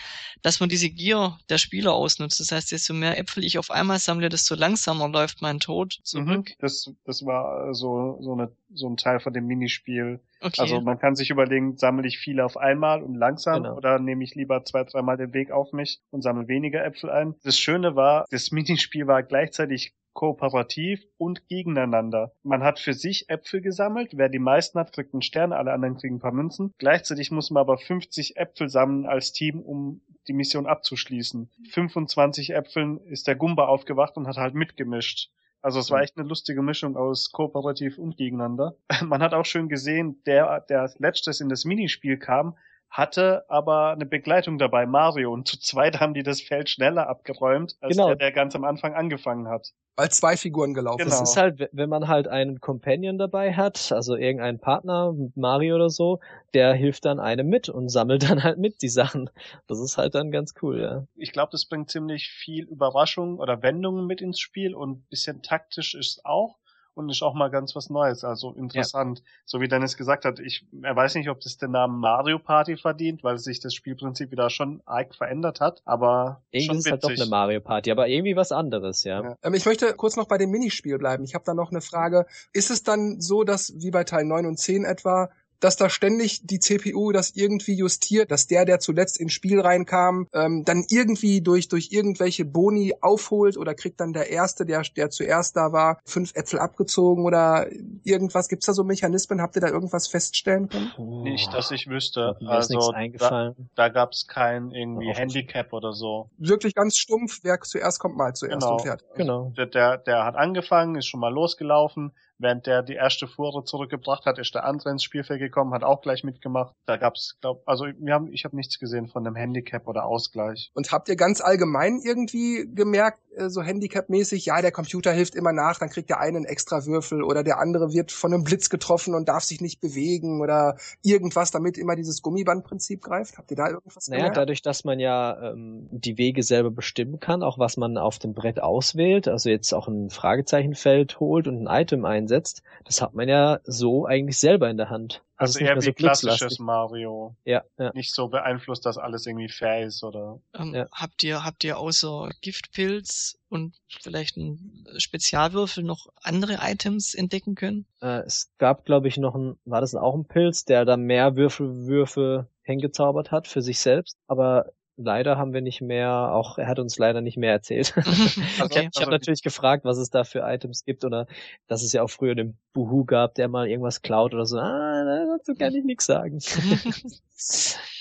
dass man diese Gier der Spieler ausnutzt. Das heißt, desto mehr Äpfel ich auf einmal sammle, desto langsamer läuft mein Tod Mhm. zurück. Das, das war so, so, eine, so ein Teil von dem Minispiel. Okay. Also man kann sich überlegen, sammle ich viele auf einmal und langsam Genau. oder nehme ich lieber zwei, dreimal den Weg auf mich und sammle weniger Äpfel ein. Das Schöne war, das Minispiel war gleichzeitig kooperativ und gegeneinander. Man hat für sich Äpfel gesammelt. Wer die meisten hat, kriegt einen Stern, alle anderen kriegen ein paar Münzen. Gleichzeitig muss man aber 50 Äpfel sammeln als Team, um die Mission abzuschließen. 25 Äpfeln ist der Gumba aufgewacht und hat halt mitgemischt. Also es war echt eine lustige Mischung aus kooperativ und gegeneinander. Man hat auch schön gesehen, der, der als letztes in das Minispiel kam, hatte aber eine Begleitung dabei, Mario. Und zu zweit haben die das Feld schneller abgeräumt, als Genau. der, der ganz am Anfang angefangen hat. Weil zwei Figuren gelaufen Genau. Das ist halt, wenn man halt einen Companion dabei hat, also irgendeinen Partner, Mario oder so, der hilft dann einem mit und sammelt dann halt mit die Sachen. Das ist halt dann ganz cool, ja. Ich glaube, das bringt ziemlich viel Überraschung oder Wendungen mit ins Spiel und ein bisschen taktisch ist auch. Und ist auch mal ganz was Neues, also interessant. So wie Dennis gesagt hat, ich er weiß nicht, ob das den Namen Mario Party verdient, weil sich das Spielprinzip wieder schon arg verändert hat, aber Irgendwie schon ist es halt doch witzig. eine Mario Party, aber irgendwie was anderes, ja. Ja. Ähm, ich möchte kurz noch bei dem Minispiel bleiben. Ich habe da noch eine Frage. Ist es dann so, dass wie bei Teil 9 und 10 etwa, dass da ständig die CPU das irgendwie justiert, dass der, der zuletzt ins Spiel reinkam, ähm, dann irgendwie durch, durch irgendwelche Boni aufholt oder kriegt dann der Erste, der, der zuerst da war, fünf Äpfel abgezogen oder irgendwas? Gibt's da so Mechanismen? Habt ihr da irgendwas feststellen können? Nicht, dass ich wüsste. Mir ist nichts Also da, eingefallen. da gab es kein irgendwie Handicap oder so. Wirklich ganz stumpf, wer zuerst kommt, mal zuerst Genau. und fertig. Genau. Der, der, der hat angefangen, ist schon mal losgelaufen. Während der die erste Fuhre zurückgebracht hat, ist der andere ins Spielfeld gekommen, hat auch gleich mitgemacht. Da gab's, glaub, also wir haben, ich habe nichts gesehen von einem Handicap oder Ausgleich. Und habt ihr ganz allgemein irgendwie gemerkt, äh, so Handicap-mäßig, ja, der Computer hilft immer nach, dann kriegt der eine einen extra Würfel oder der andere wird von einem Blitz getroffen und darf sich nicht bewegen oder irgendwas, damit immer dieses Gummibandprinzip greift? Habt ihr da irgendwas Naja, gemerkt? dadurch, dass man ja ähm, die Wege selber bestimmen kann, auch was man auf dem Brett auswählt, also jetzt auch ein Fragezeichenfeld holt und ein Item einsetzt, das hat man ja so eigentlich selber in der Hand. Also ist nicht eher mehr wie klassisches. Mario. Ja, ja. Nicht so beeinflusst, dass alles irgendwie fair ist oder. Ähm, Ja. Habt ihr, habt ihr außer Giftpilz und vielleicht ein Spezialwürfel noch andere Items entdecken können? Äh, es gab, glaube ich, noch ein, war das auch ein Pilz, der da mehr Würfelwürfe hingezaubert hat für sich selbst, aber leider haben wir nicht mehr, auch er hat uns leider nicht mehr erzählt. Also, ich habe also, natürlich gefragt, was es da für Items gibt oder dass es ja auch früher den Buhu gab, der mal irgendwas klaut oder so. Ah, dazu kann ich nichts sagen.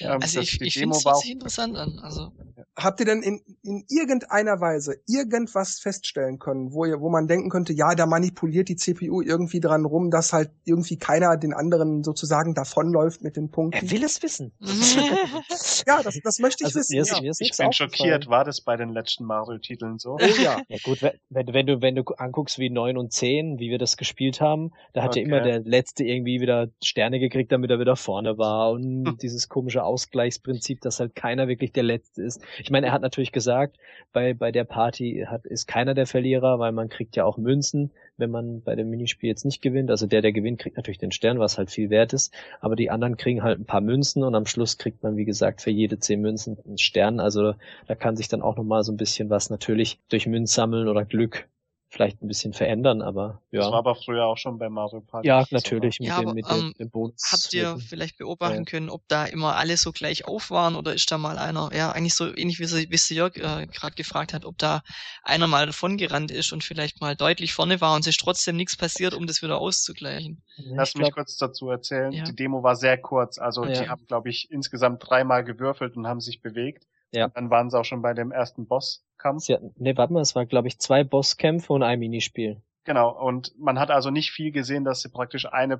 ähm, Also das- ich, die ich finde Demo es tatsächlich interessant an. Also Habt ihr denn in, in irgendeiner Weise irgendwas feststellen können, wo ihr, wo man denken könnte, ja, da manipuliert die CPU irgendwie dran rum, dass halt irgendwie keiner den anderen sozusagen davonläuft mit den Punkten? er will es wissen. Ja, das, das möchte ich Also, wissen. mir ist- ja. mir ist Ich nichts bin schockiert, war das bei den letzten Mario-Titeln so? Oh ja. Ja gut, wenn, wenn, du wenn du anguckst wie 9 und 10, wie wir das gespielt haben, da hat ja Okay. immer der letzte irgendwie wieder Sterne gekriegt, damit er wieder vorne war und. dieses komische Ausgleichsprinzip, dass halt keiner wirklich der letzte ist. Ich meine, er hat natürlich gesagt, bei bei der Party hat ist keiner der Verlierer, weil man kriegt ja auch Münzen, wenn man bei dem Minispiel jetzt nicht gewinnt. Also der der gewinnt, kriegt natürlich den Stern, was halt viel wert ist, aber die anderen kriegen halt ein paar Münzen und am Schluss kriegt man wie gesagt für jede 10 Münzen einen Stern, also da kann sich dann auch nochmal so ein bisschen was natürlich durch Münzsammeln oder Glück vielleicht ein bisschen verändern, aber Das war ja. aber früher auch schon bei Mario Party. Ja, so. natürlich mit Ja, dem, aber, mit dem, ähm, dem Bonus. habt ihr vielleicht beobachten Ja. können, ob da immer alle so gleich auf waren oder ist da mal einer, ja, eigentlich so ähnlich wie, sie- wie sie Jörg äh, gerade gefragt hat, ob da einer mal davongerannt ist und vielleicht mal deutlich vorne war und es ist trotzdem nichts passiert, um das wieder auszugleichen. Lass ich mich glaub, kurz dazu erzählen. Ja. Die Demo war sehr kurz. Also Ja. die haben, glaube ich, insgesamt dreimal gewürfelt und haben sich bewegt. Ja. Und dann waren sie auch schon bei dem ersten Bosskampf. sie hatten, nee, warte mal, es war glaube ich zwei Bosskämpfe und ein Minispiel. Genau. Und man hat also nicht viel gesehen, dass sie praktisch eine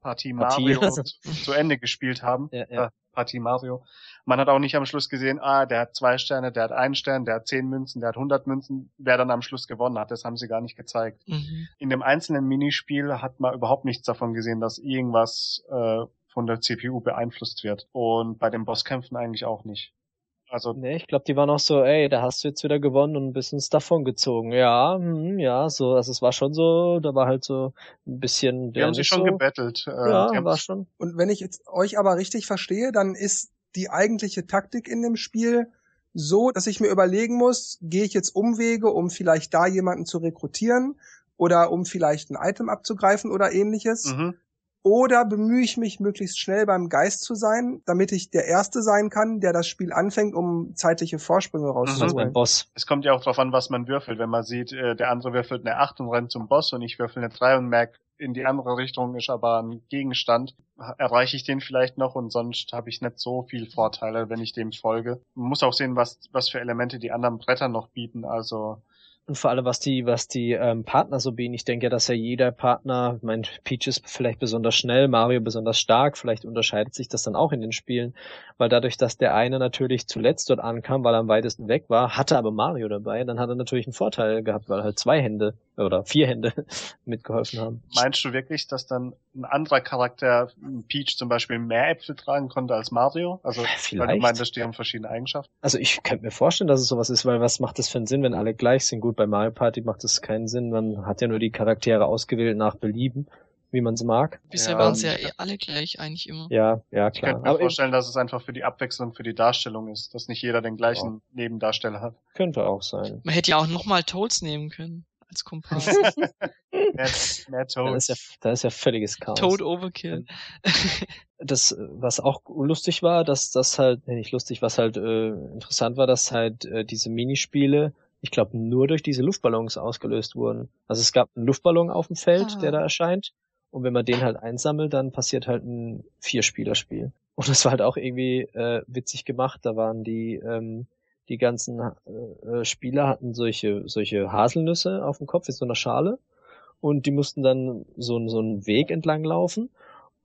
Partie, Partie, Mario also. zu, zu Ende gespielt haben. Ja, ja. Äh, Partie Mario. Man hat auch nicht am Schluss gesehen, ah, der hat zwei Sterne, der hat einen Stern, der hat zehn Münzen, der hat hundert Münzen. Wer dann am Schluss gewonnen hat, das haben sie gar nicht gezeigt. Mhm. in dem einzelnen Minispiel hat man überhaupt nichts davon gesehen, dass irgendwas äh, von der CPU beeinflusst wird. Und bei den Bosskämpfen eigentlich auch nicht. Also Nee, ich glaube, die waren auch so, ey, da hast du jetzt wieder gewonnen und bist uns davon gezogen. Ja, hm, ja, so, also es war schon so, da war halt so ein bisschen die der haben sich schon so, gebettelt. Äh, Ja, war schon. Und wenn ich jetzt euch aber richtig verstehe, dann ist die eigentliche Taktik in dem Spiel so, dass ich mir überlegen muss, gehe ich jetzt Umwege, um vielleicht da jemanden zu rekrutieren oder um vielleicht ein Item abzugreifen oder ähnliches. Mhm. Oder bemühe ich mich, möglichst schnell beim Geist zu sein, damit ich der Erste sein kann, der das Spiel anfängt, um zeitliche Vorsprünge Mhm. beim rauszuholen. Boss. Es kommt ja auch darauf an, was man würfelt. Wenn man sieht, äh, der andere würfelt eine 8 und rennt zum Boss und ich würfel eine 3 und merke, in die andere Richtung ist aber ein Gegenstand, erreiche ich den vielleicht noch und sonst habe ich nicht so viel Vorteile, wenn ich dem folge. Man muss auch sehen, was, was für Elemente die anderen Bretter noch bieten. Also Und vor allem, was die, was die ähm, Partner so bieten. Ich denke ja, dass ja jeder Partner, mein Peach ist vielleicht besonders schnell, Mario besonders stark, vielleicht unterscheidet sich das dann auch in den Spielen, weil dadurch, dass der eine natürlich zuletzt dort ankam, weil er am weitesten weg war, hatte aber Mario dabei, dann hat er natürlich einen Vorteil gehabt, weil halt zwei Hände oder vier Hände mitgeholfen haben. Meinst du wirklich, dass dann ein anderer Charakter, Peach zum Beispiel, mehr Äpfel tragen konnte als Mario? Also, weil du Vielleicht. meintest, die haben verschiedene Eigenschaften. Also ich könnte mir vorstellen, dass es sowas ist, weil was macht das für einen Sinn, wenn alle gleich sind? Gut, bei Mario Party macht das keinen Sinn. Man hat ja nur die Charaktere ausgewählt nach Belieben, wie man sie mag. Bisher Ja. waren sie ja eh alle gleich eigentlich immer. Ja, ja, Ich klar. könnte mir Aber vorstellen, dass es einfach für die Abwechslung, für die Darstellung ist, dass nicht jeder den gleichen Nebendarsteller hat. könnte auch sein. Man hätte ja auch nochmal Toads nehmen können als Kompass. Mehr, mehr Da Toad. ist ja, da ist ja völliges Chaos. Toad Overkill. das, äh, was auch lustig war, dass das halt, nee, nicht lustig, was halt äh, interessant war, dass halt äh, diese Minispiele, ich glaube, nur durch diese Luftballons ausgelöst wurden. Also es gab einen Luftballon auf dem Feld, Ah. der da erscheint. Und wenn man den halt einsammelt, dann passiert halt ein Vierspielerspiel. Und das war halt auch irgendwie äh, witzig gemacht. Da waren die, ähm, die ganzen äh, äh, Spieler hatten solche, solche Haselnüsse auf dem Kopf in so einer Schale. Und die mussten dann so, so einen Weg entlang laufen.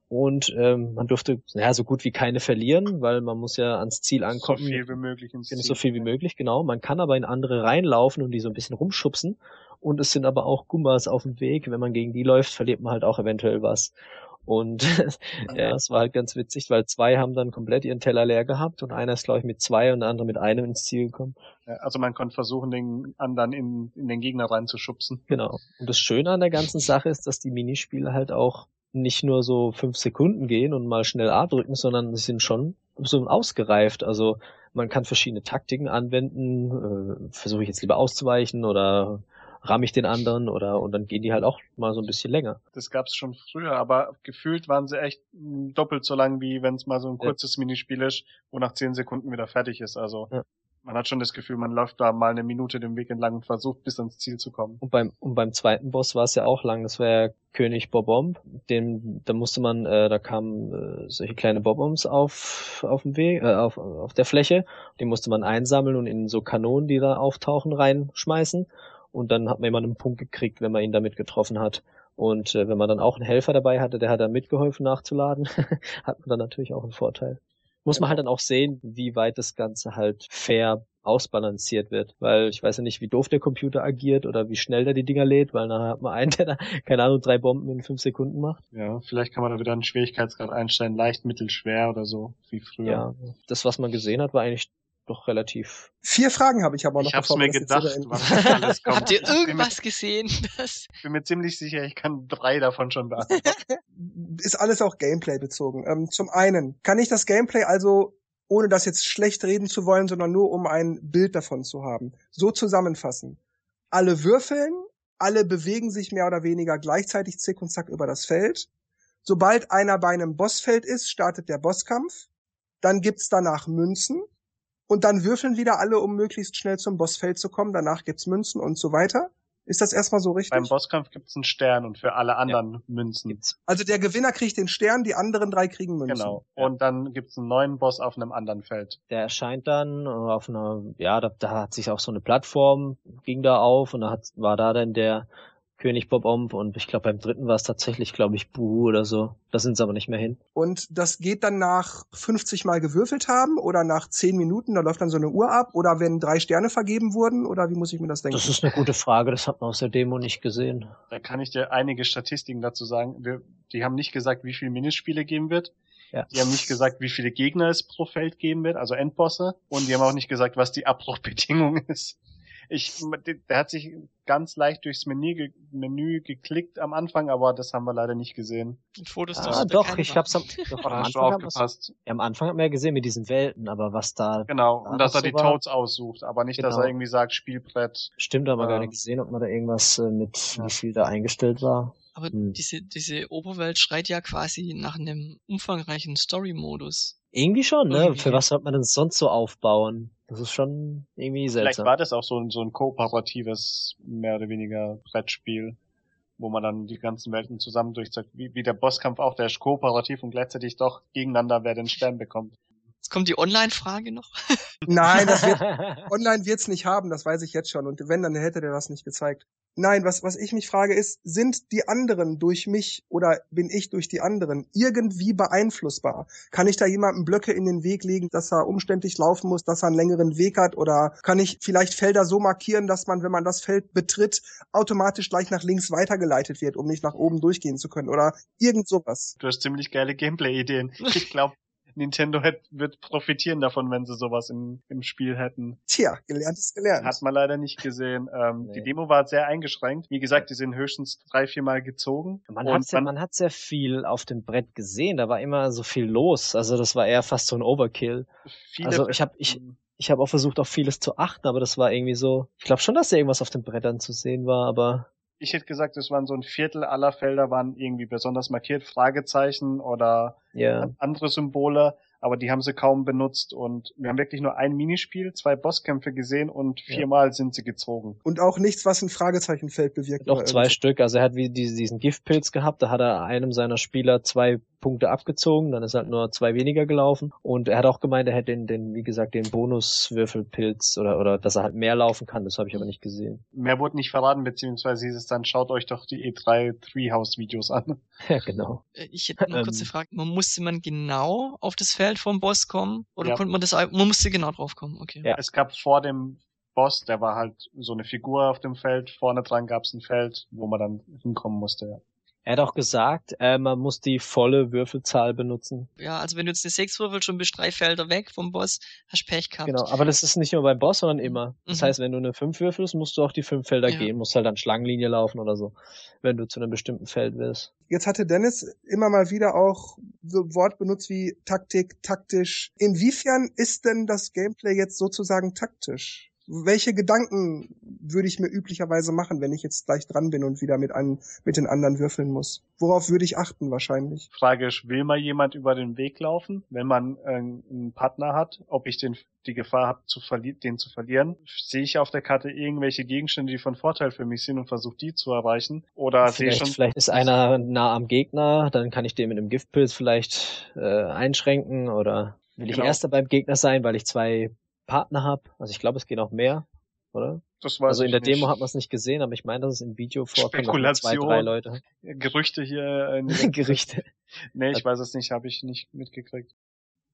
Und ähm, man durfte ja so gut wie keine verlieren, weil man muss ja ans Ziel so ankommen. viel wie möglich ins so Ziel. viel wie möglich, genau. Man kann aber in andere reinlaufen und die so ein bisschen rumschubsen. Und es sind aber auch Gummas auf dem Weg. Wenn man gegen die läuft, verliert man halt auch eventuell was. Und ja, es war halt ganz witzig, weil zwei haben dann komplett ihren Teller leer gehabt und einer ist, glaube ich, mit zwei und der andere mit einem ins Ziel gekommen. Also man konnte versuchen, den anderen in, in den Gegner reinzuschubsen. Genau. Und das Schöne an der ganzen Sache ist, dass die Minispiele halt auch nicht nur so fünf Sekunden gehen und mal schnell A drücken, sondern sie sind schon so ausgereift. Also man kann verschiedene Taktiken anwenden. Äh, Versuche ich jetzt lieber auszuweichen oder ramm ich den anderen oder und dann gehen die halt auch mal so ein bisschen länger. Das gab's schon früher, aber gefühlt waren sie echt doppelt so lang, wie wenn es mal so ein kurzes ja. Minispiel ist, wo nach zehn Sekunden wieder fertig ist. Also ja man hat schon das Gefühl, man läuft da mal eine Minute den Weg entlang und versucht bis ans Ziel zu kommen. Und beim, und beim zweiten Boss war es ja auch lang. Das war ja König Bobomb. Den, da musste man, äh, da kamen äh, solche kleine Bobombs auf, auf dem Weg, äh, auf, auf der Fläche. Die musste man einsammeln und in so Kanonen, die da auftauchen, reinschmeißen. Und dann hat man immer einen Punkt gekriegt, wenn man ihn damit getroffen hat. Und äh, wenn man dann auch einen Helfer dabei hatte, der hat dann mitgeholfen nachzuladen, hat man dann natürlich auch einen Vorteil muss man halt dann auch sehen, wie weit das Ganze halt fair ausbalanciert wird, weil ich weiß ja nicht, wie doof der Computer agiert oder wie schnell der die Dinger lädt, weil nachher hat man einen, der da, keine Ahnung, drei Bomben in fünf Sekunden macht. Ja, vielleicht kann man da wieder einen Schwierigkeitsgrad einstellen, leicht, mittel, schwer oder so, wie früher. Ja, das, was man gesehen hat, war eigentlich doch relativ. Vier Fragen habe ich aber noch. Ich habe mir gedacht, was alles kommt. Habt ihr irgendwas gesehen? Das ich bin mir ziemlich sicher, ich kann drei davon schon beantworten. Ist alles auch Gameplay bezogen. Ähm, zum einen, kann ich das Gameplay also ohne das jetzt schlecht reden zu wollen, sondern nur um ein Bild davon zu haben. So zusammenfassen. Alle würfeln, alle bewegen sich mehr oder weniger gleichzeitig zick und zack über das Feld. Sobald einer bei einem Bossfeld ist, startet der Bosskampf. Dann gibt's danach Münzen. Und dann würfeln wieder alle, um möglichst schnell zum Bossfeld zu kommen. Danach gibt's Münzen und so weiter. Ist das erstmal so richtig? Beim Bosskampf gibt's einen Stern und für alle anderen ja. Münzen. Also der Gewinner kriegt den Stern, die anderen drei kriegen Münzen. Genau. Und dann gibt's einen neuen Boss auf einem anderen Feld. Der erscheint dann auf einer, ja, da, da hat sich auch so eine Plattform, ging da auf und da hat, war da dann der König Bob Omb und ich glaube beim dritten war es tatsächlich, glaube ich, Buhu oder so. Da sind sie aber nicht mehr hin. Und das geht dann nach 50 Mal gewürfelt haben oder nach 10 Minuten, da läuft dann so eine Uhr ab oder wenn drei Sterne vergeben wurden oder wie muss ich mir das denken? Das ist eine gute Frage, das hat man aus der Demo nicht gesehen. Da kann ich dir einige Statistiken dazu sagen. Wir, die haben nicht gesagt, wie viele Minispiele geben wird. Ja. Die haben nicht gesagt, wie viele Gegner es pro Feld geben wird, also Endbosse. Und die haben auch nicht gesagt, was die Abbruchbedingung ist. Ich, der hat sich ganz leicht durchs Menü, Menü geklickt am Anfang, aber das haben wir leider nicht gesehen. Fotos ah, doch, ich hab's am, doch, am Anfang aufgepasst. Ja, am Anfang hat man ja gesehen mit diesen Welten, aber was da. Genau, da und dass er die Toads aussucht, aber nicht, genau. dass er genau. irgendwie sagt, Spielbrett. Stimmt, aber ähm, gar nicht gesehen, ob man da irgendwas äh, mit, wie viel da eingestellt war. Aber hm. diese, diese Oberwelt schreit ja quasi nach einem umfangreichen Story-Modus. Irgendwie schon, ne? Irgendwie. Für was sollte man denn sonst so aufbauen? Das ist schon irgendwie seltsam. Vielleicht war das auch so ein, so ein kooperatives, mehr oder weniger Brettspiel, wo man dann die ganzen Welten zusammen durchzeigt. Wie, wie der Bosskampf auch, der ist kooperativ und gleichzeitig doch gegeneinander, wer den Stern bekommt. Jetzt kommt die Online-Frage noch. Nein, das wird, online wird's nicht haben, das weiß ich jetzt schon. Und wenn, dann hätte der das nicht gezeigt. Nein, was, was ich mich frage ist, sind die anderen durch mich oder bin ich durch die anderen irgendwie beeinflussbar? Kann ich da jemandem Blöcke in den Weg legen, dass er umständlich laufen muss, dass er einen längeren Weg hat? Oder kann ich vielleicht Felder so markieren, dass man, wenn man das Feld betritt, automatisch gleich nach links weitergeleitet wird, um nicht nach oben durchgehen zu können? Oder irgend sowas? Du hast ziemlich geile Gameplay-Ideen. Ich glaube, Nintendo hätte, wird profitieren davon, wenn sie sowas im, im Spiel hätten. Tja, gelernt ist gelernt. Hat man leider nicht gesehen. Ähm, nee. Die Demo war sehr eingeschränkt. Wie gesagt, die sind höchstens drei, vier Mal gezogen. Man hat, sehr, man hat sehr viel auf dem Brett gesehen. Da war immer so viel los. Also das war eher fast so ein Overkill. Viele also ich habe ich, ich habe auch versucht, auf vieles zu achten, aber das war irgendwie so. Ich glaube schon, dass da irgendwas auf den Brettern zu sehen war, aber ich hätte gesagt, es waren so ein Viertel aller Felder waren irgendwie besonders markiert, Fragezeichen oder yeah. andere Symbole aber die haben sie kaum benutzt und wir haben wirklich nur ein Minispiel, zwei Bosskämpfe gesehen und viermal ja. sind sie gezogen. Und auch nichts, was ein Fragezeichenfeld bewirkt. Noch zwei Stück, also er hat wie diesen Giftpilz gehabt, da hat er einem seiner Spieler zwei Punkte abgezogen, dann ist halt nur zwei weniger gelaufen und er hat auch gemeint, er hätte den, den wie gesagt, den Bonuswürfelpilz oder, oder dass er halt mehr laufen kann, das habe ich aber nicht gesehen. Mehr wurde nicht verraten, beziehungsweise hieß es dann, schaut euch doch die E3 Treehouse Videos an. Ja, genau. Äh, ich hätte noch kurz eine Frage, man musste man genau auf das Feld vom Boss kommen oder ja. konnte man das, man musste genau drauf kommen, okay. Ja, es gab vor dem Boss, der war halt so eine Figur auf dem Feld, vorne dran gab es ein Feld, wo man dann hinkommen musste, ja. Er hat auch gesagt, äh, man muss die volle Würfelzahl benutzen. Ja, also wenn du jetzt eine 6 würfelst, schon bist drei Felder weg vom Boss, hast du Pech gehabt. Genau, aber das ist nicht nur beim Boss, sondern immer. Das mhm. heißt, wenn du eine 5 würfelst, musst du auch die 5 Felder ja. gehen, musst halt dann Schlangenlinie laufen oder so, wenn du zu einem bestimmten Feld willst. Jetzt hatte Dennis immer mal wieder auch so Wort benutzt wie Taktik, taktisch. Inwiefern ist denn das Gameplay jetzt sozusagen taktisch? Welche Gedanken würde ich mir üblicherweise machen, wenn ich jetzt gleich dran bin und wieder mit, an, mit den anderen würfeln muss? Worauf würde ich achten wahrscheinlich? Frage ist, will mal jemand über den Weg laufen, wenn man äh, einen Partner hat, ob ich den die Gefahr habe, zu den zu verlieren? Sehe ich auf der Karte irgendwelche Gegenstände, die von Vorteil für mich sind und versuche die zu erreichen? Oder sehe ich schon. Vielleicht ist einer nah am Gegner, dann kann ich den mit einem Giftpilz vielleicht äh, einschränken oder will genau. ich erster beim Gegner sein, weil ich zwei Partner habe? Also ich glaube, es geht auch mehr, oder? Das weiß also in der nicht. Demo hat man es nicht gesehen, aber ich meine, dass es im Video vorkommt. Spekulation, zwei, drei Leute. Gerüchte hier. Äh, Gerüchte. Nee, ich weiß es nicht, habe ich nicht mitgekriegt.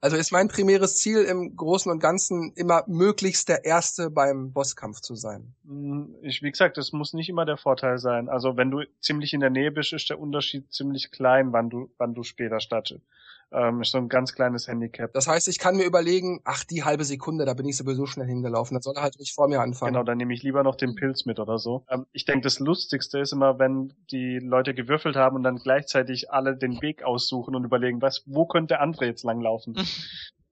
Also ist mein primäres Ziel im Großen und Ganzen immer möglichst der Erste beim Bosskampf zu sein. Hm, ich, wie gesagt, das muss nicht immer der Vorteil sein. Also wenn du ziemlich in der Nähe bist, ist der Unterschied ziemlich klein, wann du, wann du später startest ähm, ist so ein ganz kleines Handicap. Das heißt, ich kann mir überlegen, ach, die halbe Sekunde, da bin ich sowieso schnell hingelaufen, dann soll er halt nicht vor mir anfangen. Genau, dann nehme ich lieber noch den Pilz mit oder so. Ähm, ich denke, das Lustigste ist immer, wenn die Leute gewürfelt haben und dann gleichzeitig alle den Weg aussuchen und überlegen, was, wo könnte der andere jetzt langlaufen?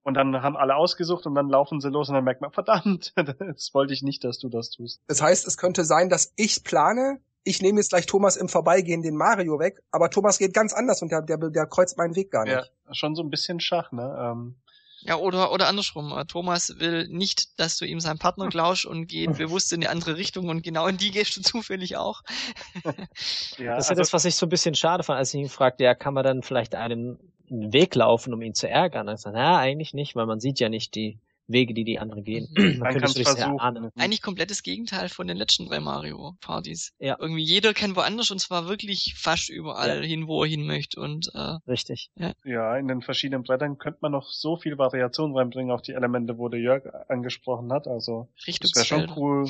Und dann haben alle ausgesucht und dann laufen sie los und dann merkt man, verdammt, das wollte ich nicht, dass du das tust. Das heißt, es könnte sein, dass ich plane, ich nehme jetzt gleich Thomas im Vorbeigehen den Mario weg, aber Thomas geht ganz anders und der, der, der kreuzt meinen Weg gar nicht. Ja, schon so ein bisschen Schach, ne? Ähm. Ja, oder, oder andersrum. Äh, Thomas will nicht, dass du ihm seinen Partner klausch und geht bewusst in die andere Richtung und genau in die gehst du zufällig auch. ja, das ist ja also, das, was ich so ein bisschen schade fand, als ich ihn fragte, ja, kann man dann vielleicht einem einen Weg laufen, um ihn zu ärgern? Dann sagt, ja, eigentlich nicht, weil man sieht ja nicht die, Wege, die die anderen gehen. Man, kann es versuchen. Eigentlich komplettes Gegenteil von den letzten drei Mario-Partys. Ja. Irgendwie jeder kennt woanders und zwar wirklich fast überall ja. hin, wo er hin möchte. Und, äh, Richtig. Ja. ja, in den verschiedenen Brettern könnte man noch so viel Variation reinbringen auf die Elemente, wo der Jörg angesprochen hat. Also das wäre schon cool,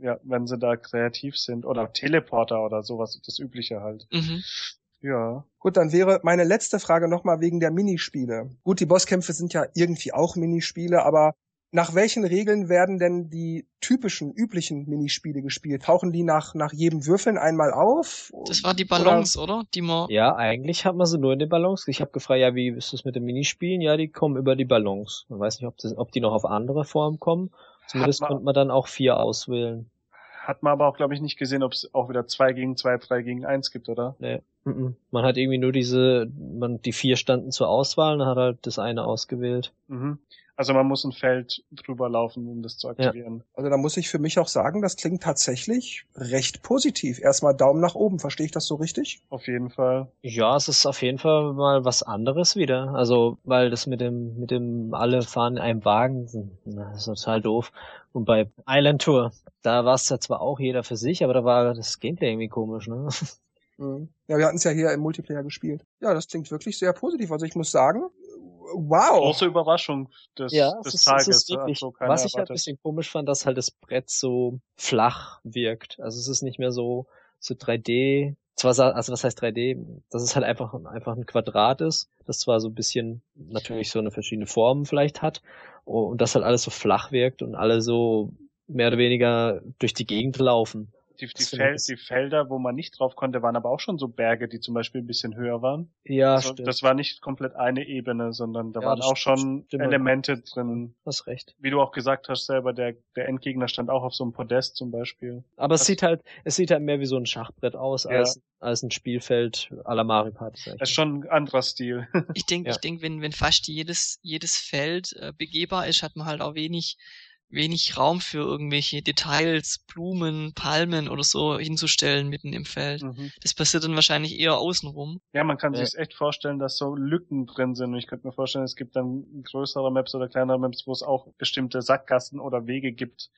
ja, wenn sie da kreativ sind. Oder Teleporter oder sowas, das Übliche halt. Mhm. Ja. Gut, dann wäre meine letzte Frage nochmal wegen der Minispiele. Gut, die Bosskämpfe sind ja irgendwie auch Minispiele, aber nach welchen Regeln werden denn die typischen, üblichen Minispiele gespielt? Tauchen die nach, nach jedem Würfeln einmal auf? Das war die Balance, oder? oder? Die man ja, eigentlich hat man sie nur in den Balance. Ich habe gefragt, ja, wie ist das mit den Minispielen? Ja, die kommen über die Balance. Man weiß nicht, ob, das, ob die noch auf andere Formen kommen. Zumindest konnte man dann auch vier auswählen. Hat man aber auch, glaube ich, nicht gesehen, ob es auch wieder zwei gegen zwei, drei gegen eins gibt, oder? Nee. Man hat irgendwie nur diese, man, die vier standen zur Auswahl und hat halt das eine ausgewählt. Mhm. Also man muss ein Feld drüber laufen, um das zu aktivieren. Ja. Also da muss ich für mich auch sagen, das klingt tatsächlich recht positiv. Erstmal Daumen nach oben, verstehe ich das so richtig? Auf jeden Fall. Ja, es ist auf jeden Fall mal was anderes wieder. Also, weil das mit dem, mit dem alle fahren in einem Wagen, das ist total doof. Und bei Island Tour, da war es ja zwar auch jeder für sich, aber da war das Gameplay irgendwie komisch, ne? Mhm. Ja, wir hatten es ja hier im Multiplayer gespielt. Ja, das klingt wirklich sehr positiv. Also ich muss sagen, wow. Große Überraschung des, ja, des ist, Tages. Ist wirklich, so was ich halt ein bisschen komisch fand, dass halt das Brett so flach wirkt. Also es ist nicht mehr so, so 3D. Zwar, also was heißt 3D? Dass es halt einfach, einfach ein Quadrat ist, das zwar so ein bisschen natürlich so eine verschiedene Formen vielleicht hat und das halt alles so flach wirkt und alle so mehr oder weniger durch die Gegend laufen. Die, die, Fel die, Felder, wo man nicht drauf konnte, waren aber auch schon so Berge, die zum Beispiel ein bisschen höher waren. Ja, also, stimmt. Das war nicht komplett eine Ebene, sondern da ja, waren auch schon stimmt. Elemente drin. Hast recht. Wie du auch gesagt hast selber, der, der Endgegner stand auch auf so einem Podest zum Beispiel. Aber das es sieht halt, es sieht halt mehr wie so ein Schachbrett aus, ja. als, als ein Spielfeld à la Mario Party. Das ist schon ein anderer Stil. ich denke, ja. ich denke, wenn, wenn fast jedes, jedes Feld äh, begehbar ist, hat man halt auch wenig wenig Raum für irgendwelche Details, Blumen, Palmen oder so hinzustellen mitten im Feld. Mhm. Das passiert dann wahrscheinlich eher außenrum. Ja, man kann ja. sich echt vorstellen, dass so Lücken drin sind. Und ich könnte mir vorstellen, es gibt dann größere Maps oder kleinere Maps, wo es auch bestimmte Sackgassen oder Wege gibt,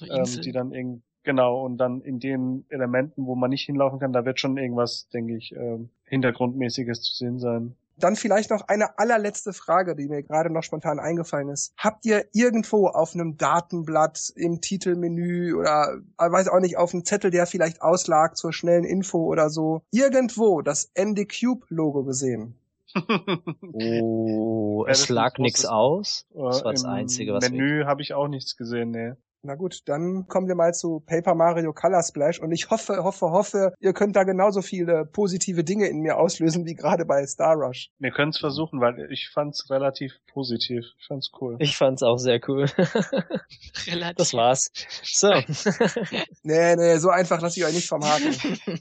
ähm, die dann irgendwie Genau, und dann in den Elementen, wo man nicht hinlaufen kann, da wird schon irgendwas, denke ich, äh, Hintergrundmäßiges zu sehen sein. Dann vielleicht noch eine allerletzte Frage, die mir gerade noch spontan eingefallen ist. Habt ihr irgendwo auf einem Datenblatt im Titelmenü oder äh, weiß auch nicht, auf einem Zettel, der vielleicht auslag zur schnellen Info oder so, irgendwo das Andy Cube Logo gesehen? oh, es lag nichts aus. Das war das Einzige, was Menü habe ich auch nichts gesehen, ne. Na gut, dann kommen wir mal zu Paper Mario Color Splash und ich hoffe, hoffe, hoffe, ihr könnt da genauso viele positive Dinge in mir auslösen wie gerade bei Star Rush. Wir können es versuchen, weil ich fand's relativ positiv. Ich fand's cool. Ich fand's auch sehr cool. Relativ. Das war's. So. Nee, nee, so einfach lasse ich euch nicht vom Haken.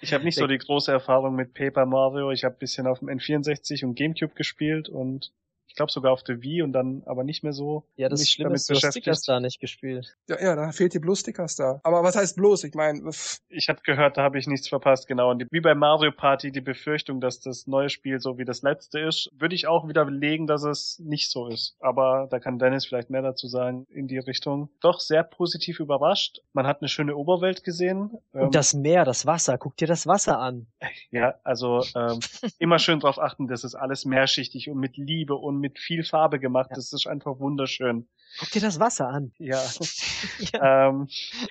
Ich habe nicht so die große Erfahrung mit Paper Mario. Ich habe bisschen auf dem N64 und Gamecube gespielt und glaube sogar auf der Wii und dann aber nicht mehr so. Ja, das Schlimme ist, du hast beschäftigt. Stickers da nicht gespielt. Ja, ja, da fehlt die bloß Stickers da. Aber was heißt bloß? Ich meine, Ich habe gehört, da habe ich nichts verpasst, genau. Und die, wie bei Mario Party die Befürchtung, dass das neue Spiel so wie das letzte ist, würde ich auch widerlegen, dass es nicht so ist. Aber da kann Dennis vielleicht mehr dazu sagen in die Richtung. Doch sehr positiv überrascht. Man hat eine schöne Oberwelt gesehen. Ähm, Und das Meer, das Wasser, guck dir das Wasser an. Ja, also ähm, immer schön drauf achten, das ist alles mehrschichtig und mit Liebe und mit viel Farbe gemacht. Ja. Das ist einfach wunderschön. Guck dir das Wasser an. Ja. Ja. ähm,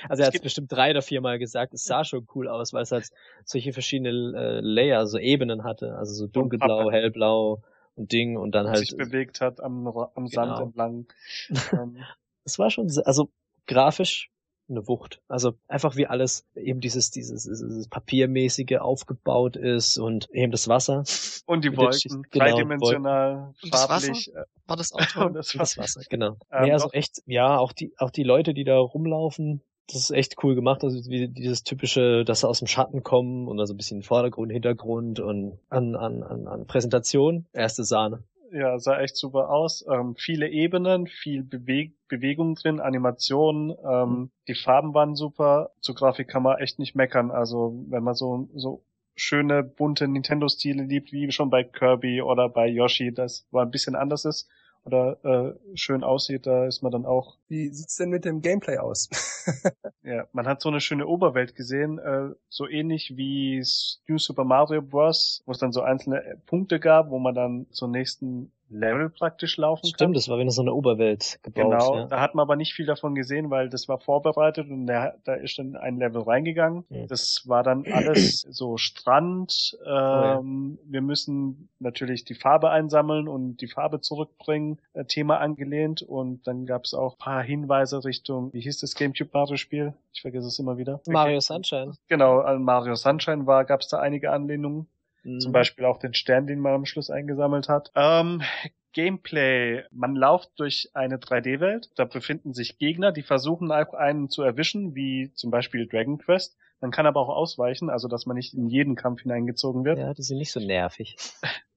Also er hat gibt- bestimmt drei oder viermal gesagt, es sah schon cool aus, weil es halt solche verschiedene äh, Layer, so Ebenen hatte. Also so dunkelblau, hellblau und Ding und dann halt. sich bewegt hat am, am Sand Genau. entlang. ähm, Es war schon, also grafisch eine Wucht. Also einfach wie alles eben dieses, dieses, dieses Papiermäßige aufgebaut ist und eben das Wasser und die Wolken, genau, dreidimensional, Und das farblich. War das auch äh, toll? und das das Wasser. Wasser, genau. Ähm, nee, also doch. echt, ja, auch die, auch die Leute, die da rumlaufen, das ist echt cool gemacht. Also wie dieses typische, dass sie aus dem Schatten kommen und also ein bisschen Vordergrund, Hintergrund und an, an, an, an Präsentation, erste Sahne. Ja, sah echt super aus. Ähm, viele Ebenen, viel Beweg Bewegung drin, Animationen, ähm, die Farben waren super. Zur Grafik kann man echt nicht meckern. Also wenn man so, so schöne, bunte Nintendo-Stile liebt, wie schon bei Kirby oder bei Yoshi, das war ein bisschen anders ist oder äh, schön aussieht, da ist man dann auch wie sieht's denn mit dem Gameplay aus? Ja, man hat so eine schöne Oberwelt gesehen, äh, so ähnlich wie New Super Mario Bros., wo es dann so einzelne äh, Punkte gab, wo man dann zum nächsten Level praktisch laufen kann. Stimmt, das war wieder so eine Oberwelt gebaut. Genau, Ja. da hat man aber nicht viel davon gesehen, weil das war vorbereitet und der, da ist dann ein Level reingegangen. Mhm. Das war dann alles so Strand. Oh ja. Ähm, Wir müssen natürlich die Farbe einsammeln und die Farbe zurückbringen, äh, Thema angelehnt. Und dann gab es auch paar Hinweise Richtung, wie hieß das Gamecube Mario Spiel? Ich vergesse es immer wieder. Mario Sunshine. Genau, an Mario Sunshine war, gab es da einige Anlehnungen. Mhm. Zum Beispiel auch den Stern, den man am Schluss eingesammelt hat. Ähm, Gameplay. Man läuft durch eine 3D-Welt. Da befinden sich Gegner, die versuchen auch einen zu erwischen, wie zum Beispiel Dragon Quest. Man kann aber auch ausweichen, also dass man nicht in jeden Kampf hineingezogen wird. Ja, die sind nicht so nervig.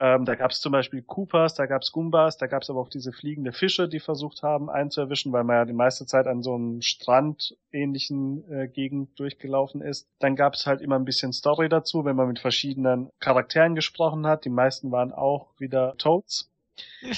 Ähm, da gab es zum Beispiel Koopas, da gab es Goombas, da gab es aber auch diese fliegende Fische, die versucht haben, einen zu erwischen, weil man ja die meiste Zeit an so einem Strand-ähnlichen äh, Gegend durchgelaufen ist. Dann gab es halt immer ein bisschen Story dazu, wenn man mit verschiedenen Charakteren gesprochen hat. Die meisten waren auch wieder Toads.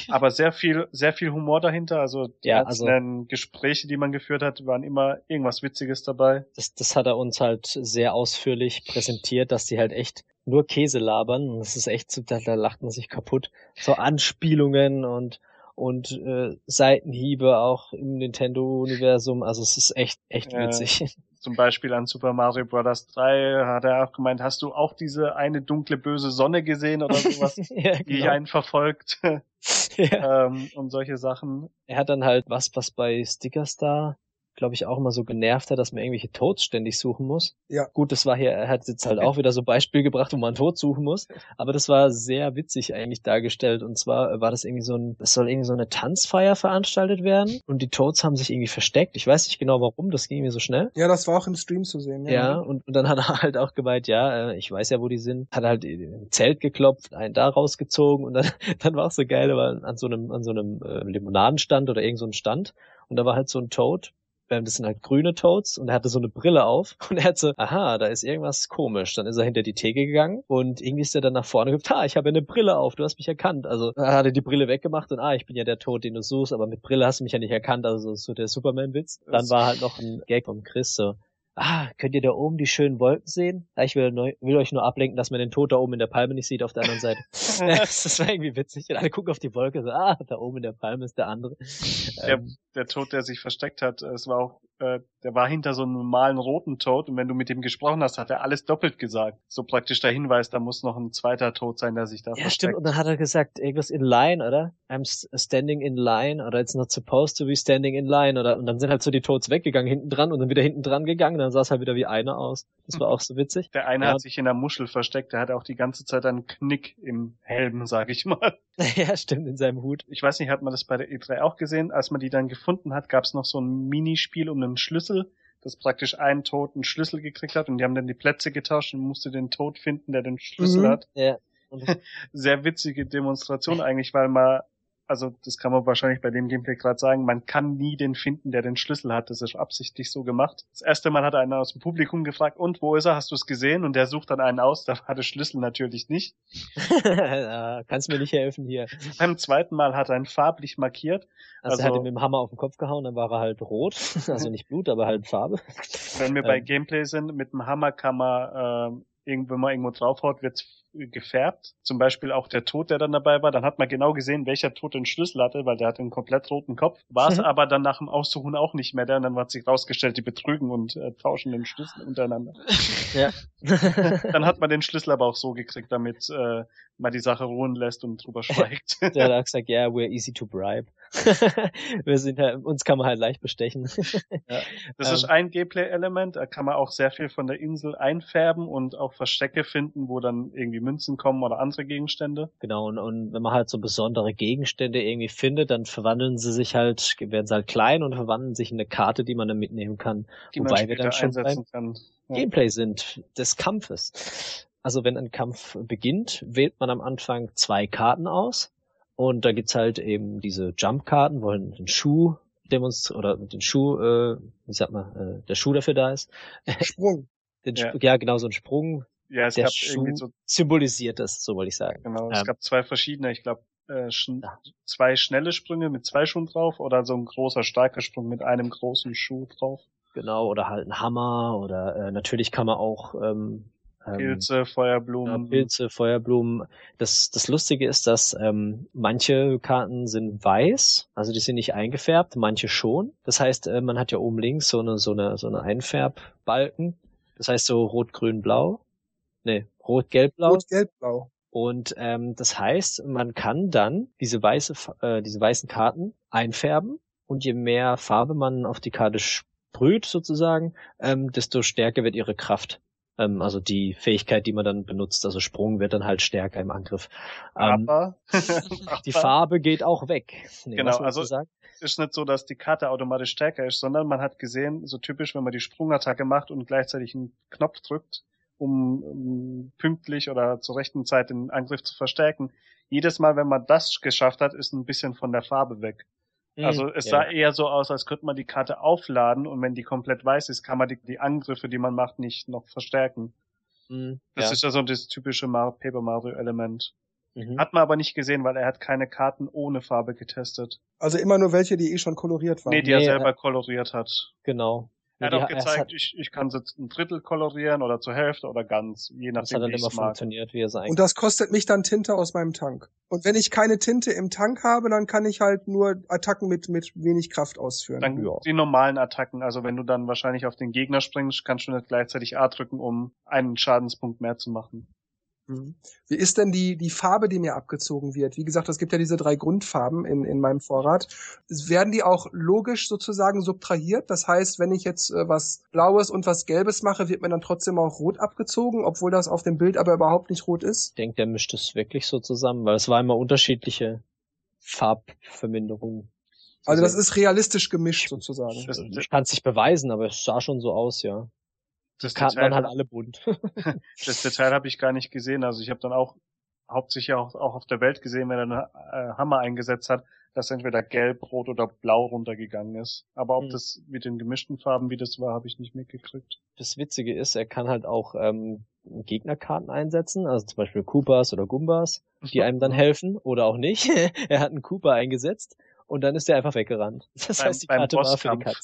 Aber sehr viel, sehr viel Humor dahinter. Also die Ja, also- Gespräche, die man geführt hat, waren immer irgendwas Witziges dabei. das, das hat er uns halt sehr ausführlich präsentiert, dass die halt echt nur Käse labern. Und das ist echt, da, da lacht man sich kaputt. So Anspielungen und und äh, Seitenhiebe auch im Nintendo-Universum. Also es ist echt, echt Ja. witzig. Zum Beispiel an Super Mario Bros. 3 hat er auch gemeint, hast du auch diese eine dunkle böse Sonne gesehen oder sowas, ja, die genau. einen verfolgt ja. ähm, und solche Sachen. Er hat dann halt was, was bei Stickerstar, glaube ich, auch immer so genervt hat, dass man irgendwelche Toads ständig suchen muss. Ja. Gut, das war hier, er hat jetzt halt auch wieder so Beispiel gebracht, wo man einen Tod suchen muss. Aber das war sehr witzig eigentlich dargestellt. Und zwar war das irgendwie so ein, es soll irgendwie so eine Tanzfeier veranstaltet werden. Und die Toads haben sich irgendwie versteckt. Ich weiß nicht genau warum, das ging mir so schnell. ja, das war auch im Stream zu sehen. Ja, und, und dann hat er halt auch gemeint, ja, äh, ich weiß ja, wo die sind. Hat halt im Zelt geklopft, einen da rausgezogen und dann, dann war auch so geil, weil an so einem, an so einem äh, Limonadenstand oder irgend so einem Stand und da war halt so ein Toad. Ähm, Das sind halt grüne Toads und er hatte so eine Brille auf und er hat so, aha, da ist irgendwas komisch. Dann ist er hinter die Theke gegangen und irgendwie ist er dann nach vorne gekommen, ha, ich habe eine Brille auf, du hast mich erkannt. Also er hatte die Brille weggemacht und ah, ich bin ja der Tod, den du suchst, aber mit Brille hast du mich ja nicht erkannt, also so der Superman-Witz. Dann war halt noch ein Gag vom Chris so, ah, könnt ihr da oben die schönen Wolken sehen? Ja, ich will, neu, will euch nur ablenken, dass man den Tod da oben in der Palme nicht sieht auf der anderen Seite. das war irgendwie witzig. Und alle gucken auf die Wolke, so, ah, da oben in der Palme ist der andere. Der, Ähm, der Tod, der sich versteckt hat, es war auch äh, der war hinter so einem normalen roten Tod und wenn du mit ihm gesprochen hast, hat er alles doppelt gesagt. So praktisch der Hinweis, da muss noch ein zweiter Tod sein, der sich da Ja, versteckt. stimmt. Und dann hat er gesagt, irgendwas in line, oder? I'm standing in line oder it's not supposed to be standing in line oder und dann sind halt so die Toads weggegangen hinten dran und dann wieder hinten dran gegangen, dann sah es halt wieder wie einer aus. Das war auch so witzig. Der eine Ja. hat sich in der Muschel versteckt, der hat auch die ganze Zeit einen Knick im Helm, sag ich mal. ja, stimmt, in seinem Hut. Ich weiß nicht, hat man das bei der E3 auch gesehen? Als man die dann gefunden hat, gab es noch so ein Minispiel um einen Schlüssel, das praktisch ein Tod einen Schlüssel gekriegt hat und die haben dann die Plätze getauscht und musste den Tod finden, der den Schlüssel Mhm. hat. Ja. Sehr witzige Demonstration eigentlich, weil man, also das kann man wahrscheinlich bei dem Gameplay gerade sagen, man kann nie den finden, der den Schlüssel hat. Das ist absichtlich so gemacht. Das erste Mal hat einer aus dem Publikum gefragt, und wo ist er? Hast du es gesehen? Und der sucht dann einen aus, da war der Schlüssel natürlich nicht. Kannst mir nicht helfen hier. Beim zweiten Mal hat er ihn farblich markiert. Also, er hat Also- ihm mit dem Hammer auf den Kopf gehauen, dann war er halt rot. Also nicht Blut, aber halt Farbe. Wenn wir bei Ähm. Gameplay sind, mit dem Hammer kann man, ähm, irgend- wenn man irgendwo draufhaut, wird gefärbt. Zum Beispiel auch der Tod, der dann dabei war. Dann hat man genau gesehen, welcher Tod den Schlüssel hatte, weil der hatte einen komplett roten Kopf. War es Mhm. aber dann nach dem Aussuchen auch nicht mehr der. Und dann hat sich rausgestellt, die betrügen und äh, tauschen den Schlüssel untereinander. Ja. Dann hat man den Schlüssel aber auch so gekriegt, damit äh, man die Sache ruhen lässt und drüber schweigt. Der hat auch gesagt, ja, yeah, we're easy to bribe. Wir sind halt, uns kann man halt leicht bestechen. Das Ähm. ist ein Gameplay-Element. Da kann man auch sehr viel von der Insel einfärben und auch Verstecke finden, wo dann irgendwie Münzen kommen oder andere Gegenstände. Genau, und, und wenn man halt so besondere Gegenstände irgendwie findet, dann verwandeln sie sich halt, werden sie halt klein und verwandeln sich in eine Karte, die man dann mitnehmen kann. die man Wobei wir später dann schon beim einsetzen kann. Ja. Gameplay sind des Kampfes. Also wenn ein Kampf beginnt, wählt man am Anfang zwei Karten aus. Und da gibt's halt eben diese Jump-Karten, wo ein ein Schuh demonstriert, oder den Schuh, äh, wie sagt man, äh, der Schuh dafür da ist. Sprung. Den Ja. Sp ja, genau, so ein Sprung Ja, es der gab Schuh irgendwie so, symbolisiert das, so wollte ich sagen. genau, es Ähm. gab zwei verschiedene, ich glaube, äh, schn Ja. zwei schnelle Sprünge mit zwei Schuhen drauf oder so ein großer, starker Sprung mit einem großen Schuh drauf. Genau, oder halt ein Hammer oder äh, natürlich kann man auch ähm, ähm, Pilze, ja, Feuerblumen. Pilze, Feuerblumen. Das, das Lustige ist, dass ähm, manche Karten sind weiß, also die sind nicht eingefärbt, manche schon. Das heißt, äh, man hat ja oben links so eine so eine so eine Einfärbbalken. Das heißt so rot, grün, blau. Nee, rot, gelb, blau. Rot, gelb, blau. Und ähm, das heißt, man kann dann diese weiße, äh, diese weißen Karten einfärben und je mehr Farbe man auf die Karte sprüht sozusagen, ähm, desto stärker wird ihre Kraft. Ähm, also die Fähigkeit, die man dann benutzt, also Sprung wird dann halt stärker im Angriff. Ähm, aber die Farbe geht auch weg. Nee, Genau, also- sagen? es ist nicht so, dass die Karte automatisch stärker ist, sondern man hat gesehen, so typisch, wenn man die Sprungattacke macht und gleichzeitig einen Knopf drückt, um, um pünktlich oder zur rechten Zeit den Angriff zu verstärken. Jedes Mal, wenn man das geschafft hat, ist ein bisschen von der Farbe weg. Also es sah ja. eher so aus, als könnte man die Karte aufladen und wenn die komplett weiß ist, kann man die, die Angriffe, die man macht, nicht noch verstärken. Hm, Das ja. ist ja so das typische Mar Paper Mario Element. Mhm. Hat man aber nicht gesehen, weil er hat keine Karten ohne Farbe getestet. Also immer nur welche, die eh schon koloriert waren. Nee, die er Nee, selber äh, koloriert hat. Genau. Er hat auch gezeigt, hat, ich, ich kann so ein Drittel kolorieren oder zur Hälfte oder ganz, je das nachdem, hat dann immer funktioniert, wie er sein Und das kostet mich dann Tinte aus meinem Tank. Und wenn ich keine Tinte im Tank habe, dann kann ich halt nur Attacken mit, mit wenig Kraft ausführen. Dann Ja. die normalen Attacken, also wenn du dann wahrscheinlich auf den Gegner springst, kannst du nicht gleichzeitig A drücken, um einen Schadenspunkt mehr zu machen. Mhm. Wie ist denn die, die Farbe, die mir abgezogen wird? Wie gesagt, es gibt ja diese drei Grundfarben in, in meinem Vorrat. Werden die auch logisch sozusagen subtrahiert? Das heißt, wenn ich jetzt äh, was Blaues und was Gelbes mache, wird mir dann trotzdem auch rot abgezogen, obwohl das auf dem Bild aber überhaupt nicht rot ist? Ich denke, der mischt es wirklich so zusammen, weil es war immer unterschiedliche Farbverminderungen. zu Also das ist realistisch gemischt sozusagen. Das- ich kann es nicht beweisen, aber es sah schon so aus, ja. Das Karten Detail, waren halt alle bunt. das Detail habe ich gar nicht gesehen. Also ich habe dann auch hauptsächlich auch, auch auf der Welt gesehen, wenn er einen äh, Hammer eingesetzt hat, dass entweder gelb, rot oder blau runtergegangen ist. Aber ob Hm. das mit den gemischten Farben, wie das war, habe ich nicht mitgekriegt. das Witzige ist, er kann halt auch ähm, Gegnerkarten einsetzen, also zum Beispiel Koopas oder Gumbas, die einem dann helfen oder auch nicht. er hat einen Koopa eingesetzt und dann ist er einfach weggerannt. Das Beim- heißt, die Karte war für die Bosskampf.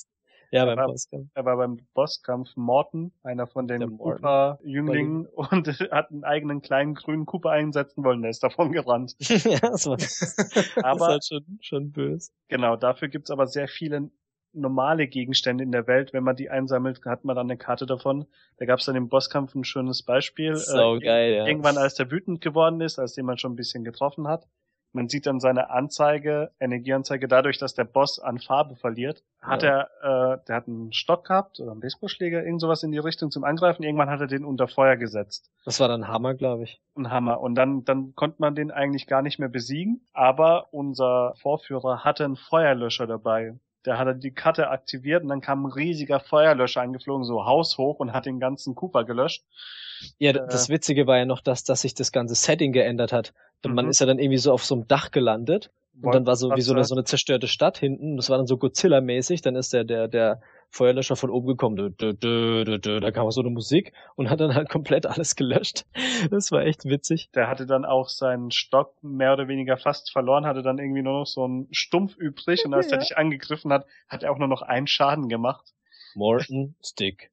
Ja, beim Aber- Bosskampf. Er war beim Bosskampf Morton, einer von den. Cooper-Jünglingen, und hat einen eigenen kleinen grünen Cooper einsetzen wollen. Der ist davon gerannt. ja, das war, das ist Aber halt schon, schon böse. genau, dafür gibt's aber sehr viele normale Gegenstände in der Welt, wenn man die einsammelt, hat man dann eine Karte davon. Da gab es dann im Bosskampf ein schönes Beispiel. So äh, geil, ja. Irgendwann, als der wütend geworden ist, als den man schon ein bisschen getroffen hat, man sieht dann seine Anzeige, Energieanzeige, dadurch, dass der Boss an Farbe verliert, hat Ja. er, äh, der hat einen Stock gehabt oder einen Baseballschläger, irgend sowas in die Richtung zum Angreifen. Irgendwann hat er den unter Feuer gesetzt. Das war dann Hammer, glaube ich. Ein Hammer. Und dann, dann konnte man den eigentlich gar nicht mehr besiegen. Aber unser Vorführer hatte einen Feuerlöscher dabei. Der hat dann die Karte aktiviert und dann kam ein riesiger Feuerlöscher angeflogen, so haushoch und hat den ganzen Cooper gelöscht. Ja, Äh. das Witzige war ja noch, dass, dass sich das ganze Setting geändert hat. Denn Man Mhm. ist ja dann irgendwie so auf so einem Dach gelandet und dann war so wie so eine, so eine zerstörte Stadt hinten. Das war dann so Godzilla-mäßig. Dann ist der, der, der Feuerlöscher von oben gekommen. Dö, dö, dö, dö, dö. Da kam so eine Musik und hat dann halt komplett alles gelöscht. Das war echt witzig. Der hatte dann auch seinen Stock mehr oder weniger fast verloren, hatte dann irgendwie nur noch so einen Stumpf übrig und als Ja. er dich angegriffen hat, hat er auch nur noch einen Schaden gemacht. Morton Stick.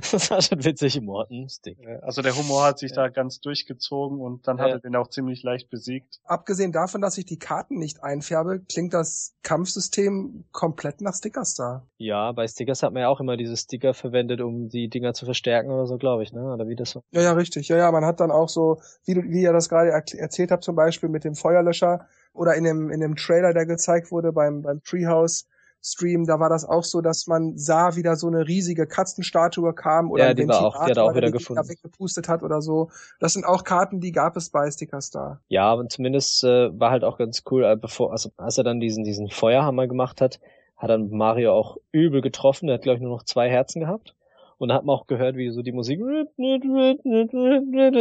Das war schon witzig, Morton Stick. Also der Humor hat sich da ganz durchgezogen und dann hat Ja. er den auch ziemlich leicht besiegt. Abgesehen davon, dass ich die Karten nicht einfärbe, klingt das Kampfsystem komplett nach Stickerstar. Ja, bei Stickers hat man ja auch immer diese Sticker verwendet, um die Dinger zu verstärken oder so, glaube ich, ne? Oder wie das war. Ja, ja, richtig. Ja, ja, man hat dann auch so, wie, du, wie ihr das gerade erzählt habt, zum Beispiel mit dem Feuerlöscher oder in dem, in dem Trailer, der gezeigt wurde beim, beim Treehouse Stream, da war das auch so, dass man sah, wie da so eine riesige Katzenstatue kam oder Ja, ein die war auch- die hat er auch der wieder gefunden. weggepustet hat oder so. Das sind auch Karten, die gab es bei Stickerstar. Ja, und zumindest äh, war halt auch ganz cool, äh, bevor, also als er dann diesen, diesen Feuerhammer gemacht hat, hat dann Mario auch übel getroffen. Er hat, glaube ich, nur noch zwei Herzen gehabt. Und da hat man auch gehört, wie so die Musik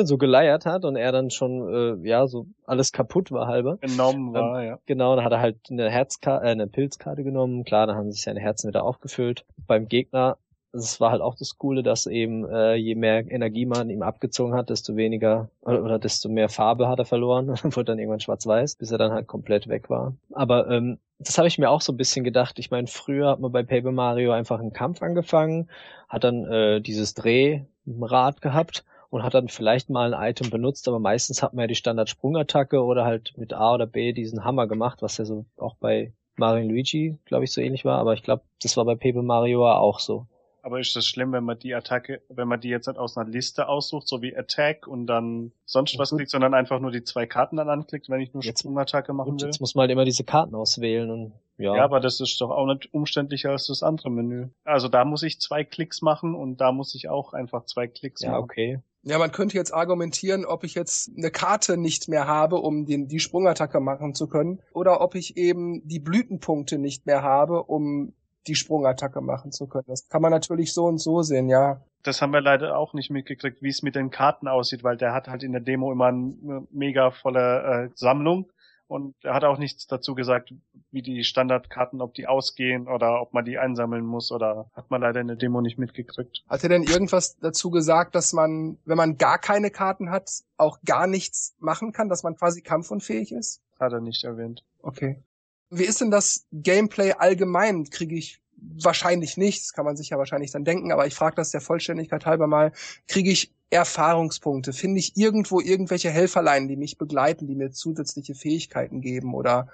so geleiert hat und er dann schon, äh, ja, so alles kaputt war halber. Enorm war, ja. Genau, dann hat er halt eine Herzkarte, äh, eine Pilzkarte genommen. Klar, dann haben sich seine Herzen wieder aufgefüllt. Beim Gegner, das war halt auch das Coole, dass eben äh, je mehr Energie man ihm abgezogen hat, desto weniger oder, oder desto mehr Farbe hat er verloren. Wurde dann irgendwann schwarz-weiß, bis er dann halt komplett weg war. Aber ähm, das habe ich mir auch so ein bisschen gedacht. Ich meine, früher hat man bei Paper Mario einfach einen Kampf angefangen, hat dann äh, dieses Drehrad gehabt und hat dann vielleicht mal ein Item benutzt, aber meistens hat man ja die Standard-Sprungattacke oder halt mit A oder B diesen Hammer gemacht, was ja so auch bei Mario Luigi, glaube ich, so ähnlich war. Aber ich glaube, das war bei Paper Mario auch so. Aber ist das schlimm, wenn man die Attacke, wenn man die jetzt nicht aus einer Liste aussucht, so wie Attack und dann sonst was Gut. klickt, sondern einfach nur die zwei Karten dann anklickt, wenn ich nur Jetzt- Sprungattacke machen Und will? jetzt muss man halt immer diese Karten auswählen und ja. Ja, aber das ist doch auch nicht umständlicher als das andere Menü. Also da muss ich zwei Klicks machen und da muss ich auch einfach zwei Klicks ja, machen. okay. Ja, man könnte jetzt argumentieren, ob ich jetzt eine Karte nicht mehr habe, um den, die Sprungattacke machen zu können, oder ob ich eben die Blütenpunkte nicht mehr habe, um die Sprungattacke machen zu können. Das kann man natürlich so und so sehen, ja. Das haben wir leider auch nicht mitgekriegt, wie es mit den Karten aussieht, weil der hat halt in der Demo immer eine mega volle äh, Sammlung und er hat auch nichts dazu gesagt, wie die Standardkarten, ob die ausgehen oder ob man die einsammeln muss oder hat man leider in der Demo nicht mitgekriegt. Hat er denn irgendwas dazu gesagt, dass man, wenn man gar keine Karten hat, auch gar nichts machen kann, dass man quasi kampfunfähig ist? Hat er nicht erwähnt. Okay. Wie ist denn das Gameplay allgemein? Kriege ich wahrscheinlich nicht, das kann man sich ja wahrscheinlich dann denken, aber ich frage das der Vollständigkeit halber mal, kriege ich Erfahrungspunkte? Finde ich irgendwo irgendwelche Helferlein, die mich begleiten, die mir zusätzliche Fähigkeiten geben oder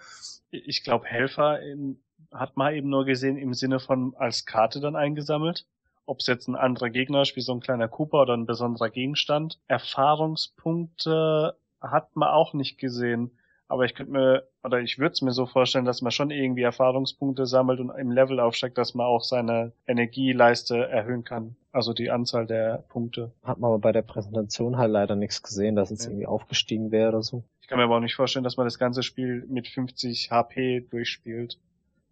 Ich glaube, Helfer in, hat man eben nur gesehen im Sinne von als Karte dann eingesammelt. Ob es jetzt ein anderer Gegner ist, wie so ein kleiner Cooper oder ein besonderer Gegenstand. Erfahrungspunkte hat man auch nicht gesehen. Aber ich könnte mir, oder ich würde es mir so vorstellen, dass man schon irgendwie Erfahrungspunkte sammelt und im Level aufsteigt, dass man auch seine Energieleiste erhöhen kann. Also die Anzahl der Punkte. Hat man aber bei der Präsentation halt leider nichts gesehen, dass es Ja. irgendwie aufgestiegen wäre oder so. Ich kann mir aber auch nicht vorstellen, dass man das ganze Spiel mit 50 HP durchspielt.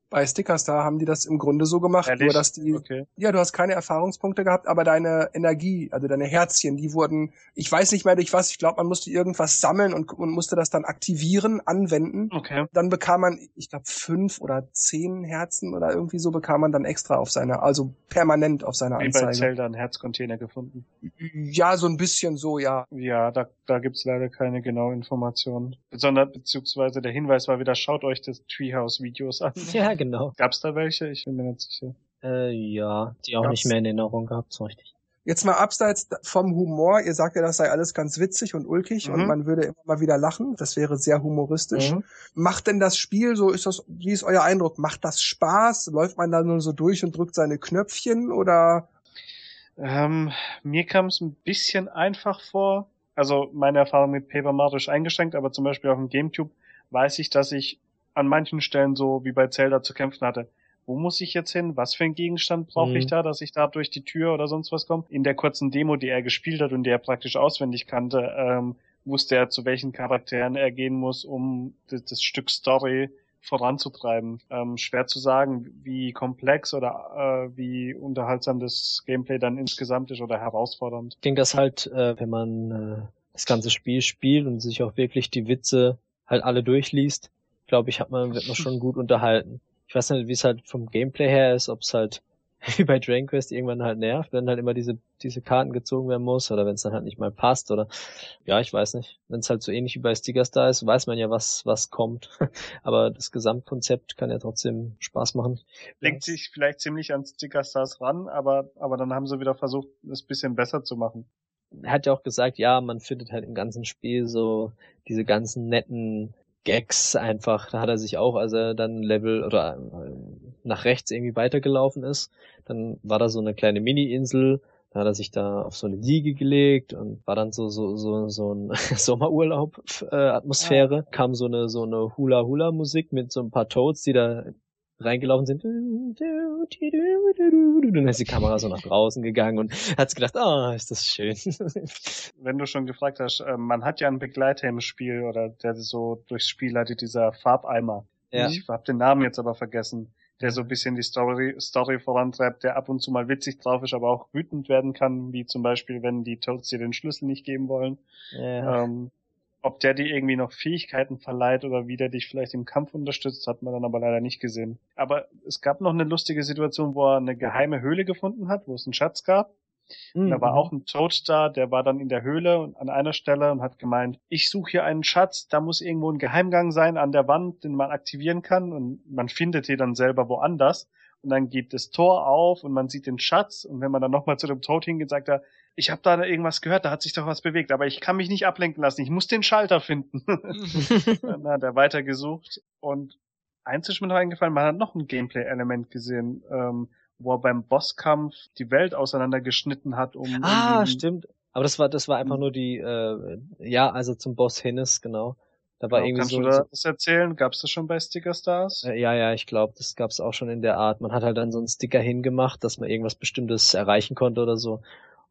Bei Stickerstar haben die das im Grunde so gemacht, Ehrlich? nur dass die Okay. Ja, du hast keine Erfahrungspunkte gehabt, aber deine Energie, also deine Herzchen, die wurden, ich weiß nicht mehr durch was, ich glaube, man musste irgendwas sammeln und, und musste das dann aktivieren, anwenden. Okay. Dann bekam man, ich glaube, fünf oder zehn Herzen oder irgendwie so bekam man dann extra auf seine, also permanent auf seine Wie bei Anzeige. Zelda einen Herzcontainer gefunden. Ja, so ein bisschen so, ja. Ja, da, da gibt's leider keine genaue Informationen. Besonders beziehungsweise der Hinweis war wieder, schaut euch das Treehouse-Videos an. Ja, genau. Gab's da welche? Ich bin mir nicht sicher. Äh, ja, die auch Gab's- nicht mehr in Erinnerung gehabt, so richtig. Jetzt mal abseits vom Humor, ihr sagt ja, das sei alles ganz witzig und ulkig Mhm. und man würde immer mal wieder lachen. Das wäre sehr humoristisch. Mhm. Macht denn das Spiel, so ist das, wie ist euer Eindruck? Macht das Spaß? Läuft man da nur so durch und drückt seine Knöpfchen oder? Ähm, mir kam es ein bisschen einfach vor. Also meine Erfahrung mit Paper Mario ist eingeschränkt, aber zum Beispiel auf dem GameCube weiß ich, dass ich an manchen Stellen so wie bei Zelda zu kämpfen hatte. Wo muss ich jetzt hin? Was für einen Gegenstand brauche Mhm. ich da, dass ich da durch die Tür oder sonst was komme? In der kurzen Demo, die er gespielt hat und die er praktisch auswendig kannte, ähm, wusste er, zu welchen Charakteren er gehen muss, um das, das Stück Story voranzutreiben. Ähm, schwer zu sagen, wie komplex oder äh, wie unterhaltsam das Gameplay dann insgesamt ist oder herausfordernd. Ich denke, dass halt, äh, wenn man äh, das ganze Spiel spielt und sich auch wirklich die Witze halt alle durchliest, glaube ich, hat man, wird man schon gut unterhalten. Ich weiß nicht, wie es halt vom Gameplay her ist, ob es halt wie bei Dragon Quest irgendwann halt nervt, wenn halt immer diese, diese Karten gezogen werden muss oder wenn es dann halt nicht mal passt oder ja, ich weiß nicht. Wenn es halt so ähnlich wie bei Sticker Star ist, weiß man ja, was, was kommt. Aber das Gesamtkonzept kann ja trotzdem Spaß machen. Legt sich vielleicht ziemlich an Sticker Stars ran, aber, aber dann haben sie wieder versucht, es bisschen besser zu machen. er hat ja auch gesagt, ja, man findet halt im ganzen Spiel so diese ganzen netten Gags einfach. Da hat er sich auch, als er dann Level oder äh, nach rechts irgendwie weitergelaufen ist, dann war da so eine kleine Mini-Insel. Da hat er sich da auf so eine Liege gelegt und war dann so so so so ein Sommerurlaub äh, Atmosphäre. Kam so eine so eine Hula Hula Musik mit so ein paar Toads, die da reingelaufen sind. Und dann ist die Kamera so nach draußen gegangen und hat gedacht, ah, ist das schön. Wenn du schon gefragt hast, äh, man hat ja einen Begleiter im Spiel oder der so durchs Spiel leitet, dieser Farbeimer. ja. Ich habe den Namen jetzt aber vergessen. Der so ein bisschen die Story, Story vorantreibt, der ab und zu mal witzig drauf ist, aber auch wütend werden kann, wie zum Beispiel, wenn die Toads dir den Schlüssel nicht geben wollen. ja. Ähm, ob der dir irgendwie noch Fähigkeiten verleiht oder wie der dich vielleicht im Kampf unterstützt, hat man dann aber leider nicht gesehen. Aber es gab noch eine lustige Situation, wo er eine geheime Höhle gefunden hat, wo es einen Schatz gab. Mhm. Da war auch ein Toad da, der war dann in der Höhle und an einer Stelle und hat gemeint, ich suche hier einen Schatz, da muss irgendwo ein Geheimgang sein an der Wand, den man aktivieren kann und man findet ihn dann selber woanders und dann geht das Tor auf und man sieht den Schatz und wenn man dann nochmal zu dem Toad hingeht, sagt er, ich habe da irgendwas gehört, da hat sich doch was bewegt, aber ich kann mich nicht ablenken lassen, ich muss den Schalter finden. dann hat er weitergesucht und eins ist mir noch eingefallen, man hat noch ein Gameplay-Element gesehen, ähm, wo er beim Bosskampf die Welt auseinandergeschnitten hat, um Ah, stimmt. Aber das war, das war einfach Mhm. nur die, äh, ja, also zum Boss Hinnes, genau. Da war Genau, irgendwie Kannst so, du da das erzählen? Gab es das schon bei Sticker Stars? Äh, ja, ja, ich glaube, das gab's auch schon in der Art. Man hat halt dann so einen Sticker hingemacht, dass man irgendwas Bestimmtes erreichen konnte oder so.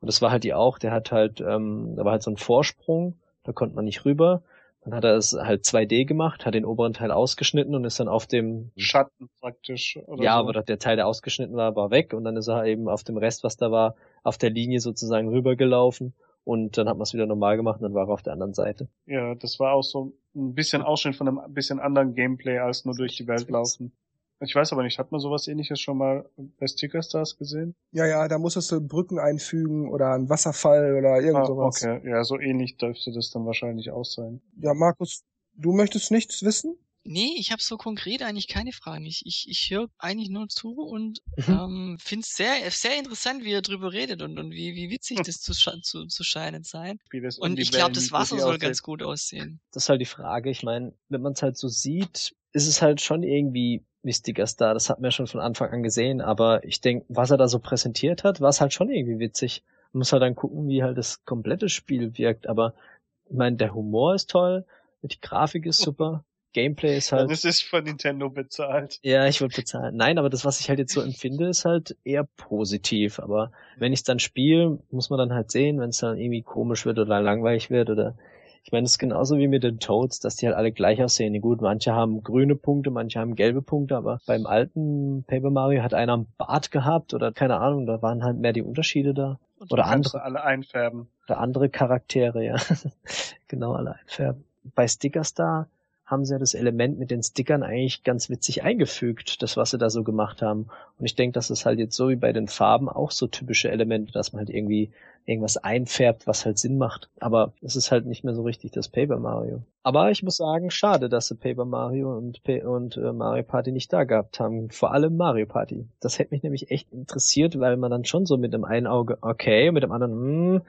Und das war halt die auch. Der hat halt, ähm, da war halt so ein Vorsprung, da konnte man nicht rüber. Dann hat er es halt 2D gemacht, hat den oberen Teil ausgeschnitten und ist dann auf dem, Schatten praktisch. Oder ja, so. aber der Teil, der ausgeschnitten war, war weg und dann ist er eben auf dem Rest, was da war, auf der Linie sozusagen rübergelaufen und dann hat man es wieder normal gemacht und dann war er auf der anderen Seite. Ja, das war auch so ein bisschen Ausschnitt von einem bisschen anderen Gameplay als nur durch die Welt laufen. Ich weiß aber nicht, hat man sowas ähnliches schon mal bei Sticker Stars gesehen? Ja, ja, da musstest du Brücken einfügen oder einen Wasserfall oder irgend Ah, sowas. okay, ja, so ähnlich dürfte das dann wahrscheinlich auch sein. Ja, Markus, du möchtest nichts wissen? Nee, ich habe so konkret eigentlich keine Fragen. Ich, ich, ich höre eigentlich nur zu und Mhm. ähm, finde es sehr, sehr interessant, wie er drüber redet und, und wie, wie witzig das zu, zu, zu scheinen sein. Und ich glaube, das Wasser soll aussehen. ganz gut aussehen. Das ist halt die Frage. Ich meine, wenn man es halt so sieht, ist es halt schon irgendwie Mystiker Star. Das hat man ja schon von Anfang an gesehen. Aber ich denke, was er da so präsentiert hat, war es halt schon irgendwie witzig. Man muss halt dann gucken, wie halt das komplette Spiel wirkt. Aber ich meine, der Humor ist toll, die Grafik ist super, Gameplay ist halt. ist es von Nintendo bezahlt. Ja, ich würde bezahlen. Nein, aber das, was ich halt jetzt so empfinde, ist halt eher positiv. Aber wenn ich es dann spiele, muss man dann halt sehen, wenn es dann irgendwie komisch wird oder langweilig wird oder ich meine, es ist genauso wie mit den Toads, dass die halt alle gleich aussehen. Gut, manche haben grüne Punkte, manche haben gelbe Punkte, aber beim alten Paper Mario hat einer einen Bart gehabt oder keine Ahnung, da waren halt mehr die Unterschiede da. Und Oder andere, alle einfärben. oder andere Charaktere, ja. genau, alle einfärben. Bei Sticker Star haben sie ja das Element mit den Stickern eigentlich ganz witzig eingefügt, das was sie da so gemacht haben. Und ich denke, das ist halt jetzt so wie bei den Farben auch so typische Elemente, dass man halt irgendwie irgendwas einfärbt, was halt Sinn macht. Aber es ist halt nicht mehr so richtig das Paper Mario. Aber ich muss sagen, schade, dass sie Paper Mario und, und äh, Mario Party nicht da gehabt haben. Vor allem Mario Party. Das hätte mich nämlich echt interessiert, weil man dann schon so mit dem einen Auge okay, mit dem anderen hm,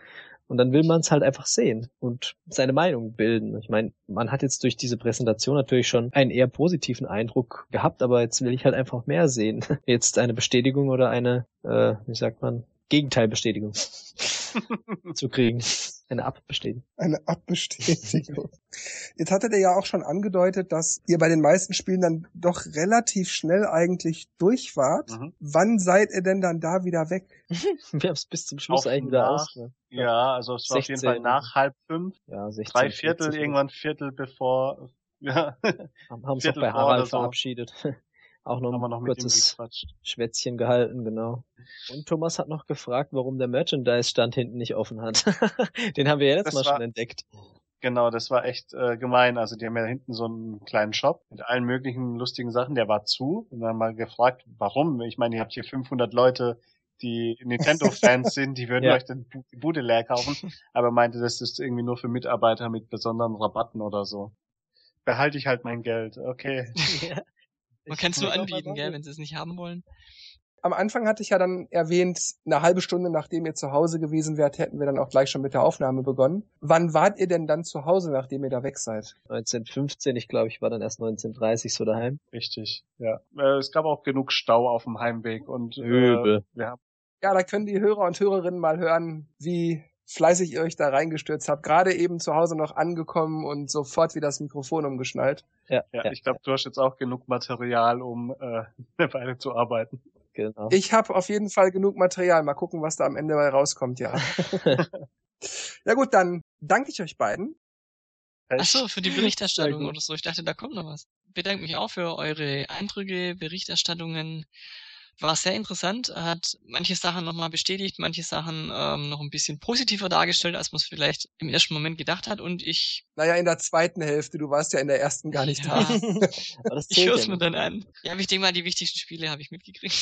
und dann will man es halt einfach sehen und seine Meinung bilden. Ich meine, man hat jetzt durch diese Präsentation natürlich schon einen eher positiven Eindruck gehabt, aber jetzt will ich halt einfach mehr sehen. Jetzt eine Bestätigung oder eine, äh, wie sagt man, Gegenteilbestätigung zu kriegen. Eine Abbestätigung. Eine Abbestätigung. Jetzt hattet ihr ja auch schon angedeutet, dass ihr bei den meisten Spielen dann doch relativ schnell eigentlich durch wart. Mhm. Wann seid ihr denn dann da wieder weg? Wir haben es bis zum Schluss auf eigentlich wieder aus. Ne? Ja, also es war 16. auf jeden Fall nach halb fünf. Ja, 16, drei Viertel, irgendwann Viertel bevor. Ja. Haben uns auch bei Harald so. verabschiedet. Auch noch ein noch kurzes Schwätzchen gehalten, genau. Und Thomas hat noch gefragt, warum der Merchandise-Stand hinten nicht offen hat. Den haben wir ja letztes Mal war, schon entdeckt. Genau, das war echt äh, gemein. Also die haben ja hinten so einen kleinen Shop mit allen möglichen lustigen Sachen. Der war zu. Und dann mal gefragt, warum? Ich meine, ihr habt hier 500 Leute, die Nintendo-Fans sind, die würden ja. euch den, Bude leer kaufen. Aber meinte, das ist irgendwie nur für Mitarbeiter mit besonderen Rabatten oder so. Behalte ich halt mein Geld. Okay. Ja. Man kann es nur anbieten, gell, wenn sie es nicht haben wollen. Am Anfang hatte ich ja dann erwähnt, eine halbe Stunde nachdem ihr zu Hause gewesen wärt, hätten wir dann auch gleich schon mit der Aufnahme begonnen. Wann wart ihr denn dann zu Hause, nachdem ihr da weg seid? 1915, ich glaube, ich war dann erst 1930 so daheim. Richtig, ja. Äh, es gab auch genug Stau auf dem Heimweg und Übel. Äh, ja. ja, da können die Hörer und Hörerinnen mal hören, wie fleißig ihr euch da reingestürzt habt. Gerade eben zu Hause noch angekommen und sofort wie das Mikrofon umgeschnallt. Ja, ja, ja ich glaube, du hast jetzt auch genug Material, um äh, eine Weile zu arbeiten. Genau. Ich habe auf jeden Fall genug Material. Mal gucken, was da am Ende mal rauskommt, ja. ja gut, dann danke ich euch beiden. Ach so, für die Berichterstattung oder so. Ich dachte, da kommt noch was. Ich bedanke mich auch für eure Eindrücke, Berichterstattungen, war sehr interessant, hat manche Sachen nochmal bestätigt, manche Sachen ähm, noch ein bisschen positiver dargestellt, als man es vielleicht im ersten Moment gedacht hat. Und ich. Naja, in der zweiten Hälfte, du warst ja in der ersten gar nicht ja. da. ich höre es mir dann an. Ja, aber ich denke mal, die wichtigsten Spiele habe ich mitgekriegt.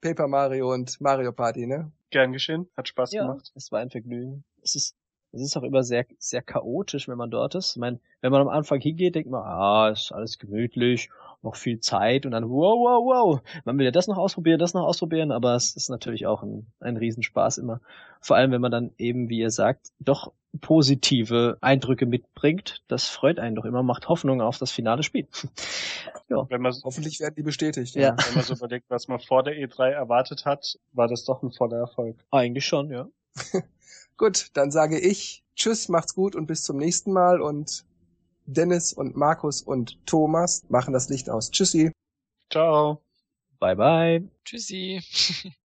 Paper Mario und Mario Party, ne? Gern geschehen, hat Spaß ja, gemacht. Es war ein Vergnügen. Es ist es ist auch immer sehr, sehr chaotisch, wenn man dort ist. Ich meine, wenn man am Anfang hingeht, denkt man, ah, ist alles gemütlich noch viel Zeit und dann wow, wow, wow. Man will ja das noch ausprobieren, das noch ausprobieren, aber es ist natürlich auch ein, ein Riesenspaß immer. Vor allem, wenn man dann eben, wie ihr sagt, doch positive Eindrücke mitbringt. Das freut einen doch immer, macht Hoffnung auf das finale Spiel. ja. Wenn man, Hoffentlich werden die bestätigt. Ja. ja. Wenn man so überlegt, was man vor der E3 erwartet hat, war das doch ein voller Erfolg. Eigentlich schon, ja. gut, dann sage ich Tschüss, macht's gut und bis zum nächsten Mal und Dennis und Markus und Thomas machen das Licht aus. Tschüssi. Ciao. Bye bye. Tschüssi.